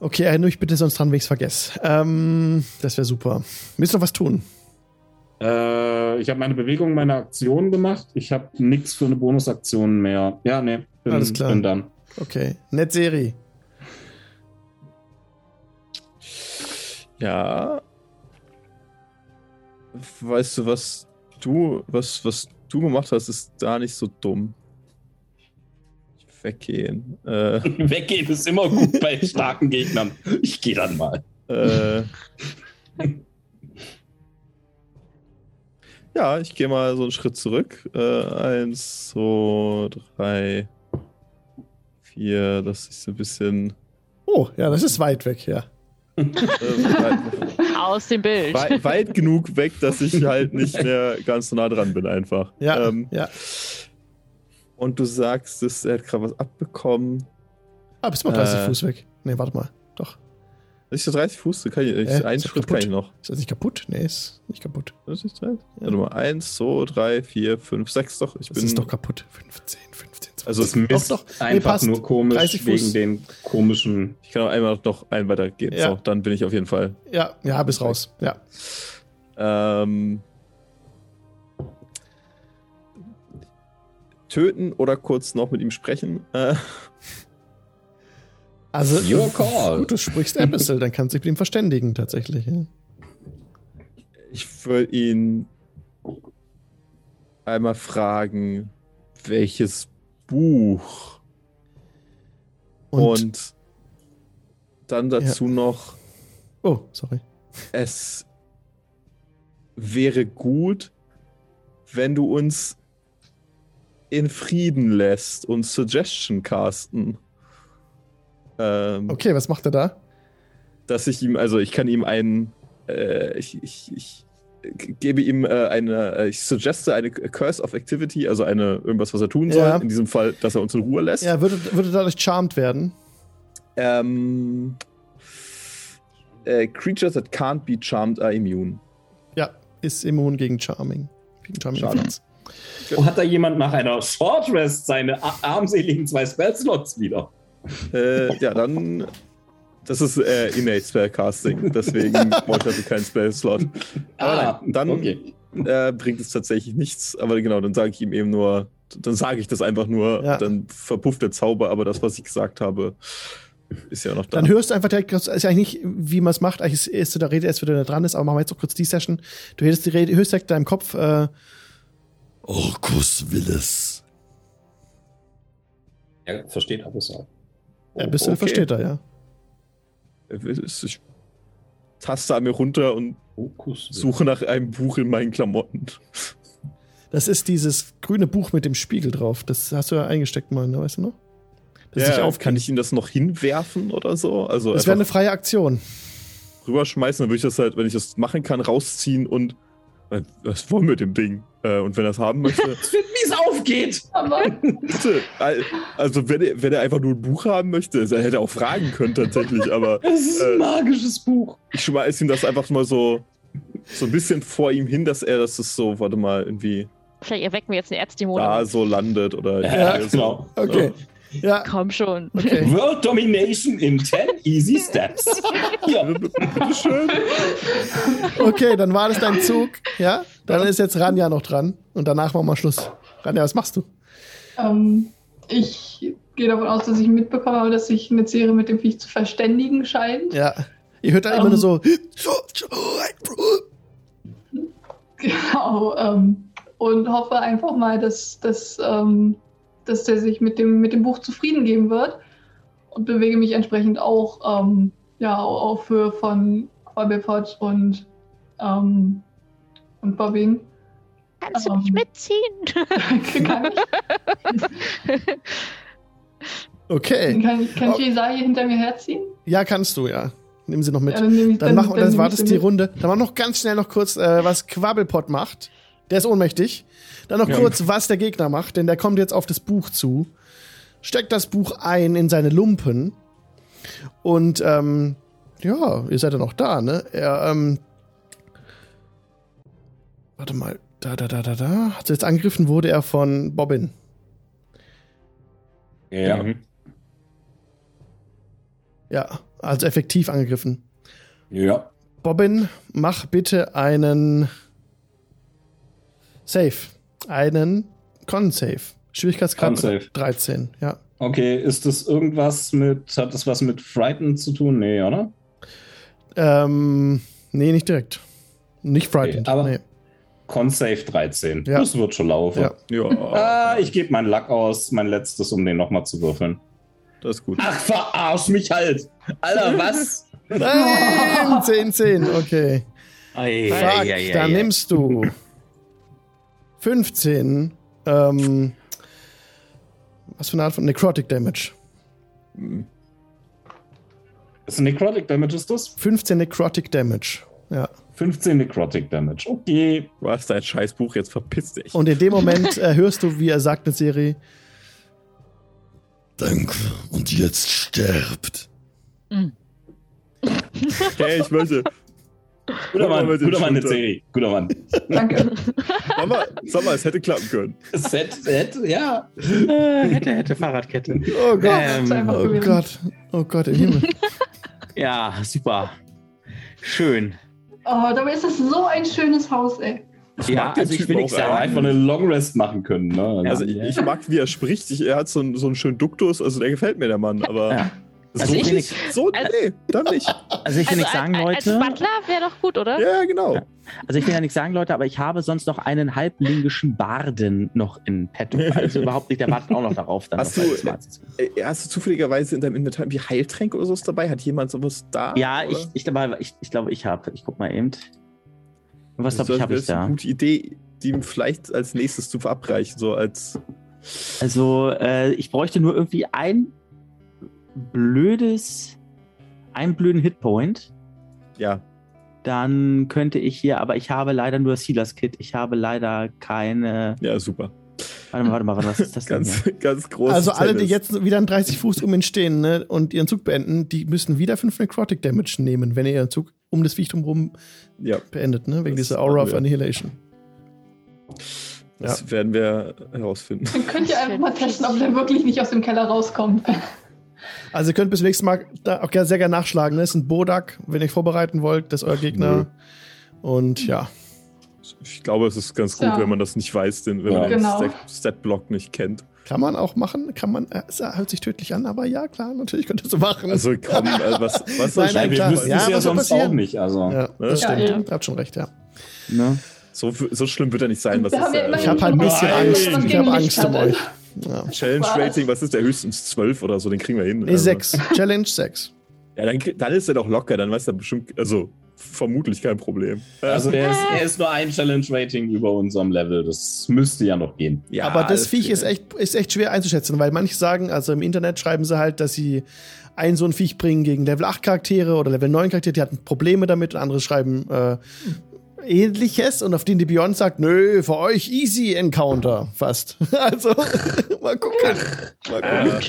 Okay, erinnere mich bitte sonst dran, wenn ich es vergesse. Ähm, das wäre super. Willst du noch was tun? Äh, ich habe meine Bewegung, meine Aktion gemacht. Ich habe nichts für eine Bonusaktion mehr. Ja, nee, bin, Alles klar. bin dann. Okay. Netzserie. Ja. Weißt du, was du, was, was du gemacht hast, ist da nicht so dumm. Weggehen. Äh, Weggehen ist immer gut bei starken Gegnern. Ich gehe dann mal. äh, ja, ich gehe mal so einen Schritt zurück. Äh, eins, zwei, drei, vier. Das ist so ein bisschen. Oh, ja, das ist weit weg, ja. Aus dem Bild. weit, weit genug weg, dass ich halt nicht mehr ganz so nah dran bin, einfach. Ja, Ähm, ja. Und du sagst, dass er hat gerade was abbekommen. Ah, bist mal 30 äh, Fuß weg. Nee, warte mal. Doch. Ist das 30 Fuß? Da Kann ich, Äh, einen Schritt kann ich noch. Ist das nicht kaputt? Nee, ist nicht kaputt. Das ist 30? Warte mal. Eins, zwei, drei, vier, fünf, sechs doch. Ich Das bin. ist doch kaputt. 15, 15, 20. Also Das misst doch, doch. Nee, einfach passt. nur komisch 30 Fuß. wegen den komischen. ich kann auch einmal noch einen weitergehen. Ja. So, dann bin ich auf jeden Fall. Ja, ja, bis raus. Ja. Ähm, töten oder kurz noch mit ihm sprechen? Äh, Also, Your call. gut, du sprichst Abyssal, dann kannst du dich mit ihm verständigen, tatsächlich. Ja. ich würde ihn einmal fragen, welches Buch Und, und, dann dazu noch, oh, sorry. es wäre gut, wenn du uns in Frieden lässt und Suggestion casten. Ähm, Okay, was macht er da? Dass ich ihm, also ich kann ihm einen, äh, ich, ich, ich gebe ihm äh, eine, äh, ich suggeste eine Curse of Activity, also eine irgendwas, was er tun soll. Ja. In diesem Fall, dass er uns in Ruhe lässt. Er würde, würde dadurch charmed werden. Ähm, äh, creatures that can't be charmed are immune. Ja, ist immun gegen Charming. Gegen Charming. Effects. Oh, hat da jemand nach einer Short Rest seine armseligen zwei Spellslots wieder? Äh, ja, dann. Das ist äh, Innate Spellcasting, deswegen brauche ich dafür keinen Spell-Slot. Aber nein, dann Ah, okay. äh, bringt es tatsächlich nichts. Aber genau, dann sage ich ihm eben nur, dann sage ich das einfach nur, Ja. dann verpufft der Zauber, aber das, was ich gesagt habe, ist ja noch da. Dann hörst du einfach direkt, das ist ja eigentlich nicht, wie man es macht, eigentlich ist, ist der Rede erst wieder da dran ist, aber machen wir jetzt noch kurz die Session. Du hörst die Rede, hörst direkt in deinem Kopf, äh, Orkus will es. Er versteht alles auch. ein bisschen okay. versteht er, ja. Ich taste an mir runter und Fokus. suche nach einem Buch in meinen Klamotten. Das ist dieses grüne Buch mit dem Spiegel drauf. Das hast du ja eingesteckt mal, ne, weißt du noch? Das Ja, aufgeht. kann ich ihm das noch hinwerfen oder so? Also Das wäre eine freie Aktion. rüberschmeißen, dann würde ich das halt, wenn ich das machen kann, rausziehen und was wollen wir mit dem Ding? Äh, und wenn er es haben möchte, Wie es aufgeht! Aber bitte. Al- Also wenn er, wenn er einfach nur ein Buch haben möchte, also er hätte auch fragen können tatsächlich, aber Es ist Äh, ein magisches Buch. ich schmeiß ihm das einfach mal so so ein bisschen vor ihm hin, dass er, dass es so, warte mal, irgendwie Vielleicht erwecken wir jetzt eine Erzdämon. da so landet oder Ja, irgendwie so. genau. Okay. Ja, Komm schon. okay. World Domination in 10 easy steps. Hier. Bitteschön. Okay, dann war das dein Zug. Ja, dann ist jetzt Ranja noch dran. Und danach machen wir Schluss. Ranja, was machst du? ähm, ich gehe davon aus, dass ich mitbekommen habe, dass sich eine Serie mit dem Viech zu verständigen scheint. Ja. Ihr hört da immer Ähm. nur so. Genau. Ähm, und hoffe einfach mal, dass, dass, ähm, dass der sich mit dem, mit dem Buch zufrieden geben wird. Und bewege mich entsprechend auch ähm, ja, auf Höhe von Quabbelpot und, ähm, und Bobbin. Kannst du mich Ähm. mitziehen? kann ich, Okay. kann, ich- kann ich Jesaja hinter mir herziehen? Ja, kannst du, ja. Nimm sie noch mit. Ja, dann ich- Dann, mach, dann dann nehme wartest die mit. Runde. Dann mach noch ganz schnell noch kurz, äh, was Quabbelpot macht. Der ist ohnmächtig. Dann noch Ja. kurz, was der Gegner macht, denn der kommt jetzt auf das Buch zu. Steckt das Buch ein in seine Lumpen Und ähm, ja, ihr seid ja noch da, ne? Er, ähm, warte mal, da, da, da, da, da. Er jetzt angegriffen wurde er von Bobbin. Ja. Mhm. Ja, also effektiv angegriffen. Ja. Bobbin, mach bitte einen Save. Einen Con-Save. Schwierigkeitsgrad Con-Save. 13, ja. Okay, ist das irgendwas mit, hat das was mit Frighten zu tun? Nee, oder? Ähm, nee, nicht direkt. Nicht frightened. Okay, aber- nee. Con-Save 13. Ja. Das wird schon laufen. Ja. Ja, Ah, ich gebe meinen Lack aus, mein letztes, um den nochmal zu würfeln. das ist gut. Ach, verarsch mich halt! Alter, was? Nein, 10, 10, okay. Ei, Fuck, ei, ei, ei, da ei. nimmst du 15, ähm, was für eine Art von Necrotic Damage? Das ist Necrotic Damage, ist das? 15 Necrotic Damage. Ja. 15 Necrotic Damage. Okay. Du hast dein Scheißbuch, jetzt verpiss dich. Und in dem Moment äh, hörst du, wie er sagt mit Siri, Danke. Und jetzt sterbt. Hey, ich wollte. Guter Mann, guter Mann, eine Schultern. Serie. Guter Mann. Danke. Sag mal, sag mal, es hätte klappen können. Set, Set, ja. Äh, hätte, hätte Fahrradkette. oh Gott, Ähm, oh gewesen. Gott, oh Gott im Himmel. Ja, super. Schön. Oh, dabei ist das so ein schönes Haus, ey. Ja, mag den also ich will Typen nichts auch, Ja, einfach eine Long Rest machen können. Ne? Also ich, ich mag, wie er spricht. Ich, er hat so, einen- so einen schönen Duktus, also der gefällt mir, der Mann. Aber Ja. So Also ich will nicht, so, nee, dann nicht. Also ich will Also nichts sagen, als, Leute. als Butler wäre doch gut, oder? Ja, genau. Also ich will ja nichts sagen, Leute, aber ich habe sonst noch einen halblingischen Barden noch in petto. Also überhaupt nicht, der wartet auch noch darauf. Dann Hast noch du- zu- Äh, Hast du zufälligerweise in deinem Inventar wie Heiltränke oder sowas dabei? Hat jemand sowas da? Ja, oder? ich, ich, dabei, ich, ich glaube, ich habe. Ich guck mal eben. Was Das glaube ich, habe ich eine da? gute Idee, die ihm vielleicht als nächstes zu verabreichen, so als. Also, äh, ich bräuchte nur irgendwie ein blödes, einen blöden Hitpoint. Ja, Dann könnte ich hier, aber ich habe leider nur das Healers Kit. Ich habe leider keine. ja, super. Warte mal, warte mal, was ist das denn? Ganz, Hier? ganz groß. Also alle, die jetzt wieder an 30 Fuß um ihn stehen ne, und ihren Zug beenden, die müssen wieder 5 Necrotic Damage nehmen, wenn ihr ihren Zug um das Viech drumherum Ja, beendet, ne? Wegen Das dieser Aura of. Annihilation. das werden wir herausfinden. Dann könnt ihr einfach mal testen, ob der wirklich nicht aus dem Keller rauskommt. Also ihr könnt bis zum nächsten Mal da auch gerne- sehr gerne nachschlagen. Ne? Das ist ein Bodak, wenn ihr euch vorbereiten wollt, das ist euer Gegner. Und ja, Ich glaube, es ist ganz gut, Ja. wenn man das nicht weiß, denn wenn Ja. man den Genau. Stat- Stat-Block nicht kennt. kann man auch machen. Kann man, äh, es hört sich tödlich an, aber ja, klar, natürlich könnt ihr so machen. Also komm, also was, was soll Nein, nein, wir wüssten Ja, es ja sonst passieren? auch nicht. Also, ja, das Ja, stimmt. Ihr habt schon recht, ja. Ne? so, so schlimm wird er nicht sein. Was ist immerhin Ich habe halt ein bisschen Angst. was Ich habe Angst um euch. Ja. Challenge Rating? Was ist der höchstens 12 oder so? Den kriegen wir hin. Nee, Also, 6. Challenge 6. Ja, dann, dann ist er doch locker. Dann weiß er bestimmt, also vermutlich kein Problem. also er, ist, er ist nur ein Challenge-Rating über unserem Level. Das müsste ja noch gehen. ja, aber das Viech ist echt, ist echt schwer einzuschätzen, weil manche sagen, also im Internet schreiben sie halt, dass sie ein so ein Viech bringen gegen Level 8 Charaktere oder Level 9 Charaktere, die hatten Probleme damit und andere schreiben äh, ähnliches und auf den die Beyond sagt, nö, für euch easy Encounter fast. also, mal gucken. Mal gucken.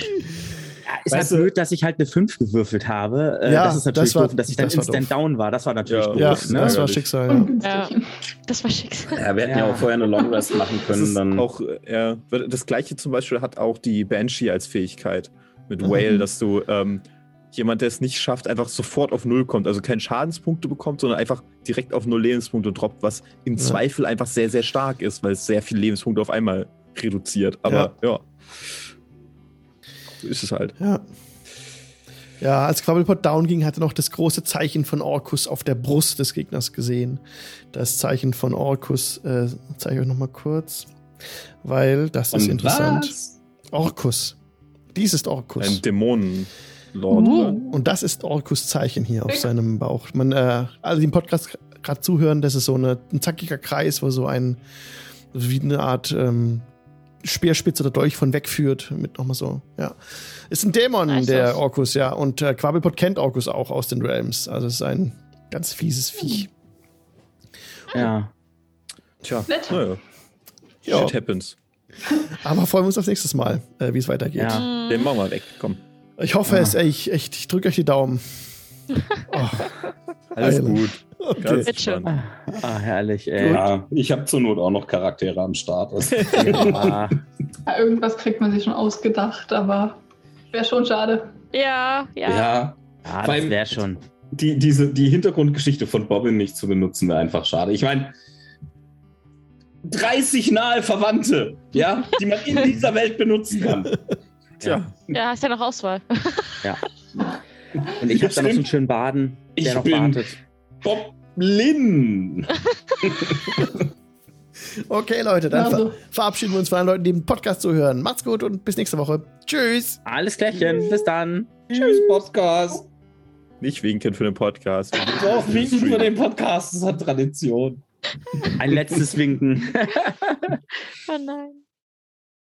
Ja, ist Weißt halt du- blöd, dass ich halt eine 5 gewürfelt habe. Äh, Ja, das ist natürlich das war- doof. Dass ich dann das instant doof. down war, das war natürlich Ja. doof. Ja, Das ne? das war. Schicksal. Ja. Das war Schicksal. Ja, wir hätten ja. Ja. auch vorher eine Long Rest machen Das können. ist Dann auch, ja, das gleiche zum Beispiel hat auch die Banshee als Fähigkeit mit Mhm. Whale, dass du ähm, jemand, der es nicht schafft, einfach sofort auf Null kommt, also keine Schadenspunkte bekommt, sondern einfach direkt auf Null Lebenspunkte droppt, was im Ja. Zweifel einfach sehr, sehr stark ist, weil es sehr viele Lebenspunkte auf einmal reduziert. Aber ja. So ist es halt. Ja. Ja, als Quabbelpot down ging, hat er noch das große Zeichen von Orkus auf der Brust des Gegners gesehen. Das Zeichen von Orkus, äh, zeige ich euch nochmal kurz, weil das ist Und interessant. was? Orkus. Dies ist Orkus. Ein Dämonenlord. Uh. Und das ist Orkus Zeichen hier auf seinem Bauch. Man, äh, die im Podcast gerade zuhören, das ist so eine, ein zackiger Kreis, wo so ein, wie eine Art ähm, Speerspitze oder Dolch von wegführt. Mit nochmal so, ja. Ist ein Dämon, Nice. der Orkus, ja. Und äh, Quabbelpot kennt Orkus auch aus den Realms. Also es ist ein ganz fieses Viech. Ja. Tja, Nett. naja. Ja. Shit happens. Aber freuen wir uns aufs nächste Mal, äh, wie es weitergeht. Ja. Den machen wir weg. Komm. Ich hoffe Ah. es, ey. Ich, echt, ich drücke euch die Daumen. Oh, Alles Geil. gut. okay. Ganz spannend. Ah, herrlich, ey. Ja, ich habe zur Not auch noch Charaktere am Start. Ja. Ja, irgendwas kriegt man sich schon ausgedacht, aber wäre schon schade. Ja, ja. ja. Ja, das wäre schon. die, diese, die Hintergrundgeschichte von Bobbin nicht zu benutzen, wäre einfach schade. Ich meine, 30 nahe Verwandte, ja, die man in dieser Welt benutzen kann. Tja, Ja, hast ja noch Auswahl. Und ich habe da noch so einen schönen Baden, der Ich noch bin- wartet. Bob Lynn. Okay, Leute, dann Also. ver verabschieden wir uns von allen Leuten, die den Podcast zuhören. Macht's gut und bis nächste Woche. Tschüss. Alles klärchen, bis dann. Tschüss, Podcast. nicht winken für den Podcast. Doch, winken für den Podcast, das hat Tradition. Ein letztes Winken. Oh nein.